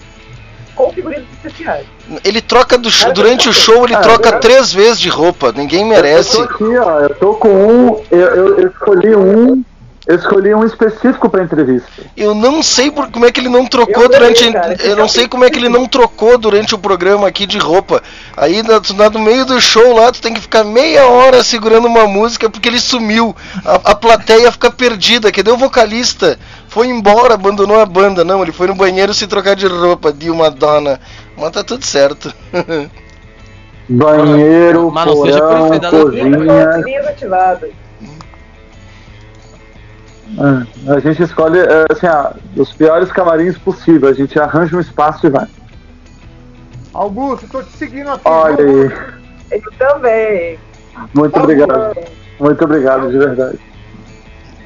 Com figurinos especiais. Ele troca do show, durante o show, ele troca três vezes de roupa. Ninguém merece. Eu tô aqui, ó. Eu tô com um. Eu, eu, eu escolhi um Eu escolhi um específico pra entrevista. Eu não sei por, como é que ele não trocou Eu durante. cara, eu não sei como é que ele não trocou durante o programa aqui de roupa. Aí na- tu- na- no meio do show lá, tu tem que ficar meia hora segurando uma música porque ele sumiu. A, a plateia fica perdida. Cadê o vocalista? Foi embora, abandonou a banda. Não, ele foi no banheiro se trocar de roupa, de uma dona. Mas tá tudo certo. Banheiro, Mas não seja porão, perfeita, cozinha. Ativadas. É, a gente escolhe é, assim, ah, os piores camarins possível. A gente arranja um espaço e vai. Augusto, tô te seguindo aqui. Olha aí. Eu também. Muito obrigado. Muito obrigado, de verdade.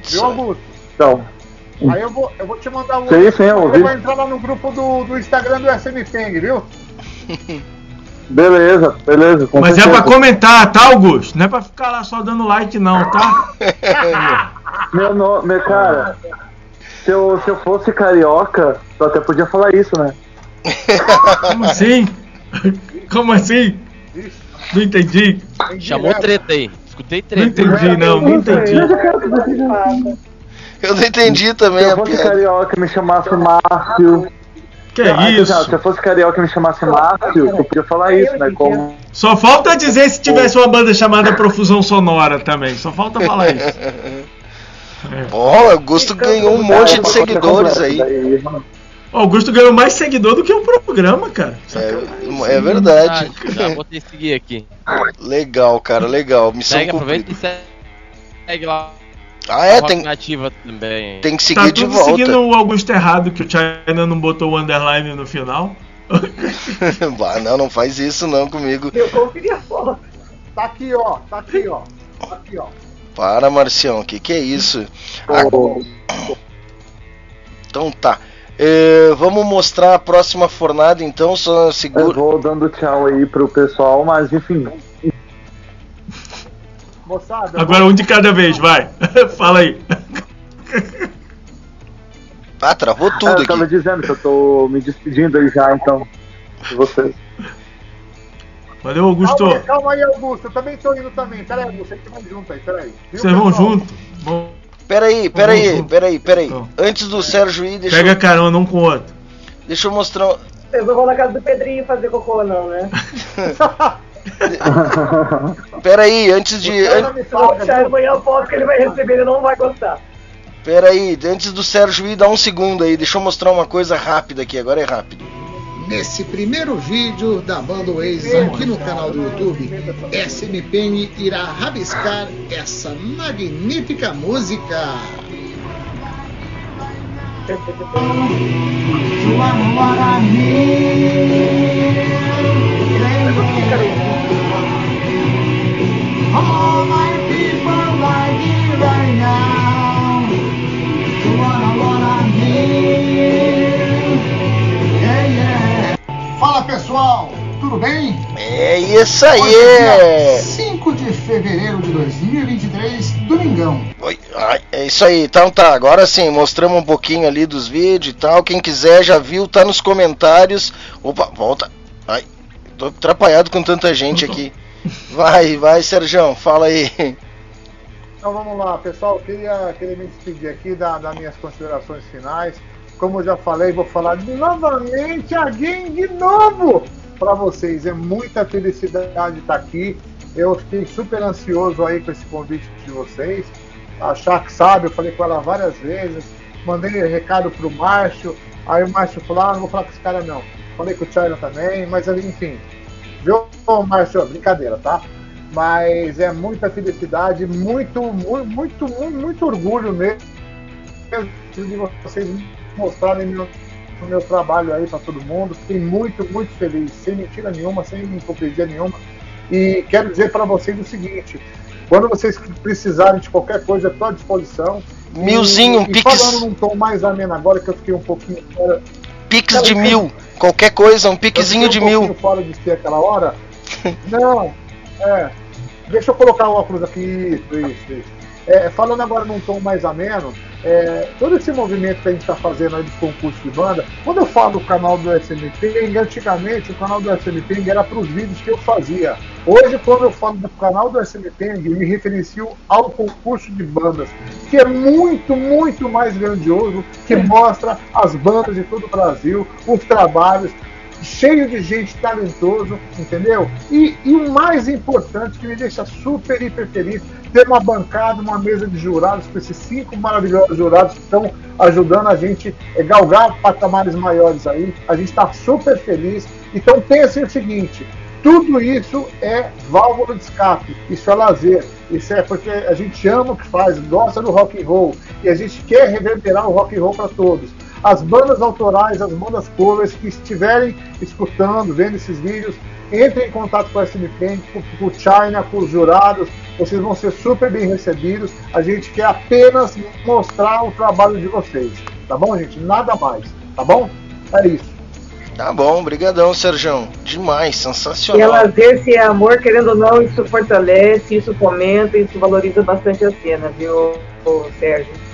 Viu, Augusto? Então, Aí eu vou, eu vou te mandar um. Sim, sim, eu Aí ouvi. vou entrar lá no grupo do, do Instagram do SM Peng, viu? beleza, beleza. com Mas é certeza. pra comentar, tá, Augusto? Não é pra ficar lá só dando like, não, tá? Meu nome, meu cara, se eu, se eu fosse carioca, eu até podia falar isso, né? Como assim? Como assim? Não entendi. Chamou treta aí. Escutei Não treta. entendi, não, não entendi. Eu não entendi também Se eu fosse piada. carioca e me chamasse Márcio. Que Ah, isso? Se eu fosse carioca e me chamasse Márcio, eu podia falar isso, né? Como. Só falta dizer se tivesse uma banda chamada Profusão Sonora também. Só falta falar isso. Ó, o Augusto ganhou um monte de seguidores aí. O Augusto ganhou mais seguidor do que o programa, cara. É, é verdade. Ah, já botei seguir aqui. Legal, cara, legal. Missão Segue, aproveita cumprida. e segue, segue lá. Ah, é? Rock Tem, Nativa também. tem que Tá seguir de tudo volta. seguindo o Augusto errado, que o China não botou o underline no final. Bah, não, não faz isso não comigo. Eu conferi a foto. Tá aqui, ó. Tá aqui, ó. Tá aqui, ó. Para, Marcião, que que é isso? Ah, então tá. É, vamos mostrar a próxima fornada então, só Eu segura. vou dando tchau aí pro pessoal, mas enfim. Moçada, eu Agora um de cada vez, vai. Fala aí. Ah, travou Ah, tudo eu tava aqui. dizendo que eu tô me despedindo aí já, então. De vocês. Valeu, Calma Augusto. aí, calma aí, Augusto. Eu também tô indo também. Pera aí, Augusto. A gente vai junto aí, pera aí. Viu, Vocês vão pessoal? junto? Bom, Peraí, peraí, peraí, peraí. Então. Antes do Sérgio ir, deixa, pega eu, carona um com o outro. deixa eu mostrar. Vocês não vão na casa do Pedrinho fazer cocô, não, né? Peraí, antes de. Cara, an- amanhã a foto que ele vai receber, ele não vai gostar. Peraí, antes do Sérgio ir, dá um segundo aí. Deixa eu mostrar uma coisa rápida aqui, agora é rápido. Nesse primeiro vídeo da banda Oasis aqui no canal do YouTube, SMPN irá rabiscar essa magnífica música. Fala pessoal, tudo bem? É isso aí! Hoje é dia 5 de fevereiro de 2023, domingão. Oi, ai, é isso aí, então tá, agora sim, mostramos um pouquinho ali dos vídeos e tal. Quem quiser já viu, tá nos comentários. Opa, volta. Ai, tô atrapalhado com tanta gente aqui. Vai, vai, Serjão, fala aí. Então vamos lá, pessoal. Queria, queria me despedir aqui da- das minhas considerações finais. Como eu já falei, vou falar novamente alguém de novo para vocês. É muita felicidade estar aqui. Eu fiquei super ansioso aí com esse convite de vocês. A Shaq sabe, eu falei com ela várias vezes. Mandei recado pro Márcio. Aí o Márcio falou: ah, não vou falar com esse cara não. Falei com o China também, mas enfim. Viu, Márcio? Brincadeira, tá? Mas é muita felicidade, muito, muito, muito, muito, orgulho mesmo de vocês mostrarem meu, o meu trabalho aí para todo mundo. Fiquei muito, muito feliz, sem mentira nenhuma, sem hipocrisia nenhuma. E quero dizer para vocês o seguinte: quando vocês precisarem de qualquer coisa, estou à disposição. Milzinho, um e pix. falando num tom mais ameno agora, que eu fiquei um pouquinho fora. Pix de mil, qualquer coisa, um piquezinho de um mil. fora de si aquela hora. Não, é. Deixa eu colocar o óculos aqui. Isso, isso, isso. É, falando agora num tom mais ameno, é, todo esse movimento que a gente está fazendo aí dos concursos de banda, quando eu falo do canal do SMP, antigamente o canal do SMP era para os vídeos que eu fazia. Hoje, quando eu falo do canal do eu me referencio ao concurso de bandas, que é muito, muito mais grandioso, que mostra as bandas de todo o Brasil, os trabalhos, cheio de gente talentoso, entendeu? E, e o mais importante, que me deixa super, hiper feliz, ter uma bancada, uma mesa de jurados, com esses cinco maravilhosos jurados que estão ajudando a gente galgar patamares maiores aí. A gente está super feliz. Então pensem o seguinte, tudo isso é válvula de escape, isso é lazer, isso é porque a gente ama o que faz, gosta do rock and roll e a gente quer reverberar o rock and roll para todos. As bandas autorais, as bandas covers que estiverem escutando, vendo esses vídeos, entrem em contato com a SMPen, com, com o China, com os jurados, vocês vão ser super bem recebidos. A gente quer apenas mostrar o trabalho de vocês, tá bom, gente? Nada mais, tá bom? É isso. Tá bom, brigadão, Sérgio. Demais, Se é sensacional. lazer, se é amor, querendo ou não, isso fortalece, isso fomenta, isso valoriza bastante a cena, viu, Sérgio?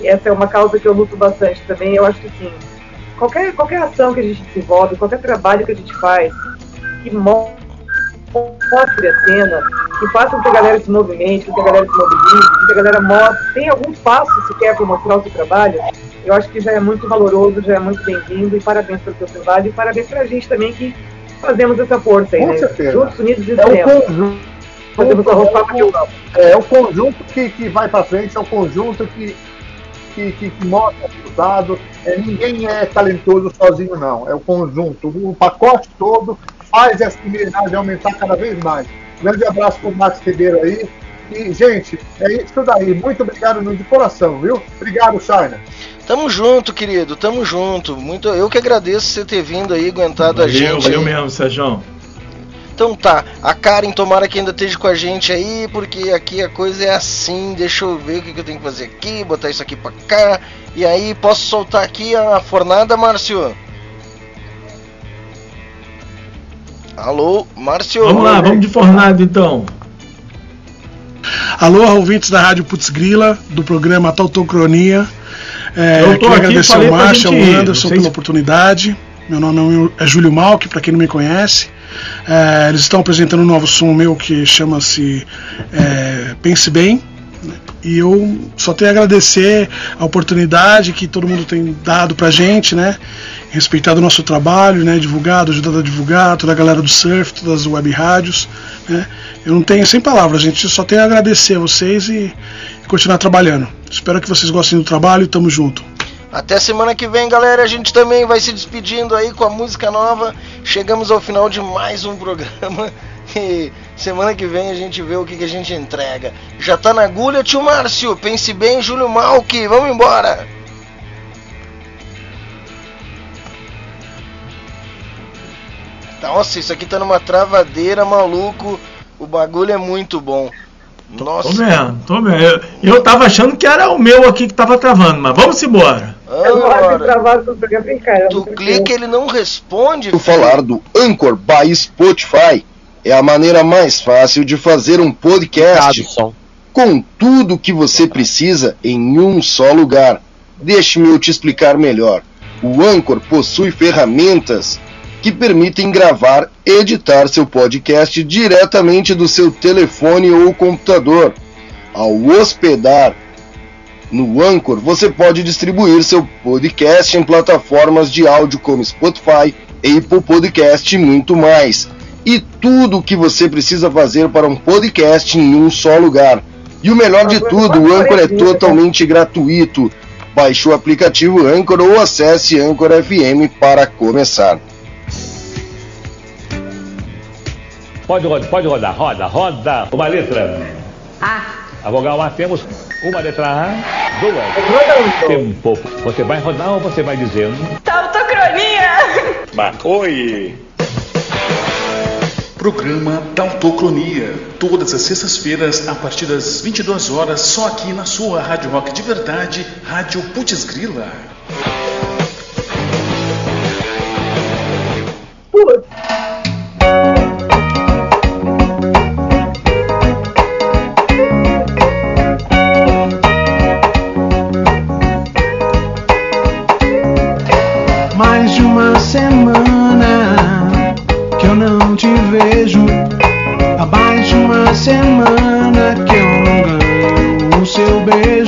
E essa é uma causa que eu luto bastante também. Eu acho que, assim, qualquer, qualquer ação que a gente desenvolve, qualquer trabalho que a gente faz, que mo- mostre a cena, que faça com que a galera se movimente, com que a galera se mobilize, com que a galera mostre, tem algum passo sequer para mostrar o seu trabalho, eu acho que já é muito valoroso, já é muito bem-vindo, e parabéns pelo seu trabalho, e parabéns pra gente também que fazemos essa força aí, Com né? certeza. Juntos, unidos É o conjunto. Fazemos a roupa amo. É, é o conjunto que, que vai para frente, é o conjunto que, que, que, mostra o resultado. É, ninguém é talentoso sozinho, não. É o conjunto. O pacote todo faz essa engrenagem aumentar cada vez mais. Grande abraço pro Max Ribeiro aí. E, gente, é isso daí. Muito obrigado de coração, viu? Obrigado, China. Tamo junto, querido, tamo junto. Muito, eu que agradeço você ter vindo aí, aguentado a gente. valeu aí. mesmo, Sérgio. Então tá, a Karen tomara que ainda esteja com a gente aí, porque aqui a coisa é assim. Deixa eu ver o que, que eu tenho que fazer aqui, botar isso aqui pra cá. E aí, posso soltar aqui a fornada, Márcio? Alô, Márcio? Vamos lá, vamos de fornado então. Alô, ouvintes da Rádio Putz Grila, do programa Tautocronia. É, Eu aqui, agradecer falei ao Márcio, ao Anderson vocês- pela oportunidade. Meu nome é Júlio Malk, para quem não me conhece. É, eles estão apresentando um novo som meu que chama-se é, Pense Bem. né? E eu só tenho a agradecer a oportunidade que todo mundo tem dado pra gente, né? Respeitado o nosso trabalho, né? Divulgado, ajudado a divulgar, toda a galera do surf, todas as web rádios, né? Eu não tenho sem palavras, gente. Eu só tenho a agradecer a vocês e, e continuar trabalhando. Espero que vocês gostem do trabalho e tamo junto. Até semana que vem, galera. A gente também vai se despedindo aí com a música nova. Chegamos ao final de mais um programa. E semana que vem a gente vê o que, que a gente entrega. Já tá na agulha, tio Márcio. Pense bem, Júlio Malk. Vamos embora. Nossa, isso aqui tá numa travadeira, maluco. O bagulho é muito bom. Nossa. Tô vendo, tô vendo. Eu, eu tava achando que era o meu aqui que tava travando, mas vamos embora. Cara. Tu clica, ele não responde. Falar do Anchor by Spotify, é a maneira mais fácil de fazer um podcast com tudo que você precisa em um só lugar. Deixe-me eu te explicar melhor. O Anchor possui ferramentas que permitem gravar e editar seu podcast diretamente do seu telefone ou computador. Ao hospedar no Anchor, você pode distribuir seu podcast em plataformas de áudio como Spotify, Apple Podcast e muito mais. E tudo o que você precisa fazer para um podcast em um só lugar. E o melhor de tudo, o Anchor é totalmente gratuito. Baixe o aplicativo Anchor ou acesse Anchor FM para começar. Pode rodar, pode rodar, roda, roda. Uma letra. A. A vogal A temos uma letra A, duas. Tempo. Você vai rodar ou você vai dizendo? Tautocronia! Oi. Programa Tautocronia, todas as sextas-feiras a partir das 22 horas, só aqui na sua Rádio Rock de Verdade, Rádio Putz Grila. Mais seu beijo.